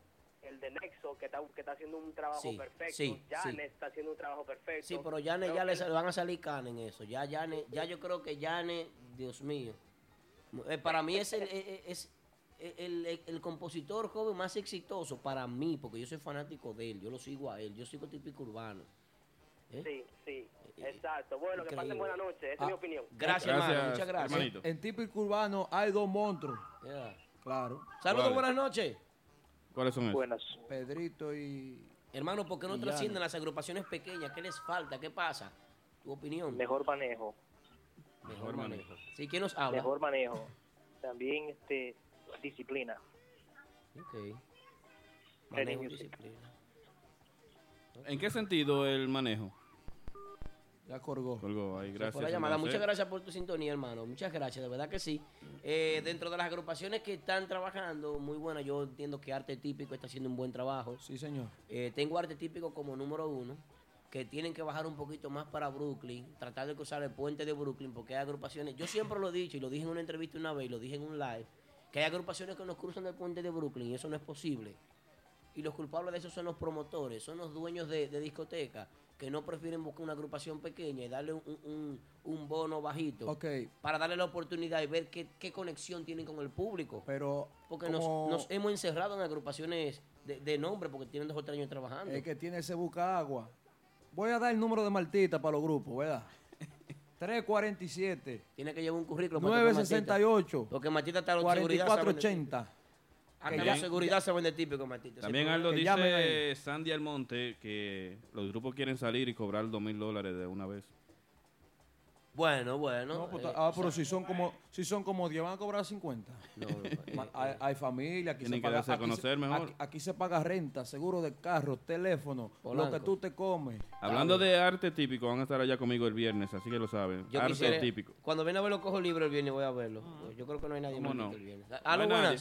el de Nexo, que está, que está haciendo un trabajo Sí, perfecto. sí, Janet sí. está haciendo un trabajo perfecto. Sí, pero Yane Creo ya que le van a salir canas en eso. Ya Yane, ya yo creo que Yane, Dios mío. Eh, para mí es, el- eh, eh, es el, el- el compositor joven más exitoso para mí, porque yo soy fanático de él, yo lo sigo a él, yo sigo típico urbano. ¿Eh? Sí, sí, exacto. Bueno, que pasen buena noche, esa Ah, es mi opinión. Gracias, hermano, muchas gracias. En típico urbano hay dos monstruos. Claro. Saludos, buenas noches. ¿Cuáles son esos? Buenas. Pedrito y... Hermano, ¿por qué no trascienden las agrupaciones pequeñas? ¿Qué les falta? ¿Qué pasa? ¿Tu opinión? Mejor manejo. Mejor manejo. Sí, ¿quién nos habla? Mejor manejo. También este disciplina. Ok. Manejo, disciplina. ¿En qué sentido el manejo? Ya colgó. Colgó ahí, gracias. fue la llamada. Muchas gracias por tu sintonía, hermano. Muchas gracias, de verdad que sí. Eh, dentro de las agrupaciones que están trabajando, muy buena, yo entiendo que Arte Típico está haciendo un buen trabajo. Sí, señor. Eh, tengo Arte Típico como número uno, que tienen que bajar un poquito más para Brooklyn, tratar de cruzar el puente de Brooklyn, porque hay agrupaciones, yo siempre lo he dicho y lo dije en una entrevista una vez y lo dije en un live, que hay agrupaciones que nos cruzan el puente de Brooklyn y eso no es posible. Y los culpables de eso son los promotores, son los dueños de, de discotecas, que no prefieren buscar una agrupación pequeña y darle un, un- un bono bajito para darle la oportunidad y ver qué, qué conexión tienen con el público. Pero Porque nos, como- nos hemos encerrado en agrupaciones de, de nombre porque tienen dos o tres años trabajando. El que tiene ese busca agua. Voy a dar el número de Martita para los grupos, ¿verdad? 347. Tiene que llevar un currículum. para tocar 968. Porque Matita está en seguridad. saben de- 4480. Que la ya- seguridad se vende típico, Matita. También Aldo que dice Sandy Almonte que los grupos quieren salir y cobrar dos mil dólares de una vez. Bueno, bueno. No, pues, eh, ah, pero si son como si son como 10 van a cobrar 50. No, Ma- hay, hay familia, aquí Tienen se que paga, darse a aquí conocer se, mejor. Aquí, aquí se paga renta, seguro de carro, teléfono, lo que tú te comes. Hablando de arte típico, van a estar allá conmigo el viernes, así que lo saben. Yo arte quisiera- típico. Cuando viene a verlo, cojo el libro el viernes, voy a verlo. Yo creo que no hay nadie ¿Cómo más no? que el viernes. No Aló, hay nadie.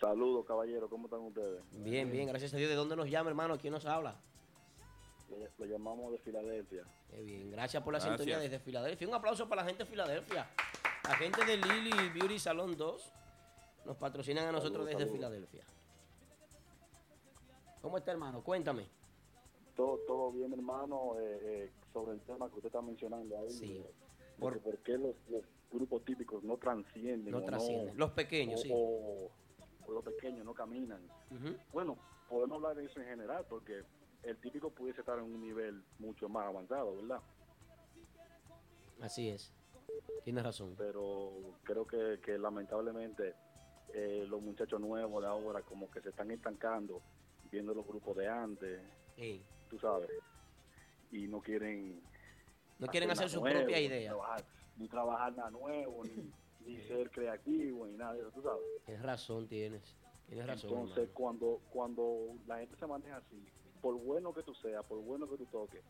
Saludos, caballero, ¿cómo están ustedes? Bien, bien, gracias a Dios. ¿De dónde nos llama, hermano? ¿Quién nos habla? Lo llamamos de Filadelfia. Qué bien, gracias por la Gracias. sintonía desde Filadelfia. Un aplauso para la gente de Filadelfia. La gente de Lily Beauty Salon 2 nos patrocinan a nosotros Saludos, desde saludos. Filadelfia. ¿Cómo está, hermano? Cuéntame. Todo, todo bien, hermano, eh, eh, sobre el tema que usted está mencionando ahí. Sí. que ¿Por qué los, los grupos típicos no transcienden? No o trascienden. Los pequeños, o- sí. O, o los pequeños no caminan. Bueno, podemos hablar de eso en general, porque el típico pudiese estar en un nivel mucho más avanzado, ¿verdad? Así es. Tienes razón. Pero creo que, que lamentablemente eh, los muchachos nuevos de ahora como que se están estancando viendo los grupos de antes, Sí. tú sabes, y no quieren... No quieren hacer su nuevo, propia ni idea. trabajar- ni trabajar nada nuevo, ni, ni ser creativo, ni nada de eso, tú sabes. Tienes razón, tienes. Tienes razón. Entonces, hermano. cuando cuando la gente se maneja así, por bueno que tú seas, por bueno que tú toques,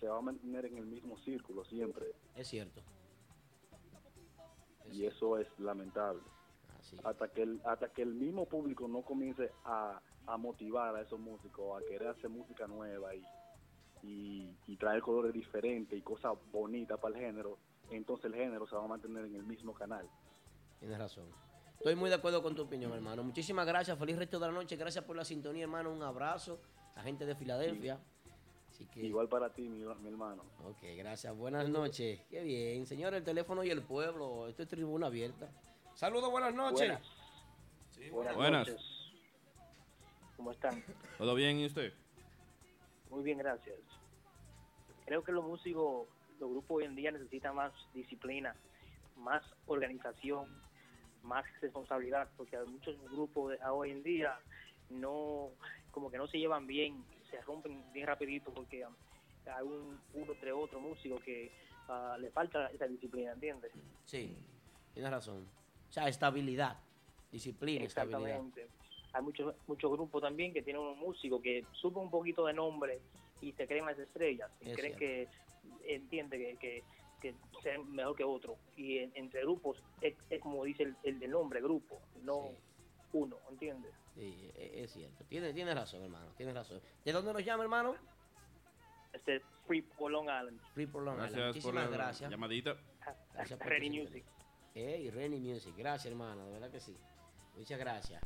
se va a mantener en el mismo círculo siempre. Es cierto. y eso es lamentable. Hasta que el, hasta que el mismo público no comience a, a motivar a esos músicos a querer hacer música nueva y, y, y traer colores diferentes y cosas bonitas para el género, entonces el género se va a mantener en el mismo canal. Tienes razón. Estoy muy de acuerdo con tu opinión, hermano. Muchísimas gracias. Feliz resto de la noche. Gracias por la sintonía, hermano. Un abrazo. La gente de Filadelfia. Así que... Igual para ti, mi, mi hermano. Ok, gracias. Buenas noches. Qué bien. Señor, el teléfono y el pueblo. Esto es tribuna abierta. Saludos, buenas noches. Buenas. buenas, Buenas. noches. ¿Cómo están? ¿Todo bien y usted? Muy bien, gracias. Creo que los músicos, los grupos hoy en día necesitan más disciplina, más organización, más responsabilidad, porque hay muchos grupos de- hoy en día no, como que no se llevan bien, se rompen bien rapidito porque hay un uno entre otro músico que ah, le falta esa disciplina, ¿entiendes? Sí, tienes razón. O sea, estabilidad, disciplina, estabilidad. Exactamente. Hay muchos muchos grupos también que tienen unos músicos que suben un poquito de nombre y se creen las estrellas, y Es creen que entiende que, que, que sean mejor que otro. Y en- entre grupos es, es como dice el, el del nombre, grupo, no uno, ¿entiendes? Sí, e- es cierto. Tienes, tienes razón, hermano. Tienes razón. ¿De dónde nos llama, hermano? Este Free por Long Island. Free por Long Island. Gracias por Muchísimas la gracias. llamadita. Gracias por Ready tu Music. Ey, Renny Music. Gracias, hermano. De verdad que sí. Muchas gracias.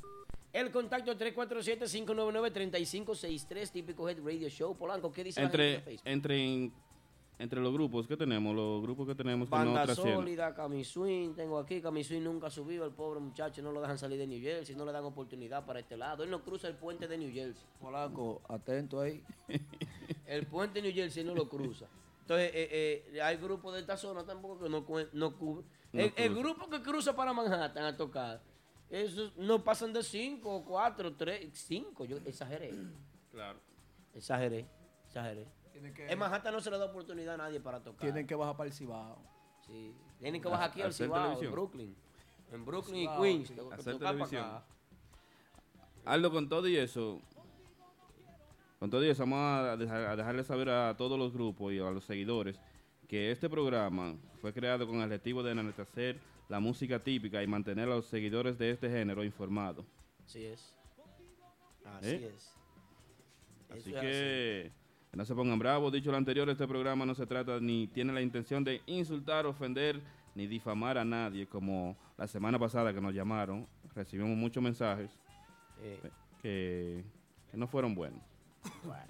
El contacto 347-599-3563, típico Head Radio Show. Polanco, ¿qué dice la gente Entre, de Facebook? entre en entre los grupos que tenemos, los grupos que tenemos que no Banda sólida, Camiswing, tengo aquí, Camiswing nunca ha subido, el pobre muchacho no lo dejan salir de New Jersey, no le dan oportunidad para este lado, él no cruza el puente de New Jersey. Polaco, atento ahí. El puente de New Jersey no lo cruza. Entonces, eh, eh, hay grupos de esta zona tampoco que no, no cubren. No el, el grupo que cruza para Manhattan a tocar, esos no pasan de 5, 4, 3, 5, yo exageré. Claro. Exageré, exageré. Que- En Manhattan no se le da oportunidad a nadie para tocar. Tienen que bajar para el Cibao. Sí. Tienen que bajar aquí al Cibao, en televisión. Brooklyn. En Brooklyn y Queens. sí. Hacer tocar televisión. acá. Aldo, con todo y eso, con todo y eso, vamos a, dejar, a dejarle saber a todos los grupos y a los seguidores que este programa fue creado con el objetivo de enaltecer la música típica y mantener a los seguidores de este género informados. Así es. Así ¿Eh? es. Así Eso es que que no se pongan bravos. Dicho lo anterior, este programa no se trata ni tiene la intención de insultar, ofender ni difamar a nadie, como la semana pasada que nos llamaron. Recibimos muchos mensajes Eh. que, que no fueron buenos.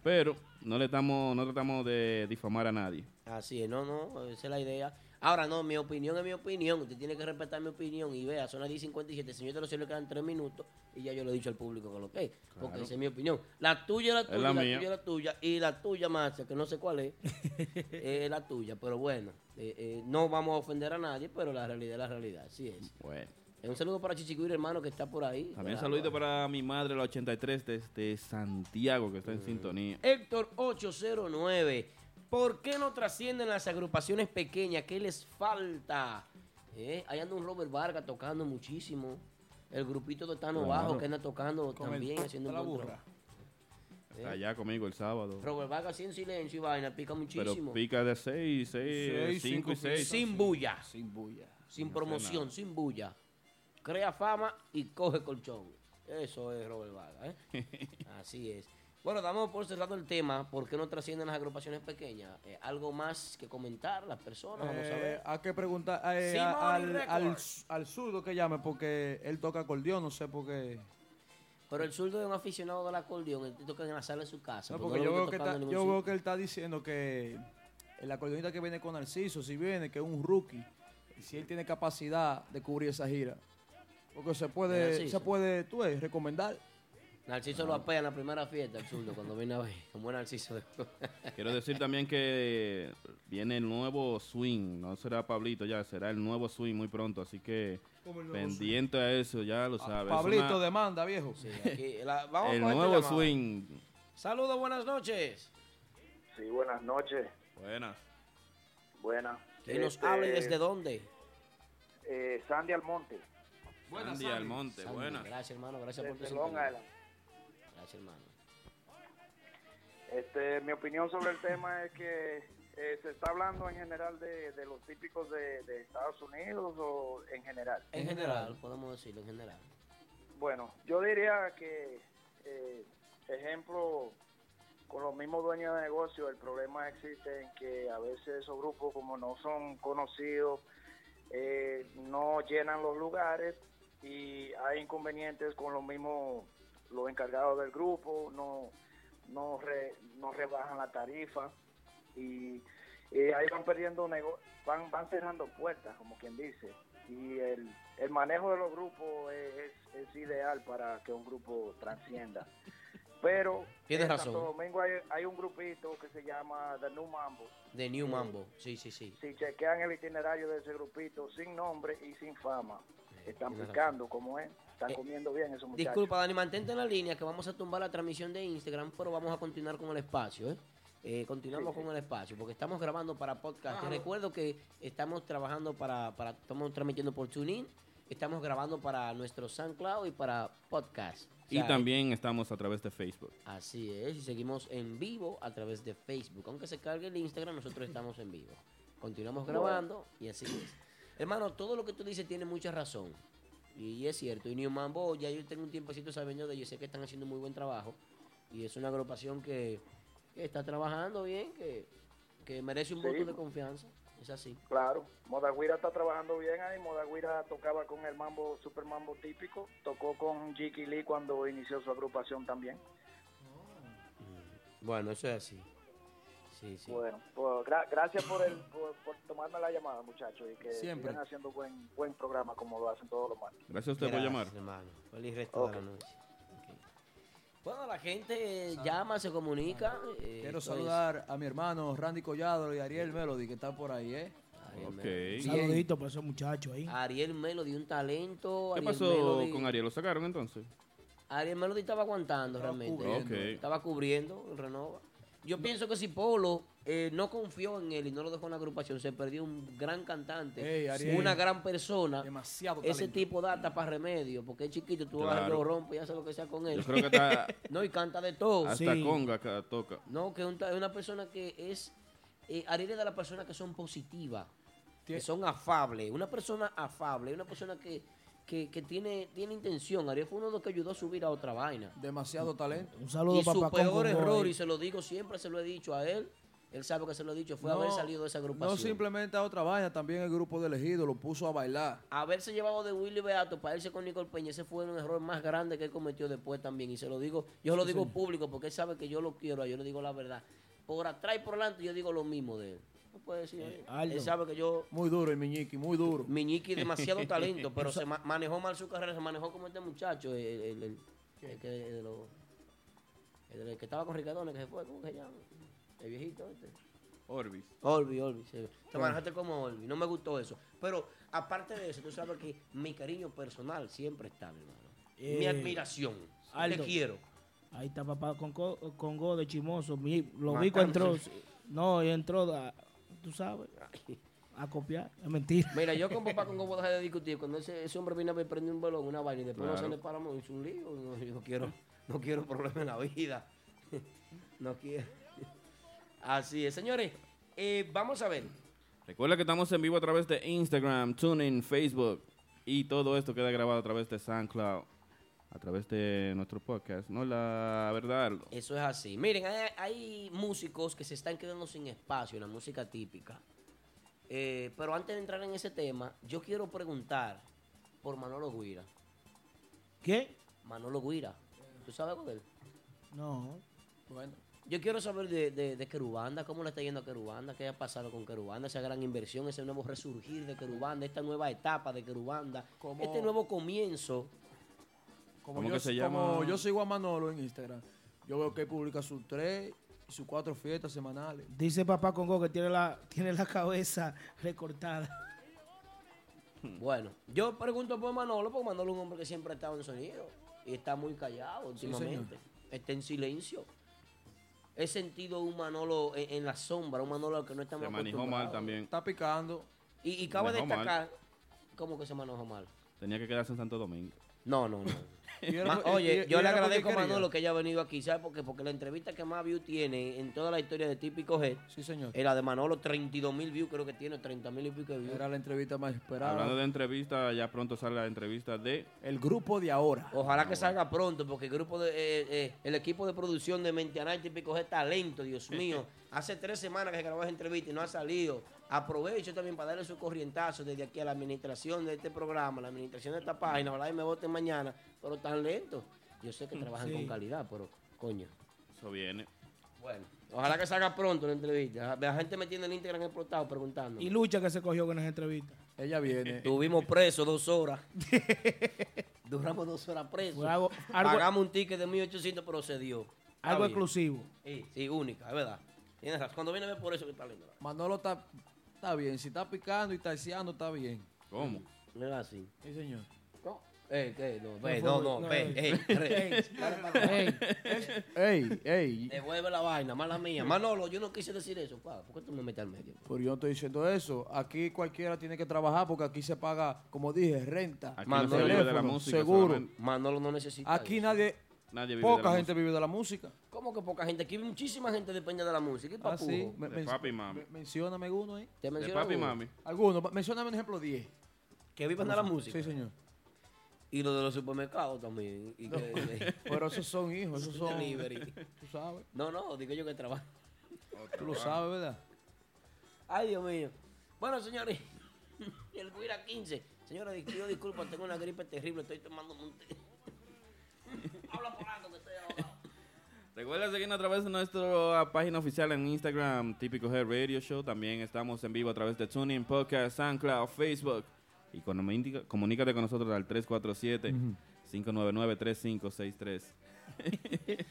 Pero no le estamos, no tratamos de difamar a nadie. Así es, no, no, esa es la idea. Ahora, no, mi opinión es mi opinión. Usted tiene que respetar mi opinión. Y vea, son las 10.57. Señor de los cielos, quedan 3 minutos. Y ya yo le he dicho al público que lo que es. Porque esa es mi opinión. La tuya es la Es tuya, la la, tuya es la tuya. Y la tuya, Marcia, que no sé cuál es, es la tuya. Pero bueno, eh, eh, no vamos a ofender a nadie, pero la realidad es la realidad. Así es. Bueno. Eh, Un saludo para Chichicuir, hermano, que está por ahí. También Claro. saludito para mi madre, la 83, desde Santiago, que está en sintonía. Héctor 809. ¿Por qué no trascienden las agrupaciones pequeñas? ¿Qué les falta? Eh, Ahí anda un Robert Vargas tocando muchísimo. El grupito de Tano Claro. Bajo que anda tocando Con también, haciendo un la burra. Está allá conmigo el sábado. Robert Vargas así en silencio y vaina, pica muchísimo. Pero pica de 6, 6, 5 y 6. Sin bulla. Sin bulla. Sin No promoción, sin bulla. Crea fama y coge colchón. Eso es Robert Vargas. ¿eh? Así es. Bueno, damos por cerrado el tema. ¿Por qué no trascienden las agrupaciones pequeñas? Eh, ¿Algo más que comentar las personas? Vamos a Eh, ver. hay que preguntar eh, a- al, al, al zurdo que llame porque él toca acordeón, no sé por qué. Pero el zurdo es un aficionado del acordeón. Él toca en la sala de su casa. No, porque no yo, veo que, está- yo veo él está diciendo que el acordeonista que viene con Narciso, si viene, que es un rookie, si él tiene capacidad de cubrir esa gira. Porque se puede, se puede, tú ves, recomendar. Narciso lo apea en la primera fiesta, el zurdo, cuando viene a ver. Como es Narciso. Quiero decir también que viene el nuevo swing, no será Pablito ya, será el nuevo swing muy pronto, así que ¿Cómo el nuevo pendiente a eso, ya lo sabes. Es Pablito una- demanda, viejo. Aquí, la- vamos el este nuevo swing. Saludos, buenas noches. Sí, buenas noches. Buenas. Buenas. ¿Quién nos Este, habla y desde dónde? Eh, Sandy Almonte. Sandy Almonte, Sandy, buenas. Gracias, hermano. Gracias por tu Hermano. Este, mi opinión sobre el tema es que eh, se está hablando en general de, de los típicos de, de Estados Unidos o en general. En general, podemos decirlo en general. Bueno, yo diría que, eh, ejemplo, con los mismos dueños de negocio, el problema existe en que a veces esos grupos, como no son conocidos, eh, no llenan los lugares y hay inconvenientes con los mismos, los encargados del grupo, no, no, re- no rebajan la tarifa y, y ahí van perdiendo nego- van, van cerrando puertas, como quien dice. Y el, el manejo de los grupos es, es- es ideal para que un grupo transcienda. Pero en razón. Santo Domingo hay, hay un grupito que se llama The New Mambo. De New Mambo. Sí, sí, sí. Si chequean el itinerario de ese grupito, sin nombre y sin fama, están tienes picando como es, están Eh, comiendo bien esos muchachos. Disculpa, Dani, mantente en la línea que vamos a tumbar la transmisión de Instagram, pero vamos a continuar con el espacio, ¿eh? Eh, continuamos Sí, sí. con el espacio, porque estamos grabando para podcast. Te Ah. recuerdo que estamos trabajando para, para, estamos transmitiendo por TuneIn, estamos grabando para nuestro SoundCloud y para podcast. O Y también estamos a través de Facebook. Así es, y seguimos en vivo a través de Facebook. Aunque se cargue el Instagram, nosotros estamos en vivo. Continuamos Bueno. grabando y así es. Hermano, todo lo que tú dices tiene mucha razón. Y es cierto. Y New Mambo, ya yo tengo un tiempecito sabiendo de ellos, sé que están haciendo muy buen trabajo. Y es una agrupación que, que está trabajando bien, que, que merece un Sí. voto de confianza. Es así. Claro, Modaguira está trabajando bien ahí. Modaguira tocaba con el mambo, super mambo típico. Tocó con Jiki Lee cuando inició su agrupación también. Bueno, eso es así. Sí, sí. Bueno, pues gra- gracias por, el, por, por tomarme la llamada, muchachos, y que Siempre. sigan haciendo buen buen programa como lo hacen todos los martes. Gracias a usted por llamar. hermano. Feliz resto de la noche. Bueno, la gente llama, se comunica. eh, Quiero es- saludar a mi hermano Randy Collado y Ariel Melody, que están por ahí, ¿eh? Ariel Ok. Melody. Un saludito para esos muchachos ahí. Ariel Melody, un talento. ¿Qué Ariel pasó Melody- con Ariel? ¿Lo sacaron entonces? Ariel Melody estaba aguantando realmente. cubriendo. Estaba cubriendo el Renova. Yo pienso que si Polo eh, no confió en él y no lo dejó en la agrupación, se perdió un gran cantante, Ey, una gran persona. Demasiado Ese tipo da hasta para remedio, porque es chiquito, tú vas a Claro. lo rompe y hace lo que sea con él. Yo creo que está- no, y canta de todo. Hasta conga ca- toca. No, que es un una persona que es. Eh, Ariel es de las personas que son positivas, que son afables. Una persona afable, una persona que, que, que tiene, tiene intención. Ariel fue uno de los que ayudó a subir a otra vaina. Demasiado talento. Un saludo y para su peor error, ahí. y se lo digo siempre, se lo he dicho a él. Él sabe que se lo he dicho, fue No, haber salido de esa agrupación. No simplemente a otra vaina, también el grupo de elegidos lo puso a bailar. haberse llevado de Willy Beato para irse con Nicole Peña, ese fue un error más grande que él cometió después también. Y se lo digo, yo se lo Sí, digo señor. público porque él sabe que yo lo quiero, yo le digo la verdad. Por atrás y por delante yo digo lo mismo de él. No puede decir él. Aldo. Él sabe que yo. Muy duro el Miñiqui, muy duro. Miñiqui demasiado talento, pero se ma- manejó mal su carrera, se manejó como este muchacho, el, el, el- el que, de los- el que estaba con Ricardones, que se fue, ¿cómo que se llama? El viejito este. Sí. Te manejaste como Olvi. No me gustó eso. Pero aparte de eso, tú sabes que mi cariño personal siempre está, mi hermano. mi Eh, admiración. Aldo. Te quiero. Ahí está papá con, co- con go de chimoso. Mi, lo Matando. Vico entró. No, y entró, tú sabes, a copiar. Es mentira. Mira, yo con papá con Gobo dejé de discutir. Cuando ese, ese hombre vino a ver prender un balón, una vaina, y después no se Claro. le paramos, hizo un lío. No, yo no quiero, no quiero problemas en la vida. no quiero. Así es, señores. eh, vamos a ver. Recuerda que estamos en vivo a través de Instagram, TuneIn, Facebook y todo esto queda grabado a través de SoundCloud, a través de nuestro podcast, ¿no? La verdad. Eso es así. Miren, hay, hay músicos que se están quedando sin espacio en la música típica. Eh, pero antes de entrar en ese tema, yo quiero preguntar por Manolo Guira. ¿Qué? Manolo Guira. ¿Tú sabes algo de él? No. Bueno. Yo quiero saber de, de, de Querubanda, cómo le está yendo a Querubanda, qué ha pasado con Querubanda, esa gran inversión, ese nuevo resurgir de Querubanda, esta nueva etapa de Querubanda, ¿Cómo? este nuevo comienzo. Como ¿Cómo yo, que se como llama? yo sigo a Manolo en Instagram, yo veo que él publica sus tres y sus cuatro fiestas semanales. Dice papá con go que tiene la, tiene la cabeza recortada. Bueno, yo pregunto por Manolo, porque Manolo es un hombre que siempre ha estado en sonido y está muy callado Sí, últimamente. está en silencio. He sentido un Manolo en, en la sombra, un Manolo que no estamos Se manejó mal también. Está picando. Y, y cabe mal. destacar, ¿cómo que se manejó mal? Tenía que quedarse en Santo Domingo. No, no, no. Y Ma- Oye, y- yo y le porque agradezco a. Manolo que haya venido aquí, ¿sabes por qué? Porque la entrevista que más views tiene en toda la historia de Típico G Sí, señor. es la de Manolo, 32 mil views, creo que tiene 30 mil y pico de views. Era la entrevista más esperada. Hablando de entrevista, ya pronto sale la entrevista de... El grupo de ahora. Ojalá que salga pronto, porque el grupo de, eh, eh, el equipo de producción de Mentianay Típico es talento, Dios mío. Hace tres semanas que se grabó esa entrevista y no ha salido. Aprovecho también para darle su corrientazo desde aquí a la administración de este programa, la administración de esta página. Ojalá y me voten mañana, pero tan lento. Yo sé que trabajan Sí. con calidad, pero coño. Eso viene. Bueno, ojalá que salga pronto la entrevista. La gente me tiene el Instagram explotado preguntando. Y lucha que se cogió con las entrevistas. Ella viene. Estuvimos presos dos horas. Duramos dos horas presos. Fue algo- algo- Pagamos un ticket de 1800, pero se dio. Algo bien. exclusivo. Sí, sí, única, es verdad. Tienes razón. Cuando viene a ver por eso que está lindo. Manolo está, está bien. Si está picando y taseando, está bien. ¿Cómo? No es así. Sí, señor. Eh, ¿qué? No, ve, No, no, no, no, ve, ey, ey, ey. Ey, ey. Devuelve la vaina, mala mía. Manolo, yo no quise decir eso, pa. ¿Por qué tú me metes al medio? Pero yo no estoy diciendo eso. Aquí cualquiera tiene que trabajar porque aquí se paga, como dije, renta. Aquí no se vive de la teléfono, música seguro. solamente. Manolo no necesita Aquí eso. nadie, Nadie vive poca de la gente vive de la música. ¿Cómo que poca gente? Aquí muchísima gente depende de la música. ¿Y Ah, papujo? sí. Me- De men- papi y mami. me- Mencióname uno ahí. ¿Te De papi y mami. Algunos. Mencióname un ejemplo 10. Que vivan de la música. Sí, señor. Y lo de los supermercados también. Y No, que, pero esos son hijos, esos son- Delivery. Tú sabes. No, no, digo yo que trabajo. Tú lo sabes, ¿verdad? Ay, Dios mío. Bueno, señores, el Guira 15. Señores, pido disculpas, tengo una gripe terrible, estoy tomando un té. Habla por alto que estoy ahogado. Recuerda seguirnos a través de nuestra página oficial en Instagram, Típico Head Radio Show. También estamos en vivo a través de TuneIn, Podcast, SoundCloud, Facebook. Y comunica- comunícate con nosotros al 347-599-3563.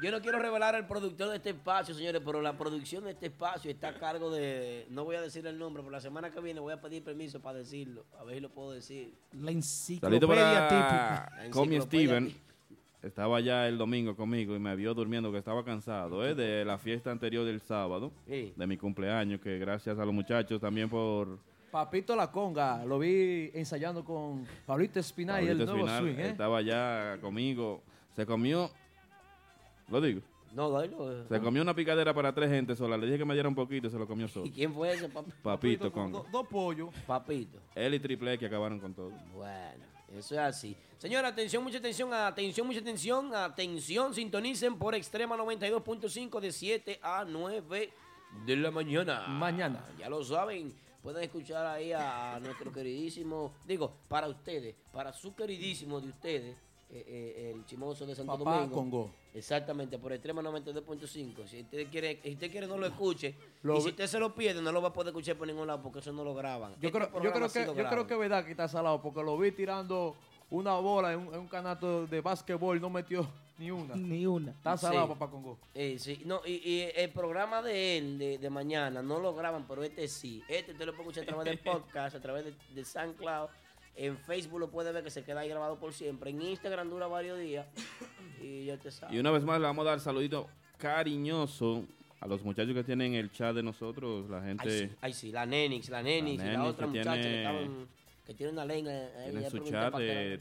Yo no quiero revelar al productor de este espacio, señores, pero la producción de este espacio está a cargo de. No voy a decir el nombre, pero la semana que viene voy a pedir permiso para decirlo. A ver si lo puedo decir. La enciclopedia típica. Comi Steven. Estaba ya el domingo conmigo y me vio durmiendo que estaba cansado ¿eh? de la fiesta anterior del sábado, Sí. de mi cumpleaños, que gracias a los muchachos también por Papito La Conga, lo vi ensayando con Pablito Espinal y el nuevo Espinal, swing, ¿eh? Estaba ya conmigo, se comió, lo digo, No, dilo. se comió una picadera para tres gente sola, le dije que me diera un poquito y se lo comió solo. ¿Y quién fue ese, papi? Papito con Dos pollos. Papito. él y Triple X que acabaron con todo. Bueno, eso es así. Señora, atención, mucha atención, atención, mucha atención, atención, sintonicen por Extrema 92.5 de 7 a 9 de la mañana. Mañana. Ya lo saben, pueden escuchar ahí a nuestro queridísimo, digo, para ustedes, para su queridísimo de ustedes, eh, eh, el chimoso de Santo Papá Domingo. Congo. Exactamente, por Extrema 92.5. Si usted quiere, si usted quiere no lo escuche, Lo y si usted se lo pierde, no lo va a poder escuchar por ningún lado porque eso no lo graban. Yo Este creo, yo creo que yo creo que es verdad que está salado porque lo vi tirando una bola en un, en un canasto de básquetbol, no metió ni una. Ni una. Está salado, Sí. papá Congo. Eh, sí, no, y, y el programa de él de, de mañana no lo graban, pero este sí. Este usted lo puede escuchar a través del podcast, a través de, de SoundCloud. En Facebook lo puede ver que se queda ahí grabado por siempre. En Instagram dura varios días. Y ya te sabes. Y una vez más le vamos a dar saludito cariñoso a los muchachos que tienen el chat de nosotros, la Ay, gente sí, ay, sí, la Nenix, la Nenix, y la otra que muchacha que, tiene- estaban- que tiene una lengua. eh, tiene ya su chat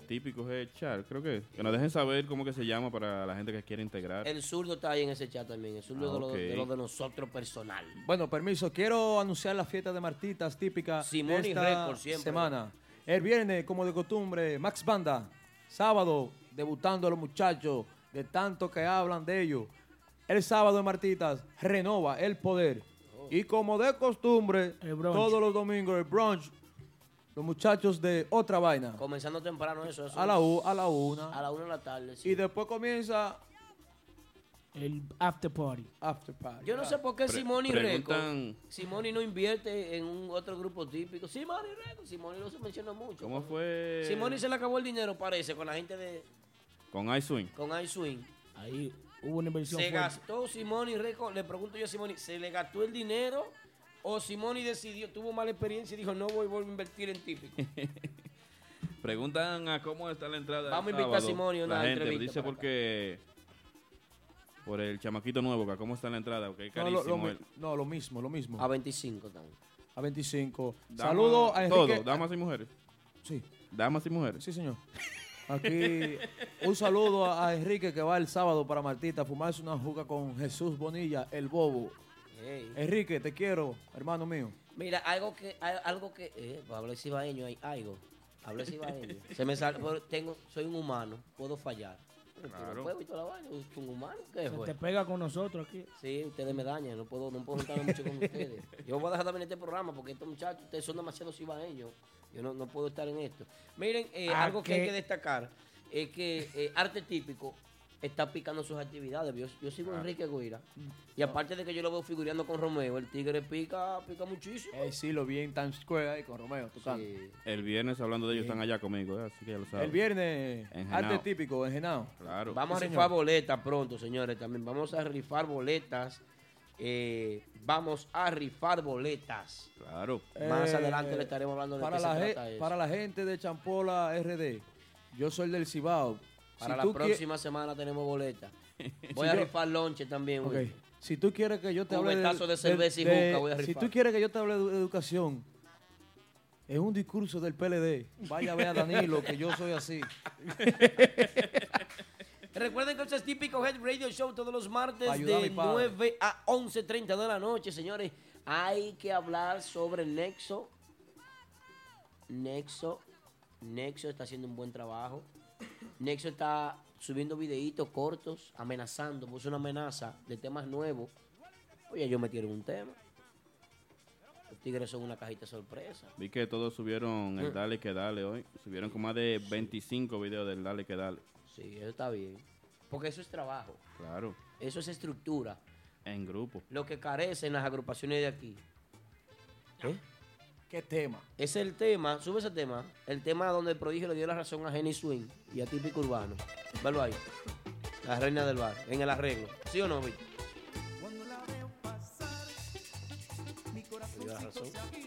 típico Head chat, creo que que nos dejen saber cómo que se llama para la gente que quiere integrar. El zurdo está ahí en ese chat también. El zurdo Ah, de, lo, ok. de lo de nosotros personal. Bueno, permiso, quiero anunciar la fiesta de Martitas típica Simón de y esta Record siempre. semana. El viernes, como de costumbre, Max Banda. Sábado, debutando los muchachos, de tanto que hablan de ellos. El sábado de Martitas, renova el poder. Y como de costumbre, todos los domingos, el brunch, los muchachos de otra vaina. Comenzando temprano eso. eso A la, u- a la una. A la una de la tarde. sí. Y después comienza El after party. after party. Yo no sé por qué Pre- Simoni preguntan- Reco, Simoni no invierte en un otro grupo típico. Simoni Reco, Simoni no se menciona mucho. ¿Cómo fue? Simoni se le acabó el dinero, parece, con la gente de Con iSwing. con iSwing. Ahí hubo una inversión Se fuerte. gastó Simoni Reco, le pregunto yo a Simoni, ¿se le gastó el dinero o Simoni decidió, tuvo mala experiencia y dijo, no voy, voy a invertir en típico? Preguntan a cómo está la entrada. Vamos a invitar a y una La gente entrevista dice porque por el chamaquito nuevo, que cómo está la entrada, porque es No, lo, carísimo. lo mi- el- no, lo mismo, lo mismo. A 25 también. A 25. Damas- Saludo a Enrique. Todo, damas y mujeres. Sí. Damas y mujeres. Sí, señor. Aquí un saludo a, Enrique que va el sábado para Martita a fumarse una juca con Jesús Bonilla, el bobo. Enrique, te quiero, hermano mío. Mira, algo que, algo que, eh, pues hablé cibaeño, hay algo. Hablé cibaeño. Se me sale, pero tengo, soy un humano, puedo fallar. Claro. no puedo y toda la vaina, soy un humano, ¿qué Se fue? te pega con nosotros aquí. Sí, ustedes me dañan, no puedo, no puedo juntarme mucho con ustedes. Yo voy a dejar a este programa porque estos muchachos, ustedes son demasiado cibaeños. Yo no, no puedo estar en esto. Miren, eh, ¿A algo que hay que destacar es que eh, Arte Típico está picando sus actividades. Yo, yo sigo a Enrique Guira. Y aparte de que yo lo veo figureando con Romeo, el tigre pica, pica muchísimo. Eh, sí, lo vi en Times Square ahí con Romeo tocando. Sí. El viernes, hablando de ellos, Sí. están allá conmigo, ¿eh? así que ya lo saben. El viernes, arte típico, en Genao. Claro. Vamos Sí, a rifar señor. boletas pronto, señores. También vamos a rifar boletas. eh, vamos a rifar boletas. Claro. Más Eh, adelante le estaremos hablando de para qué la, se ge- trata eso. para la gente de Champola RD, yo soy del Cibao. Para Si la qui- próxima semana tenemos boletas. Voy Si a yo- rifar lonche también. Güey. Si tú quieres que yo te hable de cerveza y juca voy a Si tú quieres que yo te hable de educación, es un discurso del PLD. Vaya a ver a Danilo, que yo soy así. Recuerden que este es típico Head Radio Show todos los martes de mi padre. 9 a 11.30 de la noche, señores. Hay que hablar sobre Nexo. Nexo. Nexo está haciendo un buen trabajo. Nexo está subiendo videitos cortos, amenazando, puso una amenaza de temas nuevos. Oye, yo metieron un tema. Los tigres son una cajita sorpresa. Vi que todos subieron el Mm. Dale que Dale hoy. Subieron con más de 25 videos del Dale que Dale. Sí, eso está bien. Porque eso es trabajo. Claro. Eso es estructura. En grupo. Lo que carecen las agrupaciones de aquí. ¿Eh? ¿Qué tema? Es el tema, sube ese tema, el tema donde el prodigio le dio la razón a Jenny Swing y a Típico Urbano. Velo ahí. La reina del bar, en el arreglo. ¿Sí o no, Vic? Cuando la veo pasar, mi corazón Dio la razón. se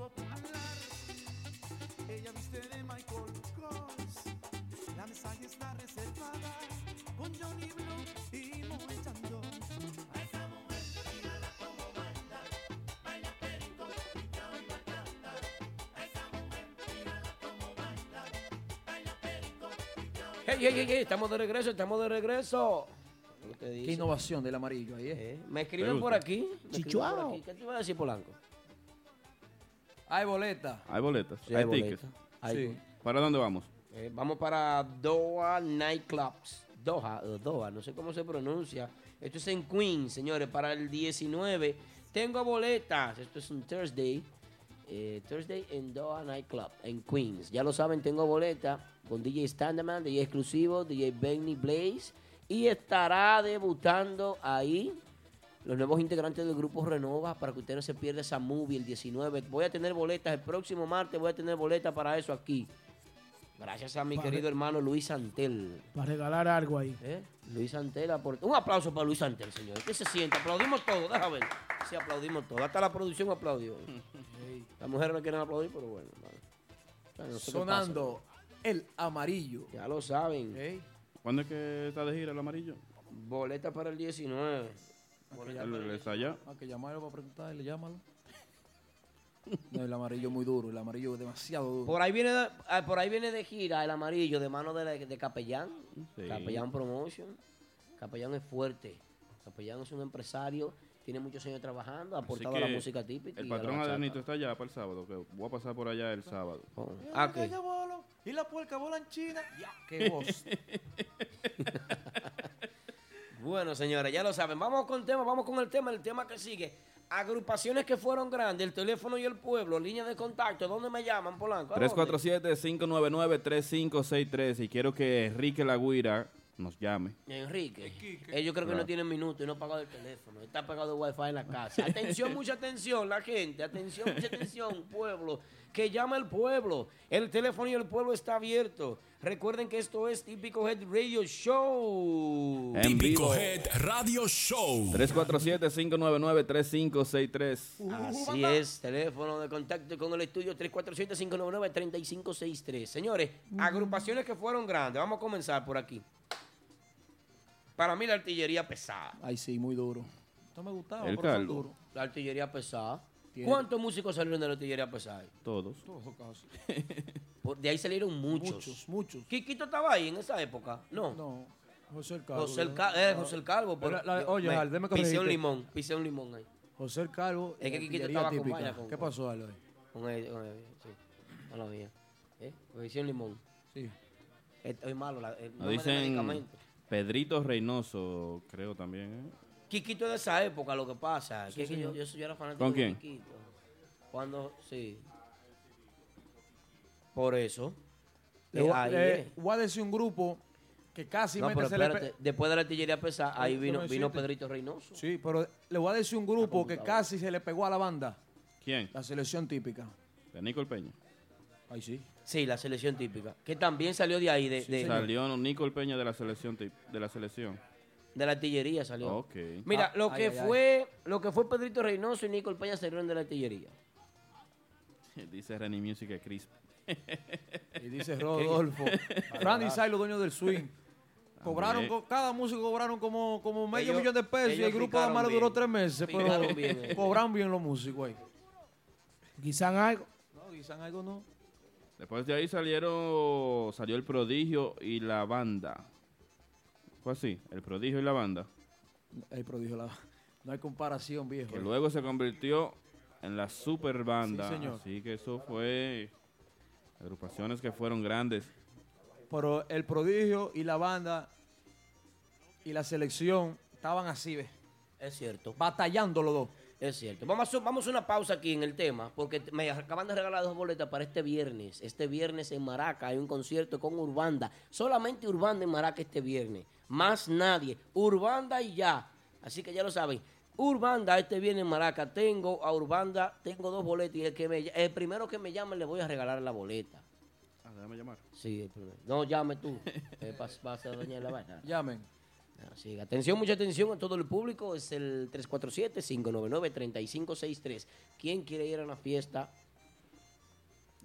Hey, hey, hey, hey, estamos de regreso, estamos de regreso. ¿Qué te dice? Qué innovación del amarillo ahí, ¿eh? Me escriben por aquí. me escriben por Chichuao. aquí. ¿Qué te iba a decir, Polanco? Hay boleta. Hay boletas. Sí, hay hay tickets. boletas. Hay- Sí. ¿Para dónde vamos? Eh, vamos para Doha Nightclubs. Doha, o Doha, no sé cómo se pronuncia. Esto es en Queens, señores, para el 19. Tengo boletas. Esto es un Thursday. Eh, Thursday en Doha Nightclub, en Queens. Ya lo saben, tengo boletas con DJ Standardman, DJ exclusivo, DJ Benny Blaze. Y estará debutando ahí los nuevos integrantes del grupo Renova para que usted no se pierda esa movie el 19. Voy a tener boletas el próximo martes, voy a tener boletas para eso aquí. Gracias a mi Para- querido hermano Luis Santel. Para regalar algo ahí. ¿Eh? Luis Santel aporta- Un aplauso para Luis Santel, señores. ¿Qué se siente? Aplaudimos todos, déjame ver. Sí, aplaudimos todos. Hasta la producción aplaudió. Las mujeres no quieren aplaudir, pero bueno. vale. No sé Sonando el amarillo. Ya lo saben. ¿Cuándo es que está de gira el amarillo? Boleta para el 19. ¿El, el está allá? Hay que llamarlo para preguntarle, llámalo. No, el amarillo es muy duro, el amarillo es demasiado duro. Por ahí viene de, ah, por ahí viene de gira el amarillo de mano de, de Capellán. Sí. Capellán Promotion. Capellán es fuerte. Capellán es un empresario, tiene muchos años trabajando, ha aportado a la música típica. El patrón. Adenito está allá para el sábado. Que voy a pasar por allá el sábado. Ah, Calla, bolo, y la puerca bola en China. Ya, qué voz. Bueno, señores, ya lo saben. Vamos con el tema, vamos con el tema, el tema que sigue. Agrupaciones que fueron grandes, el teléfono y el pueblo, línea de contacto, ¿dónde me llaman, Polanco? ¿A dónde? 347-599-3563. Y quiero que Enrique Laguira nos llame. Enrique, ellos creo que Claro. no tienen minuto y no ha pagado el teléfono. Está pagado el wifi en la casa. Atención, mucha atención, la gente. Atención, mucha atención, pueblo. Que llama el pueblo. El teléfono y el pueblo está abierto. Recuerden que esto es Típico Head Radio Show. En vivo. Head Radio Show. 347-599-3563. Así es, teléfono de contacto con el estudio 347-599-3563. Señores, agrupaciones que fueron grandes. Vamos a comenzar por aquí. Para mí la artillería pesada. Ay, sí, muy duro. Esto me gustaba, El caldo. La artillería pesada. Tiene- ¿Cuántos músicos salieron de la artillería pesada? Todos. Todos casi. Por- De ahí salieron muchos. Muchos, muchos. ¿Quiquito estaba ahí en esa época? No. No, José el Calvo. José el, Ca- eh, José el Calvo. pero La- la- oye, me- Al, déjame Pisé un corregirte. limón, pisé un limón ahí. José el Calvo. Es que Quiquito artillería estaba con típica. valla, con- ¿Qué pasó, Aloy? Con el, con el, sí, no lo había. ¿Eh? Edición limón. Sí. Estoy malo, la, Nos nombre de dicen medicamento. Pedrito Reynoso, creo también. ¿eh? Quiquito de esa época, lo que pasa. Sí, que, que yo, señor. yo, yo era fanático ¿Con de quién? Quiquito. Cuando, sí. Por eso. Le, Eh, voy- ahí le es. voy a decir un grupo que casi No, pero le espérate, después de la artillería pesada, ahí vino, no vino. Pedrito Reynoso. Sí, pero le voy a decir un grupo que casi se le pegó a la banda. ¿Quién? La selección típica. De Nicole Peña. Ahí sí. Sí, la selección típica. Que también salió de ahí, de, de, Salió Nicole Peña de la selección. De la selección. De la artillería salió. Mira, Ah, lo ay, que ay, ay. fue lo que fue Pedrito Reynoso y Nicole Peña salieron de la artillería. Dice Renny Music que Crisp. Y dice Rodolfo. Randy Silo, dueño del swing. Cobraron, También. co- cada músico cobraron como, como medio Ellos- millón de pesos y el grupo más le duró tres meses. Pero bien, eh. cobran bien los músicos ahí. Guisan algo. No, guisan algo no. Después de ahí salieron, salió el prodigio y la banda. Fue así, el prodigio y la banda. El prodigio, la- no hay comparación, viejo. Que luego se convirtió en la super banda. Sí, señor. Así que eso fue agrupaciones que fueron grandes. Pero el prodigio y la banda y la selección estaban así, ¿ves? Es cierto. Batallando los dos. Es cierto. Vamos a, hacer- vamos a una pausa aquí en el tema, porque me acaban de regalar dos boletas para este viernes. Este viernes en Maraca hay un concierto con Urbanda. Solamente Urbanda en Maraca este viernes. Más nadie. Urbanda y ya. Así que ya lo saben. Urbanda este viernes en Maraca. Tengo a Urbanda, tengo dos boletas y el, que me, el primero que me llame le voy a regalar la boleta. Ah, déjame llamar. Sí, el primero. No, llame tú. Eh, a ser doña la vaina. Llamen. Así, atención, mucha atención a todo el público. Es el 347-599-3563. ¿Quién quiere ir a una fiesta?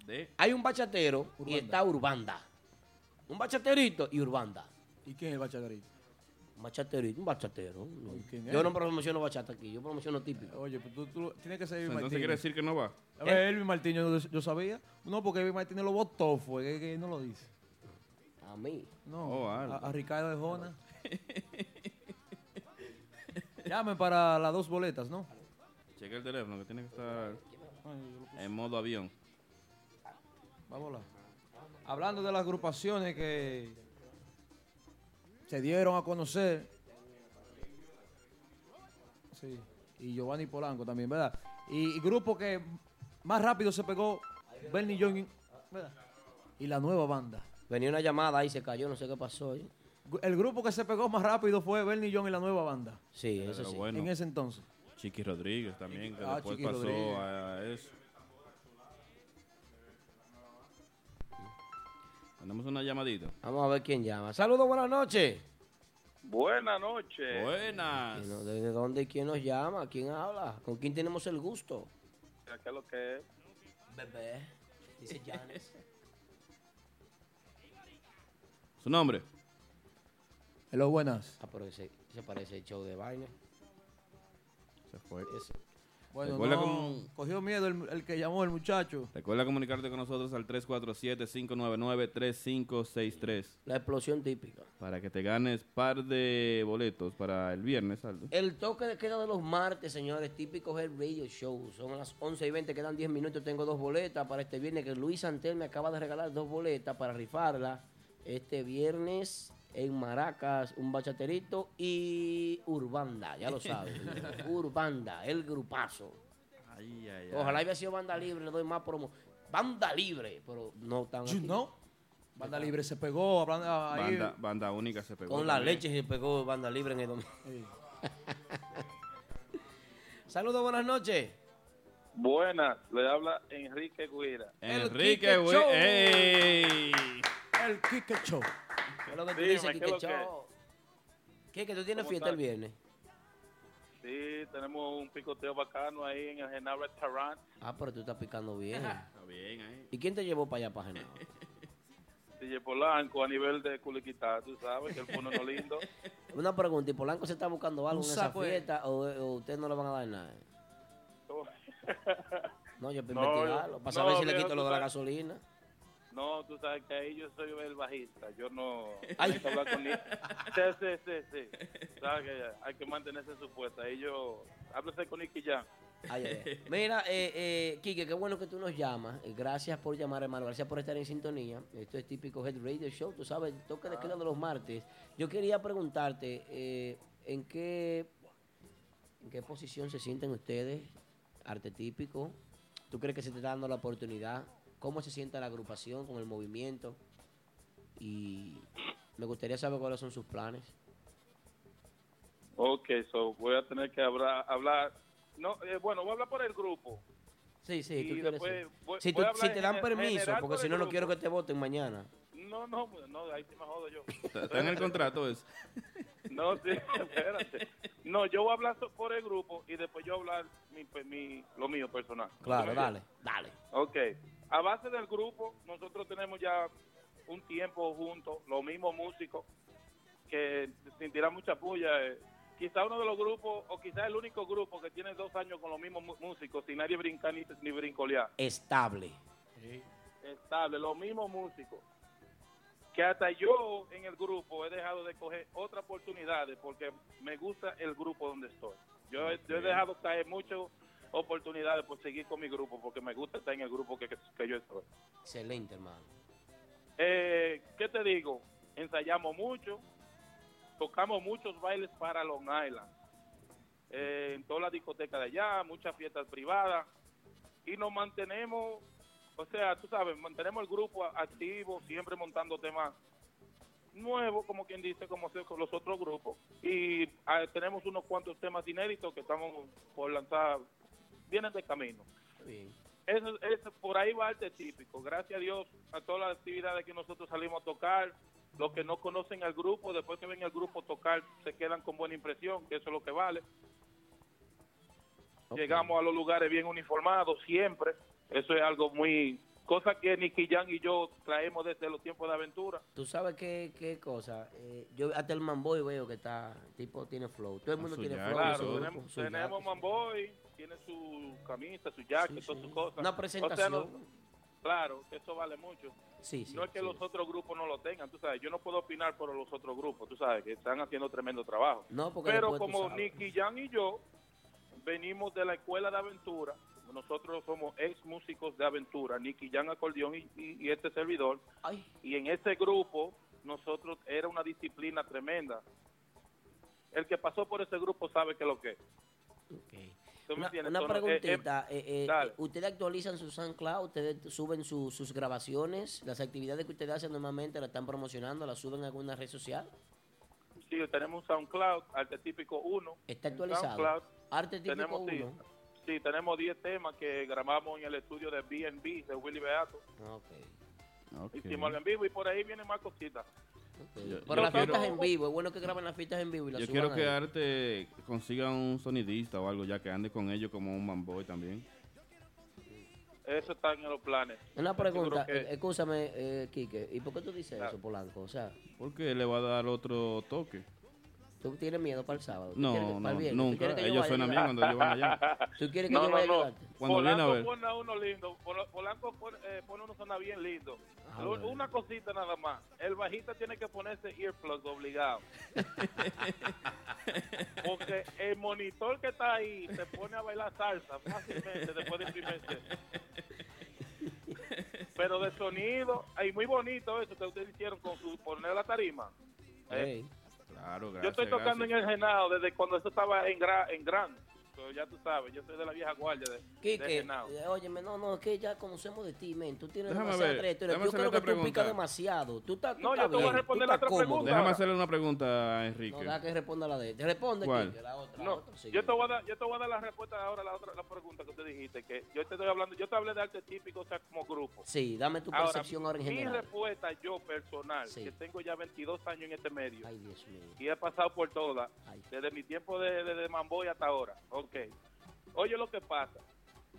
De Hay un bachatero y está Urbanda. Un bachaterito y Urbanda. ¿Y quién es el bachagarito? Un bachaterito, un bachatero. Yo no promociono bachata aquí, yo promociono típico. Oye, pues tú, tú tienes que ser Elvis Entonces Martínez. quiere decir que no va. A ver, Elvis Martínez, yo, yo sabía. No, porque Elvis Martínez lo votó, fue que, que no lo dice. A mí. No, Oh, a, a Ricardo de Jona. Llamen para las dos boletas, ¿no? Cheque el teléfono que tiene que estar en modo avión. Vámonos. Hablando de las agrupaciones que se dieron a conocer. Sí. Y Giovanni Polanco también, ¿verdad? Y, y grupo que más rápido se pegó, Bernie Young, ¿verdad? Y la nueva banda. Venía una llamada ahí, se cayó, no sé qué pasó. ¿eh? El grupo que se pegó más rápido fue Bernie Young y la nueva banda. Sí, Pero eso sí. bueno. En ese entonces. Chiqui Rodríguez también, que Ah, después Chiqui pasó Rodríguez. a eso. Tenemos una llamadita. Vamos a ver quién llama. Saludos, buenas noches. Buenas noches. Buenas. ¿De de dónde y quién nos llama? ¿Quién habla? ¿Con quién tenemos el gusto? ¿Qué es lo que es? Bebé. Dice Janes. ¿Su nombre? Hello, buenas. Ah, pero ese, ese parece el show de vaina. Se fue. Bueno, Recuerda no, cogió miedo el, el que llamó el muchacho. Recuerda comunicarte con nosotros al 347-599-3563 La explosión típica. para que te ganes par de boletos para el viernes, Aldo. El toque de queda de los martes, señores, típico Head Radio Show. Son las 11 y 20, quedan 10 minutos. Tengo dos boletas para este viernes que Luis Antel me acaba de regalar dos boletas para rifarla. Este viernes en Maracas, un bachaterito y Urbanda, ya lo saben. Urbanda, el grupazo. Ay, ay, ay. Ojalá hubiera sido banda libre, le doy más promo. Banda libre, pero no tan You aquí. know? Banda Libre se pegó, hablando ahí. Banda, banda única se pegó. Con la también. leche se pegó banda libre en el domingo. Saludos, buenas noches. Buenas, le habla Enrique Guira. Enrique. ¡Ey! El Kike Show. ¿Qué es lo que tú Dime, dices, ¿qué Quique lo que. ¿Que tú tienes ¿Cómo fiesta el viernes? Sí, tenemos un picoteo bacano ahí en el Genal Restaurant. Ah, pero tú estás picando bien. Está bien ahí. ¿Y quién te llevó para allá, para Genao? DJ Polanco a nivel de Culiquitá, tú sabes que el fondo no lindo. Una pregunta, ¿y Polanco se está buscando algo en esa fiesta o, o ustedes no le van a dar nada? No, yo para No, investigarlo, para no, saber si le quito lo de la sabes. gasolina. No, tú sabes que ahí yo soy el bajista. Yo no. Ay. Hay que hablar con ni- Sí, sí, sí, sí. Sabes que hay que mantenerse en su puesta. Ahí yo. Háblese con Nicky Jam. Ay, ay, ay. Mira, eh, eh, Quique, qué bueno que tú nos llamas. Eh, Gracias por llamar, hermano. Gracias por estar en sintonía. Esto es típico Head Radio Show. Tú sabes, toque de queda de los martes. Yo quería preguntarte, eh, ¿en qué en qué posición se sienten ustedes? Arte típico. ¿Tú crees que se te está dando la oportunidad? ¿Cómo se siente la agrupación con el movimiento? Y me gustaría saber cuáles son sus planes. Ok, so voy a tener que hablar. hablar no, eh, bueno, voy a hablar por el grupo. Sí, sí, Y tú quieres voy- si, voy tú- si te dan permiso, porque por si no, no quiero que te voten mañana. No, no, no, ahí sí me jodo yo. Está en el contrato eso. No, sí, espérate. No, yo voy a hablar por el grupo y después yo voy a hablar mi, lo mío personal. Claro, ¿Sí me dale, dale. Ok. A base del grupo, nosotros tenemos ya un tiempo juntos, los mismos músicos, que sin tirar mucha puya. eh, quizá uno de los grupos, o quizá el único grupo que tiene dos años con los mismos músicos, sin nadie brincar ni, ni brincolear. Estable. Estable, los mismos músicos. Que hasta yo en el grupo he dejado de coger otras oportunidades porque me gusta el grupo donde estoy. Yo, he- yo he dejado caer muchas oportunidades por seguir con mi grupo porque me gusta estar en el grupo que, que, que yo estoy. Excelente, hermano. Eh, ¿Qué te digo? Ensayamos mucho, tocamos muchos bailes para Long Island, eh, en toda la discoteca de allá, muchas fiestas privadas, y nos mantenemos, o sea, tú sabes, mantenemos el grupo a- activo, siempre montando temas nuevos, como quien dice, como con los otros grupos, y ah, tenemos unos cuantos temas inéditos que estamos por lanzar, vienen de camino. Bien. Eso, eso, por ahí va arte típico. Gracias a Dios a todas las actividades que nosotros salimos a tocar. Los que no conocen al grupo, después que ven al grupo tocar, se quedan con buena impresión, que eso es lo que vale. Llegamos a los lugares bien uniformados siempre. Eso es algo muy... Cosa que Nicky Jan y yo traemos desde los tiempos de aventura. Tú sabes qué, qué cosa. Eh, yo hasta el Manboy veo que está, tipo tiene flow. Todo el mundo tiene flow. Claro, tenemos, tenemos. Manboy, tiene su camisa, su jacket, todas sus cosas. Una O sea, presentación. no- claro, eso vale mucho. Sí, sí, no es que sí. los otros grupos no lo tengan, tú sabes, yo no puedo opinar por los otros grupos, tú sabes, que están haciendo tremendo trabajo. No, porque Pero como. Nicky Jan y yo venimos de la escuela de aventura, nosotros somos ex músicos de aventura, Nicky Jan acordeón y, y- y este servidor, y en ese grupo nosotros era una disciplina tremenda. El que pasó por ese grupo sabe que lo que es. ¿Tú me Una, entiendes? una Entonces, eh, eh, preguntita. eh, eh, dale. eh, ¿Ustedes actualizan su SoundCloud? ¿Ustedes suben su- sus grabaciones? ¿Las actividades que ustedes hacen normalmente las están promocionando? ¿Las suben a alguna red social? Sí, tenemos un SoundCloud, Arte Típico 1. ¿Está actualizado? SoundCloud. Arte Típico tenemos, sí, 1. Sí, tenemos 10 temas que grabamos en el estudio de B&B de Willy Beato. Hicimos algo en vivo y por ahí vienen más cositas. Yo- Pero yo las quiero- fiestas en vivo, es bueno que graben las fiestas en vivo y las Yo suban quiero que ahí. Arte consiga un sonidista o algo ya que ande con ellos como un manboy también. Eso está en los planes. Una seguro pregunta, que- eh, escúchame, eh, Quique, ¿y por qué tú dices Claro. eso, Polanco? O sea, Porque le va a dar otro toque. ¿Tú tienes miedo para el sábado? ¿Tú No, para no, nunca. que yo Ellos suenan bien cuando ellos van allá. ¿Tú quieres que No, yo vaya no. Cuando viene a Polanco ver. pone a uno lindo. Pol- Polanco pone, eh, pone uno suena bien lindo. Ah, Lo- bueno. Una cosita nada más. El bajista tiene que ponerse earplugs obligado. Porque el monitor que está ahí se pone a bailar salsa fácilmente después de primerse. Pero de sonido, ay, muy bonito eso que ustedes hicieron con su poner la tarima. Eh, Claro, gracias. yo estoy tocando gracias. en el Genao desde cuando eso estaba en, gra, en Gran. So, ya tú sabes, yo soy de la vieja guardia de, de Quique, Genao. eh, óyeme, no, no, es que ya conocemos de ti, men. Tú tienes Déjame demasiada trayectoria. Yo creo que tú picas demasiado. Tú estás, tú No, yo estás te voy a responder tú la otra cómodo. pregunta. Déjame hacerle una pregunta a Enrique. No, deja que responda la de él. Responde, ¿Cuál? Quique, la otra. la No, otra, sí. yo te voy a dar, yo te voy a dar la respuesta ahora a la otra la pregunta que usted dijiste que yo te estoy hablando, yo te hablé de arte típico, o sea, como grupo. Sí, dame tu Ahora, percepción ahora en Mi respuesta yo personal, Sí. que tengo ya 22 años en este medio Ay, Dios mío. y he pasado por todas, desde mi tiempo de, de, de Mamboy hasta ahora. Ok. Oye lo que pasa.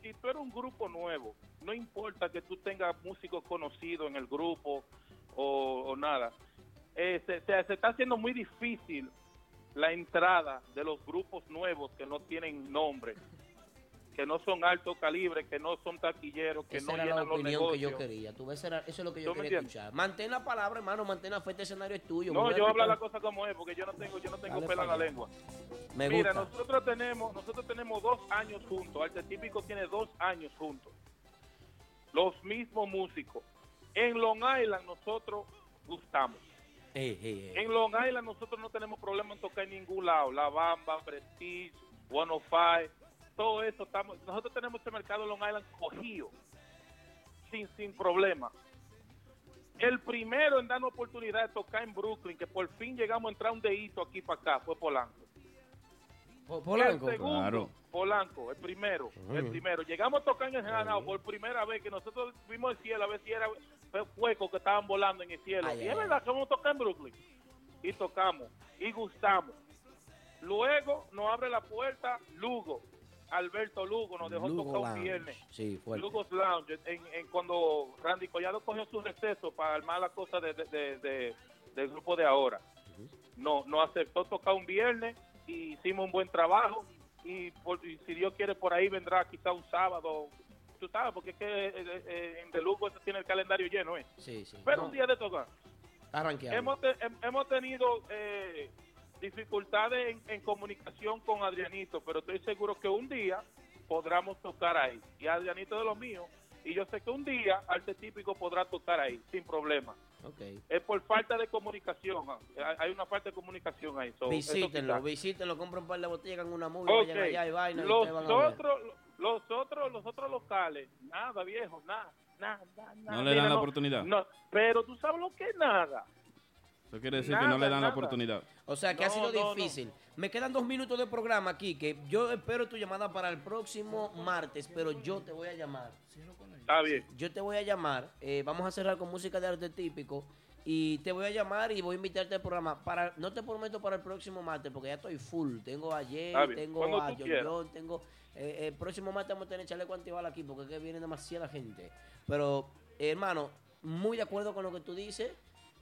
Si tú eres un grupo nuevo, no importa que tú tengas músicos conocidos en el grupo o, nada, eh, se está haciendo muy difícil la entrada de los grupos nuevos que no tienen nombre que no son alto calibre, que no son taquilleros, que Esa no era la los opinión que yo quería. Tú ves, era- eso es lo que yo ¿Tú me quería entiendes? escuchar. Mantén la palabra, hermano, mantén la fe, este escenario es tuyo. No, yo hablo la cosa como es, porque yo no tengo, yo no tengo pelo en la lengua. Me Mira, gusta. nosotros tenemos, nosotros tenemos dos años juntos. Arte Típico tiene dos años juntos. Los mismos músicos. En Long Island nosotros gustamos. Ey, ey, ey. En Long Island nosotros no tenemos problema en tocar en ningún lado. La Bamba, Prestige, 105, todo eso. Estamos, nosotros tenemos este mercado Long Island cogido, sin, sin problema. El primero en darnos oportunidad de tocar en Brooklyn, que por fin llegamos a entrar un dedito aquí para acá, fue Polanco. Polanco. El segundo, Claro. Polanco, el primero, el primero. Llegamos a tocar en el Granado por primera vez que nosotros vimos el cielo a ver si era fuego que estaban volando en el cielo. Ay, y ay, es ay. verdad que vamos a tocar en Brooklyn. Y tocamos, y gustamos. Luego nos abre la puerta Lugo, Alberto Lugo, nos dejó Lugo tocar un viernes. Sí. Lugo's Lounge, en, en cuando Randy Collado cogió su receso para armar la cosa de, de- de- de- del grupo de ahora. No, nos aceptó tocar un viernes y hicimos un buen trabajo y, por- y si Dios quiere por ahí vendrá quizá un sábado. Tú sabes, porque es que eh, eh, en De Lugo eso tiene el calendario lleno, ¿eh? Sí, sí. Pero No, un día de tocar. te- hemos tenido eh, dificultades en, en comunicación con Adrianito, pero estoy seguro que un día podremos tocar ahí. Y Adrianito de lo mío, y yo sé que un día Arte Típico podrá tocar ahí, sin problema. Ok. Es por falta de comunicación, ah, hay- una falta de comunicación ahí. so, Visítenlo, visítenlo, compren un par de botellas, hagan una movie, Ok, vayan allá y vaina. los van otros, los otros, los otros locales, nada viejo, nada, nada, nada. No le Mira, dan la oportunidad. no, pero tú sabes lo que es nada. Eso quiere decir que no le dan la oportunidad. O sea, que ha sido no, no. difícil. Me quedan dos minutos de programa aquí, que yo espero tu llamada para el próximo martes, pero yo te voy a llamar. Está bien. Yo te voy a llamar. eh, vamos a cerrar con música de arte típico. Y te voy a llamar y voy a invitarte al programa. Para, no te prometo para el próximo martes, porque ya estoy full. Tengo a Jay, Está bien. tengo a John tengo... eh, el próximo martes vamos a tener chaleco antibala aquí, porque es que viene demasiada gente. Pero, eh, hermano, muy de acuerdo con lo que tú dices.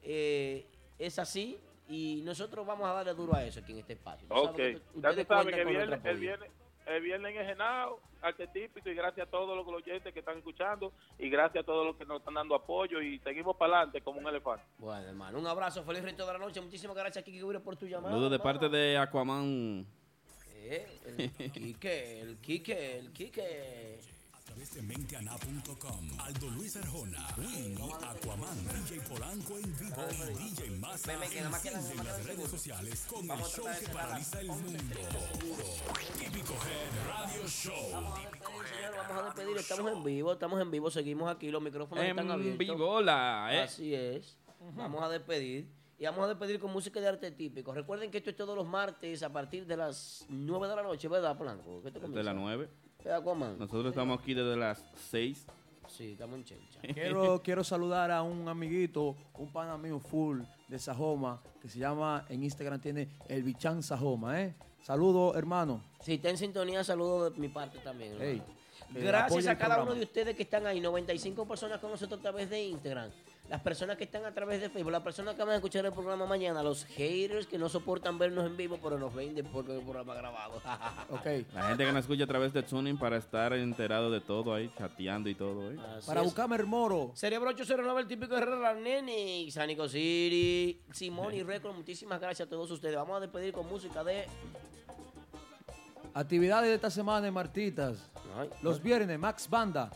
eh, es así. Y nosotros vamos a darle duro a eso aquí en este espacio. Ok, que ya tú sabes que viene, el viernes, el viernes en Genao, arte típico, y gracias a todos los oyentes que están escuchando, y gracias a todos los que nos están dando apoyo, y seguimos para adelante como un elefante. Bueno, hermano, un abrazo, feliz resto de la noche. Muchísimas gracias, Kiki Guiro, por tu llamada. Saludos de parte de Aquaman. Eh, el Quique, el Quique, el Quique. Través de menteana.com. Aldo Luis Arjona, Winnie, Aquaman, DJ Polanco en vivo, DJ Massa Ven, ven, que nada más quedan- enciende nada más las redes sociales con Vamos a el show que paraliza el mundo. Típico Head Radio Show. Señor, vamos a despedir, estamos en vivo, estamos en vivo, seguimos aquí, los micrófonos En están abiertos. vivola, ¿eh? Así es. Vamos a despedir. Y vamos a despedir con música de arte típico. Recuerden que esto es todos los martes a partir de las 9 de la noche, ¿verdad, Polanco? ¿Qué te De las 9. Aquaman. Nosotros estamos aquí desde las 6. Sí, estamos en chencha. Quiero, quiero saludar a un amiguito, un pana mío full de Sajoma, que se llama, en Instagram tiene el Bichán Sajoma, ¿eh? Saludos, hermano. Si está en sintonía, saludo de mi parte también. hermano. Ey, eh, Gracias a cada programa. uno de ustedes que están ahí, 95 personas con nosotros a través de Instagram, las personas que están a través de Facebook, las personas que van a escuchar el programa mañana, los haters que no soportan vernos en vivo, pero nos ven después del programa grabado. La gente que nos escucha a través de Tuning para estar enterado de todo ahí, chateando y todo, ¿eh? Para buscarme el moro. Cerebro 809, el típico Herrera Nene, Sanico City, Simón y Record, muchísimas gracias a todos ustedes. Vamos a despedir con música de... Actividades de esta semana en Martitas. Los viernes, Max Banda.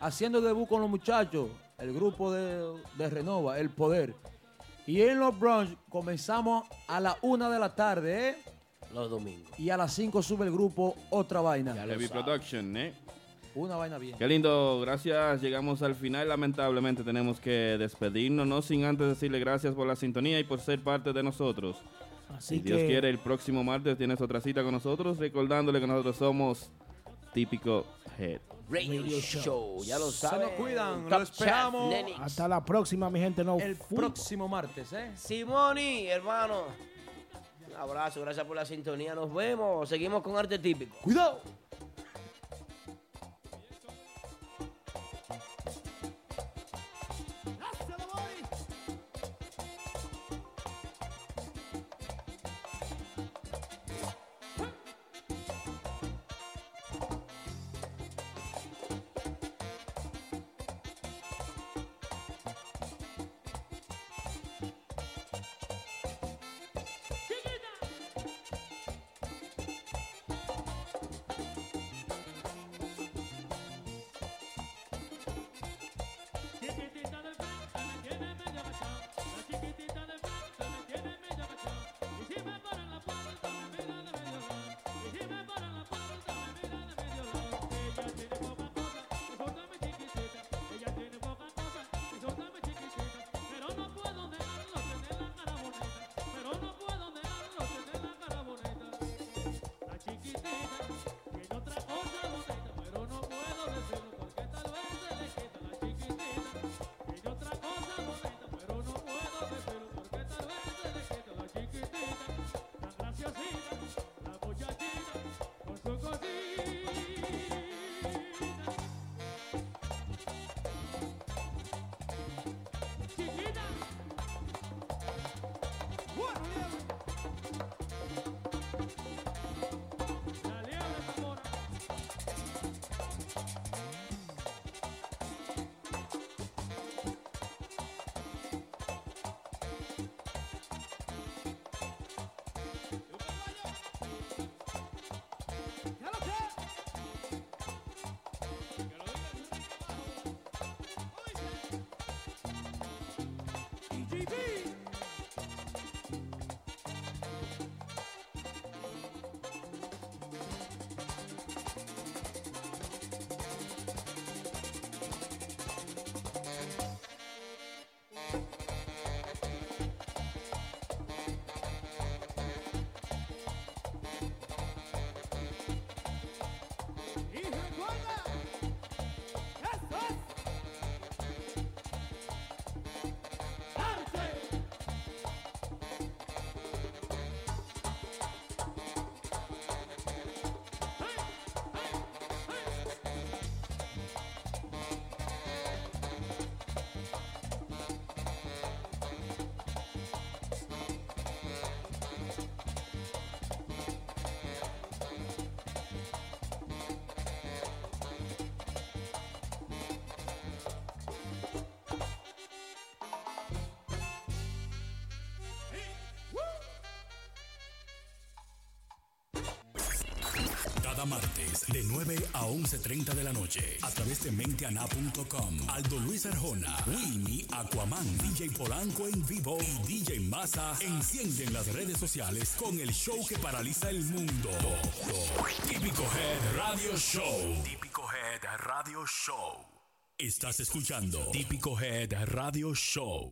Haciendo debut con los muchachos. El grupo de, de Renova, El Poder. Y en los brunch comenzamos a la una de la tarde, ¿eh? Los domingos. Y a las 5 sube el grupo Otra Vaina. Heavy Production, ¿eh? Una vaina bien. Qué lindo, gracias. Llegamos al final. Lamentablemente tenemos que despedirnos, no sin antes decirle gracias por la sintonía y por ser parte de nosotros. Así si Dios que- quiere, el próximo martes tienes otra cita con nosotros, recordándole que nosotros somos típico Head. Radio, Show. Ya lo Se saben. nos cuidan, Top lo esperamos. Chat. Hasta la próxima, mi gente. No, El próximo martes, ¿eh? Simoni, hermano. Un abrazo, gracias por la sintonía. Nos vemos. Seguimos con arte típico. Cuidado. Cada martes de 9 a 11.30 de la noche a través de menteana.com. Aldo Luis Arjona, Winnie, Aquaman, DJ Polanco en vivo y DJ Massa encienden las redes sociales con el show que paraliza el mundo. Típico Head Radio Show. Típico Head Radio Show. Estás escuchando Típico Head Radio Show.